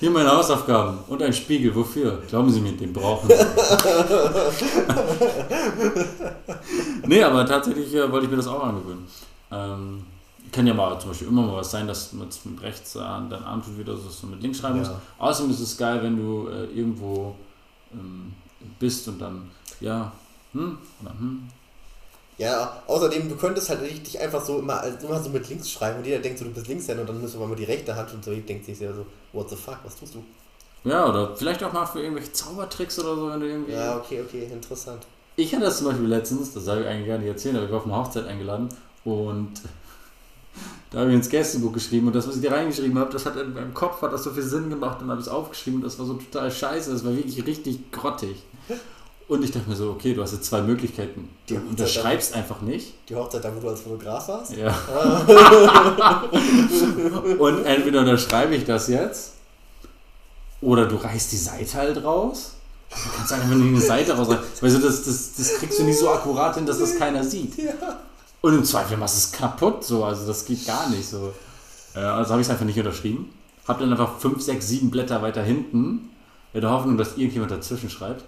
Hier meine Hausaufgaben und ein Spiegel. Wofür? Glauben Sie mir, den brauchen Sie. nee, aber tatsächlich äh, wollte ich mir das auch angewöhnen. Ähm, kann ja mal zum Beispiel immer mal was sein, dass man mit rechts äh, dein Arm tut wieder, dass du mit links schreiben musst. Ja. Außerdem ist es geil, wenn du äh, irgendwo ähm, bist und dann, ja, hm, oder hm. Ja, außerdem, du könntest halt richtig einfach so immer, also immer so mit links schreiben und jeder denkt so, du bist Linkshänder und dann müssen wir mal die rechte Hand und so denkt sich ja so, what the fuck, was tust du? Ja, oder vielleicht auch mal für irgendwelche Zaubertricks oder so, wenn du irgendwie. Ja, okay, okay, interessant. Ich hatte das zum Beispiel letztens, das soll ich eigentlich gar nicht erzählen, aber ich war auf eine Hochzeit eingeladen und da habe ich ins Gästebuch geschrieben und das, was ich da reingeschrieben habe, das hat in meinem Kopf hat das so viel Sinn gemacht und habe es aufgeschrieben und das war so total scheiße, das war wirklich richtig grottig. Und ich dachte mir so, okay, du hast jetzt zwei Möglichkeiten. Du unterschreibst einfach nicht. Die Hochzeit, da wo du als Fotograf warst? Ja. und entweder unterschreibe ich das jetzt oder du reißt die Seite halt raus. Du kannst einfach nur eine Seite rausreißen. Weißt du, das, das, das kriegst du nicht so akkurat hin, dass das keiner sieht. Ja. Und im Zweifel machst du es kaputt, so. Also das geht gar nicht so. Äh, also habe ich es einfach nicht unterschrieben. Hab dann einfach 5, 6, 7 Blätter weiter hinten, in der Hoffnung, dass irgendjemand dazwischen schreibt,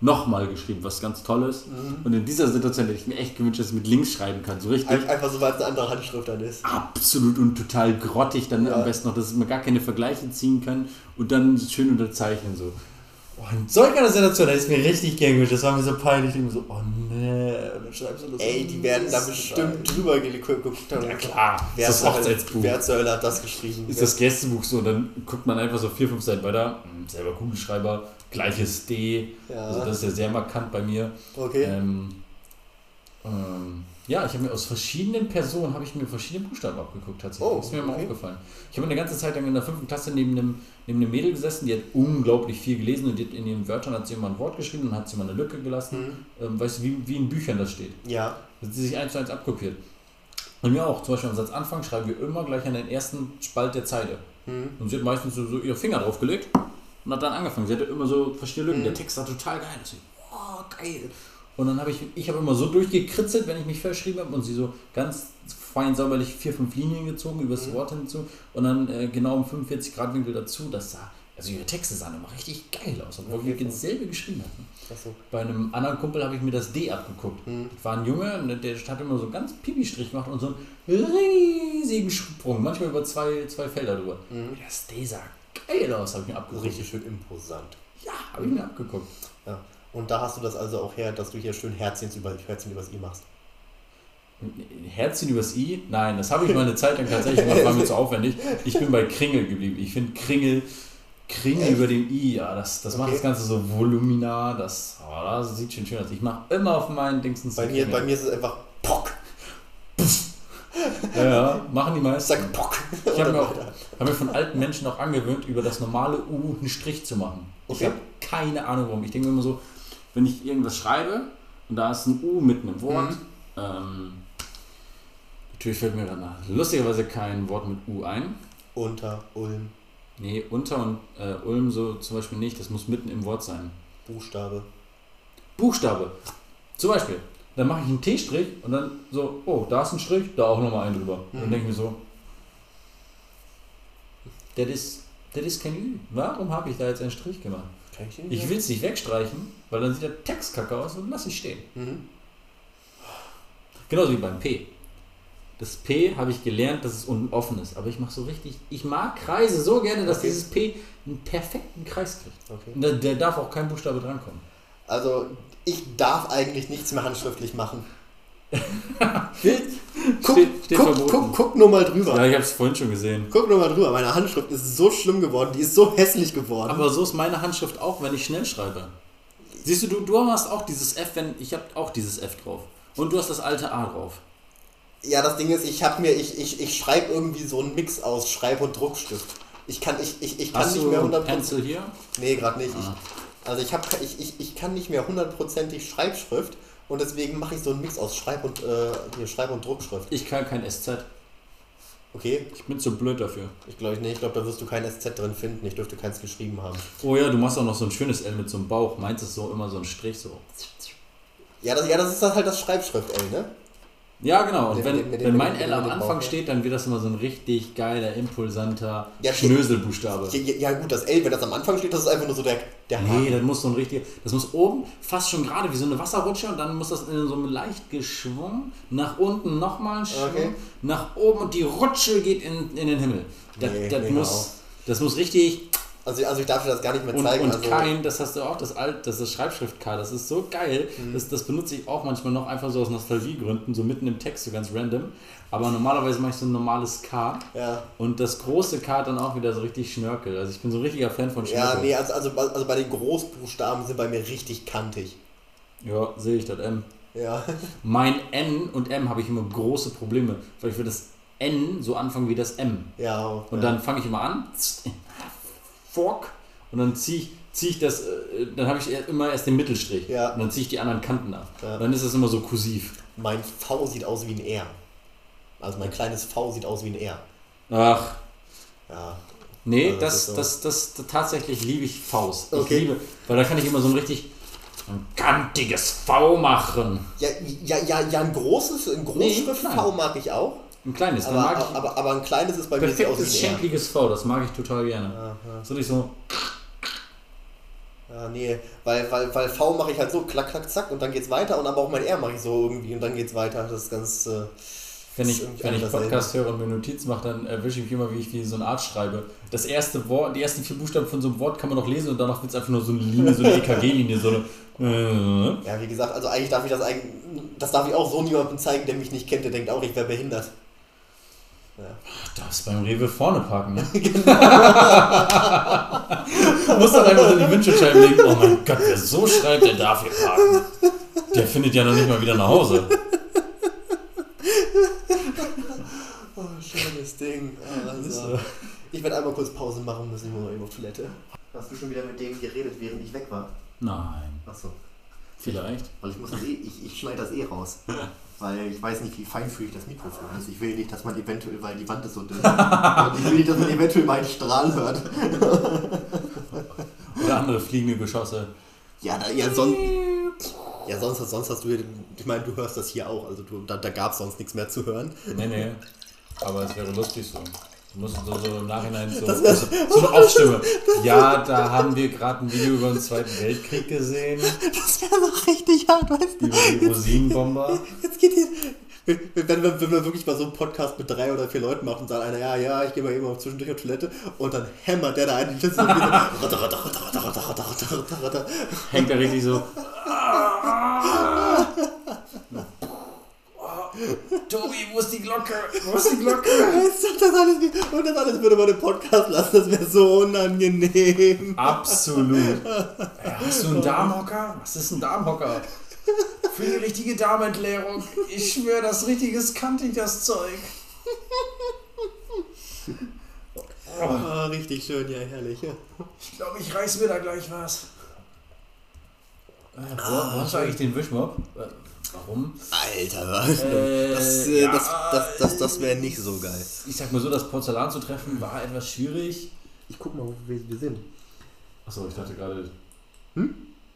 nochmal geschrieben, was ganz toll ist. Und in dieser Situation hätte ich mir echt gewünscht, dass ich mit links schreiben kann. So richtig Ein- Einfach so, weil es eine andere Handschrift dann ist. absolut und total grottig dann Ja. am besten noch, dass man gar keine Vergleiche ziehen kann und dann schön unterzeichnen so. Oh, in solch einer Situation ich es mir richtig gewünscht. Das war mir so peinlich. Ich so, oh nee. Und dann schreibst du das Ey, die werden da bestimmt drüber ge- geguckt. Ja klar, Wer das ist Hochzeitsbuch. Wer zur Hölle hat das geschrieben? Ist das Gästebuch so, dann guckt man einfach so vier, fünf Seiten weiter. Hm, Selber Kugelschreiber, gleiches D. Ja. Also das ist ja sehr markant bei mir. okay. Ähm, ähm, ja, ich habe mir aus verschiedenen Personen habe ich mir verschiedene Buchstaben abgeguckt tatsächlich. Oh, ist mir mal okay. aufgefallen. Ich habe eine ganze Zeit lang in der fünften Klasse neben einem, neben einem Mädel gesessen, die hat unglaublich viel gelesen und die hat in ihren Wörtern hat sie immer ein Wort geschrieben und hat sie mal eine Lücke gelassen. Mhm. Ähm, weißt du, wie, wie in Büchern das steht. Ja. Hat sie sich eins zu eins abkopiert. Und mir auch, zum Beispiel am Satzanfang schreiben wir immer gleich an den ersten Spalt der Zeile. Mhm. Und sie hat meistens so, so ihre Finger draufgelegt und hat dann angefangen. Sie hatte immer so verschiedene Lücken. Mhm. Der Text war total geil. Deswegen, oh, geil. Und dann habe ich, ich habe immer so durchgekritzelt, wenn ich mich verschrieben habe und sie so ganz fein säuberlich vier, fünf Linien gezogen, übers Mhm. Wort hinzu und dann äh, genau im 45 Grad Winkel dazu. Das sah, also ihre Texte sahen immer richtig geil aus, obwohl Okay. wir dasselbe geschrieben hatten. Achso. Bei einem anderen Kumpel habe ich mir das D abgeguckt. Mhm. Das war ein Junge, und der hat immer so ganz Pipi-Strich gemacht und so einen riesigen Sprung, manchmal über zwei, zwei Felder drüber. Mhm. Das D sah geil aus, habe ich mir So abgeguckt. richtig schön imposant. Ja, habe ich mir abgeguckt. Ja. Und da hast du das also auch her, dass du hier schön Herzchen über, Herzchen übers I machst. Herzchen übers I? Nein, das habe ich mal eine Zeit lang tatsächlich gemacht, war mir zu aufwendig. Ich bin bei Kringel geblieben. Ich finde Kringel, Kringel Echt? über dem I, ja, das, das macht Okay. das Ganze so voluminar, das, oh, das sieht schon schön aus. Ich mache immer auf meinen Dingsens Bei mir, bei mir ist es einfach Pock. Ja, ja, machen die meisten. Sag Pock. Ich habe mir, auch- hab mir von alten Menschen auch angewöhnt, über das normale U einen Strich zu machen. Ich Okay. habe keine Ahnung warum. Ich denke mir immer so, wenn ich irgendwas schreibe und da ist ein U mitten im Wort, Mhm. ähm, natürlich fällt mir dann lustigerweise kein Wort mit U ein. Unter, Ulm, Nee, Unter und äh, Ulm so zum Beispiel nicht, das muss mitten im Wort sein. Buchstabe. Buchstabe. Zum Beispiel, dann mache ich einen T-Strich und dann so, oh, da ist ein Strich, da auch nochmal ein drüber. Und dann Mhm. denke ich mir so, das ist, das ist kein Ü. Warum habe ich da jetzt einen Strich gemacht? Kann ich Ich will es nicht wegstreichen, weil dann sieht der Text kacke aus und lass ich stehen. Mhm. Genauso wie beim P. Das P habe ich gelernt, dass es unten offen ist. Aber ich mache so richtig, ich mag Kreise so gerne, dass Okay. dieses P einen perfekten Kreis kriegt. Okay. Da, der darf auch kein Buchstabe drankommen. Also, ich darf eigentlich nichts mehr handschriftlich machen. Guck, Steht- steht guck, guck, guck nur mal drüber. Ja, ich habe es vorhin schon gesehen. Guck nur mal drüber. Meine Handschrift ist so schlimm geworden, die ist so hässlich geworden. Aber so ist meine Handschrift auch, wenn ich schnell schreibe. Siehst du, du, du hast auch dieses F, wenn ich habe auch dieses F drauf. Und du hast das alte A drauf. ja, das Ding ist, ich habe mir, ich, ich, ich schreibe irgendwie so einen Mix aus Schreib- und Druckstift. Ich kann, ich, ich, ich kann Hast nicht du mehr einen 100%. Pencil hier? Nee, gerade nicht. Ah. Ich, also ich, hab, ich, ich, ich kann nicht mehr hundertprozentig Schreibschrift und deswegen mache ich so einen Mix aus Schreib- und, äh, hier, Schreib- und Druckschrift. Ich kann kein SZ. Okay, Ich bin zu blöd dafür. ich glaube nee, ich glaube, da wirst du kein SZ drin finden. Ich dürfte keins geschrieben haben. Oh ja, du machst auch noch so ein schönes L mit so einem Bauch. Meins ist so immer so ein Strich so. Ja, das, ja, das ist halt das Schreibschrift, ey, ne? Ja, genau. Und wenn, wenn mein L am Anfang steht, dann wird das immer so ein richtig geiler, impulsanter Ja, Schnöselbuchstabe. Ja, ja, gut, das L, wenn das am Anfang steht, das ist einfach nur so der, der Nee, Haken. das muss so ein richtig, das muss oben fast schon gerade wie so eine Wasserrutsche und dann muss das in so einem leicht geschwungen, nach unten nochmal Schwung, Okay. nach oben und die Rutsche geht in, in den Himmel. Das, Nee, das, nee, muss, das muss richtig Also, also ich darf dir das gar nicht mehr und, zeigen. und also, kein, das hast du auch, das alt, das ist Schreibschrift K, das ist so geil, Mhm. das, das benutze ich auch manchmal noch einfach so aus Nostalgiegründen, so mitten im Text, so ganz random. Aber normalerweise mache ich so ein normales K Ja, und das große K dann auch wieder so richtig Schnörkel. Also ich bin so ein richtiger Fan von ja Schnörkel. nee, also, also, also bei den Großbuchstaben sind bei mir richtig kantig. Ja, sehe ich das M. Ja. Mein N und M habe ich immer große Probleme, weil ich für das N so anfange wie das M. Ja. Und ja. dann fange ich immer an, Fork, und dann ziehe ich, zieh ich das, äh, dann habe ich eher- immer erst den Mittelstrich. Ja. Und dann ziehe ich die anderen Kanten ab. Ja. Dann ist das immer so kursiv. Mein V sieht aus wie ein R. Also mein kleines V sieht aus wie ein R. Ach, Ja. nee, Also das das, das, das, das, tatsächlich liebe ich Vs. Ich Okay. liebe, weil da kann ich immer so ein richtig ein kantiges V machen. Ja, ja, ja, ja, ein großes, ein Großschrift Nee, V mag ich auch. Ein kleines, Aber, mag ich aber, aber ein kleines ist bei mir sieht aus schenkliges V, das mag ich total gerne. Ja. So nicht so, Ja, nee, weil, weil, weil V mache ich halt so klack, klack, zack und dann geht's weiter und aber auch mein R mache ich so irgendwie und dann geht's weiter. Das ist ganz. Äh, wenn ich, wenn ich. Podcast höre und mir Notizen mache, dann erwische ich mich immer, wie ich wie so eine Art schreibe. Das erste Wort, die ersten vier Buchstaben von so einem Wort kann man noch lesen und danach wird es einfach nur so eine Linie, so eine EKG-Linie, so eine. Äh. ja, wie gesagt, also eigentlich darf ich das eigentlich. Das darf ich auch so niemandem zeigen, der mich nicht kennt, der denkt auch, ich wäre behindert. Du darfst beim Rewe vorne parken, ne? du musst dann einfach in die Windschutzscheibe legen, oh mein Gott, wer so schreibt, der darf hier parken. Der findet ja noch nicht mal wieder nach Hause. Oh, schönes Ding. Also, so. ich werde einmal kurz Pause machen müssen, ich muss mal eben auf Toilette. Hast du schon wieder mit denen geredet, während ich weg war? Nein. Achso. Vielleicht. Weil ich muss das eh, ich, ich schneide das eh raus. Weil ich weiß nicht, wie feinfühlig das Mikrofon ist. Ich will nicht, dass man eventuell, weil die Wand ist so dünn. und ich will nicht, dass man eventuell meinen Strahl hört. Oder andere fliegende Geschosse. Ja, da, ja, sonst, ja sonst, sonst hast du, ja- ich meine, du hörst das hier auch. Also du, da, da gab es sonst nichts mehr zu hören. Nee, nee. Aber es wäre lustig so. Muss so, so im Nachhinein so, das, das, so eine Aufstimme. Das, ja, da haben wir gerade ein Video über den Zweiten Weltkrieg gesehen. Das wäre so richtig hart, weißt du? Über die Rosinenbomber. Jetzt geht hier. Wenn, wenn, wenn wir wirklich mal so einen Podcast mit drei oder vier Leuten machen und sagen einer, ja, ja, ich gehe mal eben auf zwischendurch auf Toilette und dann hämmert der da einen Schlüssel und wieder. Hängt er richtig so. Tobi, wo ist die Glocke? Wo ist die Glocke? Das alles, und das alles würde man im Podcast lassen, das wäre so unangenehm. Absolut. Ja, hast du einen Darmhocker? Was ist ein Darmhocker? Für die richtige Darmentleerung. Ich schwöre, das richtige ist kantig, das Zeug. Ah, richtig schön, ja, herrlich. Ja. Ich glaube, ich reiß mir da gleich was. Äh, wo, wo hast du eigentlich den Wischmopp? Warum? Alter, was? Äh, das äh, ja, das, das, das, das wäre nicht so geil. Ich sag mal so, das Porzellan zu treffen war etwas schwierig. Ich guck mal, wo wir, sind. Achso, ich dachte gerade. Hm?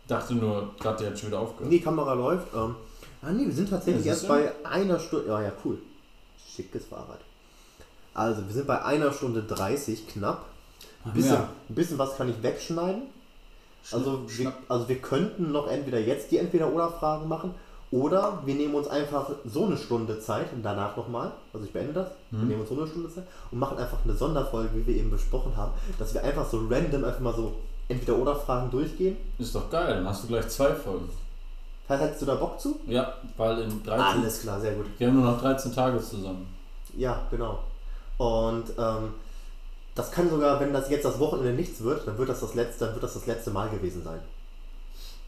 Dachte nur, gerade der hat schon wieder aufgehört. Nee, Kamera läuft. Ähm, ah, nee, wir sind tatsächlich Ja, erst bei einer Stunde. Ja, ja, cool. Schickes Fahrrad. Also, wir sind bei einer Stunde 30 knapp. Ein bisschen, Ja. ein bisschen was kann ich wegschneiden. Also wir, Schnapp. also wir könnten noch entweder jetzt die Entweder-Oder-Fragen machen oder wir nehmen uns einfach so eine Stunde Zeit und danach nochmal, also ich beende das, wir Mhm. nehmen uns so eine Stunde Zeit und machen einfach eine Sonderfolge, wie wir eben besprochen haben, dass wir einfach so random einfach mal so Entweder-Oder-Fragen durchgehen. Ist doch geil, dann hast du gleich zwei Folgen. Das heißt, hättest du da Bock zu? Ja, weil in 13. Alles klar, sehr gut. Wir haben nur noch 13 Tage zusammen. Ja, genau. Und ähm, das kann sogar, wenn das jetzt das Wochenende nichts wird, dann wird das das letzte, dann wird das das letzte Mal gewesen sein.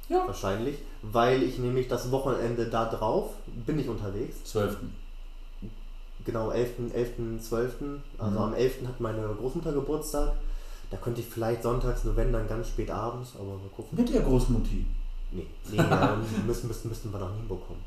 Ja. Wahrscheinlich, weil ich nämlich das Wochenende da drauf bin ich unterwegs. 12. Genau, 11., 11., 12. Also Mhm. am 11. hat meine Großmutter Geburtstag. Da könnte ich vielleicht sonntags, nur wenn dann ganz spät abends, aber mal gucken. Mit der Großmutti. Nee, nee ja, müssen, müssen, müssten wir nach Nienburg kommen.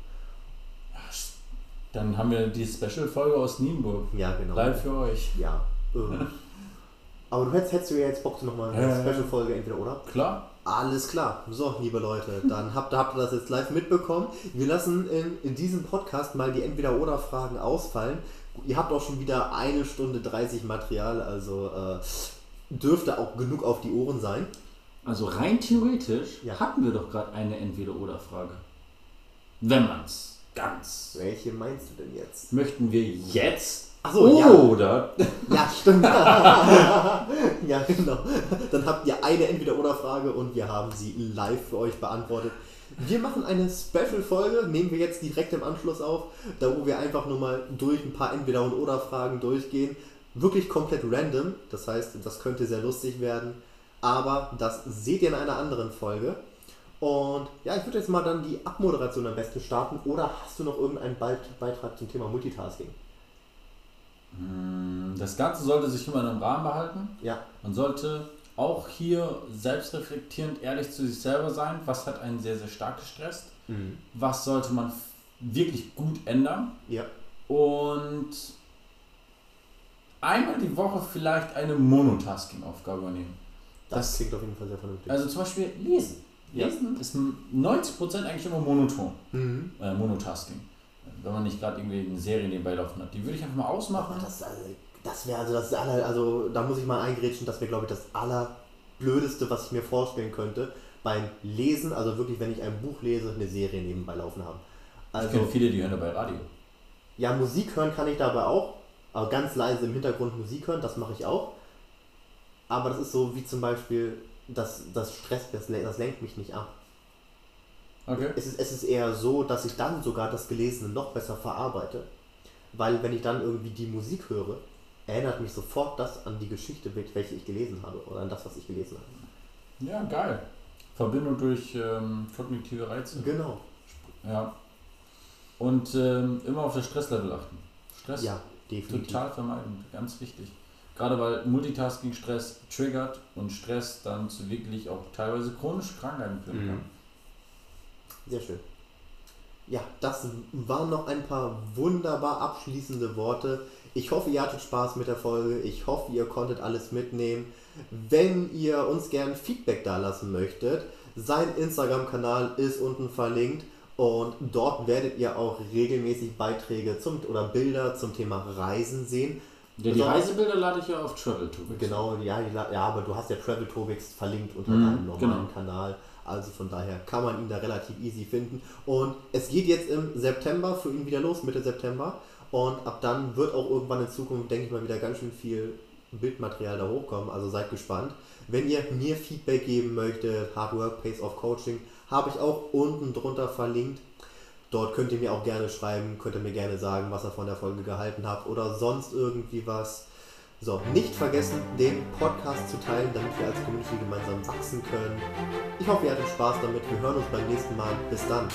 Dann haben wir die Special-Folge aus Nienburg. Ja, genau. Live für euch. Ja. Ähm. Aber du hättest, hättest du ja jetzt Bock, nochmal eine ja. Special-Folge entweder oder? Klar? Alles klar. So, liebe Leute, dann habt, habt ihr das jetzt live mitbekommen. Wir lassen in, in diesem Podcast mal die Entweder-Oder-Fragen ausfallen. Ihr habt auch schon wieder eine Stunde 30 Material, also äh, dürfte auch genug auf die Ohren sein. Also rein theoretisch Ja. hatten wir doch gerade eine Entweder-Oder-Frage. Wenn man's ganz. Welche meinst du denn jetzt? Möchten wir jetzt so, ja. oder Ja, stimmt. ja, genau. Dann habt ihr eine Entweder-Oder-Frage und wir haben sie live für euch beantwortet. Wir machen eine Special-Folge, nehmen wir jetzt direkt im Anschluss auf, da wo wir einfach nur mal durch ein paar Entweder- und Oder-Fragen durchgehen. Wirklich komplett random, das heißt, das könnte sehr lustig werden, aber das seht ihr in einer anderen Folge. Und ja, ich würde jetzt mal dann die Abmoderation am besten starten. Oder hast du noch irgendeinen Beit- Beitrag zum Thema Multitasking? Hm, Das Ganze sollte sich immer in einem Rahmen behalten. Ja. Man sollte auch hier selbstreflektierend ehrlich zu sich selber sein. Was hat einen sehr, sehr stark gestresst? Mhm. Was sollte man wirklich gut ändern? Ja. Und einmal die Woche vielleicht eine Monotasking-Aufgabe übernehmen. Das, Das- klingt auf jeden Fall sehr vernünftig. Also zum Beispiel lesen. Ja. Lesen ist 90% eigentlich immer monoton. mhm. Äh, Monotasking. Wenn man nicht gerade irgendwie eine Serie nebenbei laufen hat. Die würde ich einfach mal ausmachen. Das, also, das wäre also das aller, also da muss ich mal eingrätschen, das wäre glaube ich das allerblödeste, was ich mir vorstellen könnte beim Lesen, also wirklich, wenn ich ein Buch lese, eine Serie nebenbei laufen haben. ich Also kenne viele, die hören dabei Radio. ja, Musik hören kann ich dabei auch, aber ganz leise im Hintergrund Musik hören, das mache ich auch. Aber das ist so wie zum Beispiel das, das Stress, das, das lenkt mich nicht ab. Okay. Es ist, es ist eher so, dass ich dann sogar das Gelesene noch besser verarbeite. Weil wenn ich dann irgendwie die Musik höre, erinnert mich sofort das an die Geschichte, welche ich gelesen habe oder an das, was ich gelesen habe. Ja, geil. Verbindung durch ähm, kognitive Reize. Genau. Ja. Und ähm, immer auf das Stresslevel achten. Stress Ja, definitiv. total vermeiden, ganz wichtig. Gerade weil Multitasking Stress triggert und Stress dann zu wirklich auch teilweise chronische Krankheiten führen Mhm. Sehr schön. Ja, das waren noch ein paar wunderbar abschließende Worte. Ich hoffe, ihr hattet Spaß mit der Folge. Ich hoffe, ihr konntet alles mitnehmen. Wenn ihr uns gern Feedback da lassen möchtet, sein Instagram-Kanal ist unten verlinkt und dort werdet ihr auch regelmäßig Beiträge zum, oder Bilder zum Thema Reisen sehen. Ja, die Reisebilder lade ich ja auf Travel Topics. Genau, ja, ja, aber du hast ja Travel Topics verlinkt unter Mhm, deinem normalen genau. Kanal. Also von daher kann man ihn da relativ easy finden. Und es geht jetzt im September für ihn wieder los, Mitte September. Und ab dann wird auch irgendwann in Zukunft, denke ich mal, wieder ganz schön viel Bildmaterial da hochkommen. Also seid gespannt. Wenn ihr mir Feedback geben möchtet, Hard Work, Pace of Coaching, habe ich auch unten drunter verlinkt. Dort könnt ihr mir auch gerne schreiben, könnt ihr mir gerne sagen, was ihr von der Folge gehalten habt oder sonst irgendwie was. So, nicht vergessen, den Podcast zu teilen, damit wir als Community gemeinsam wachsen können. Ich hoffe, ihr hattet Spaß damit. Wir hören uns beim nächsten Mal. Bis dann.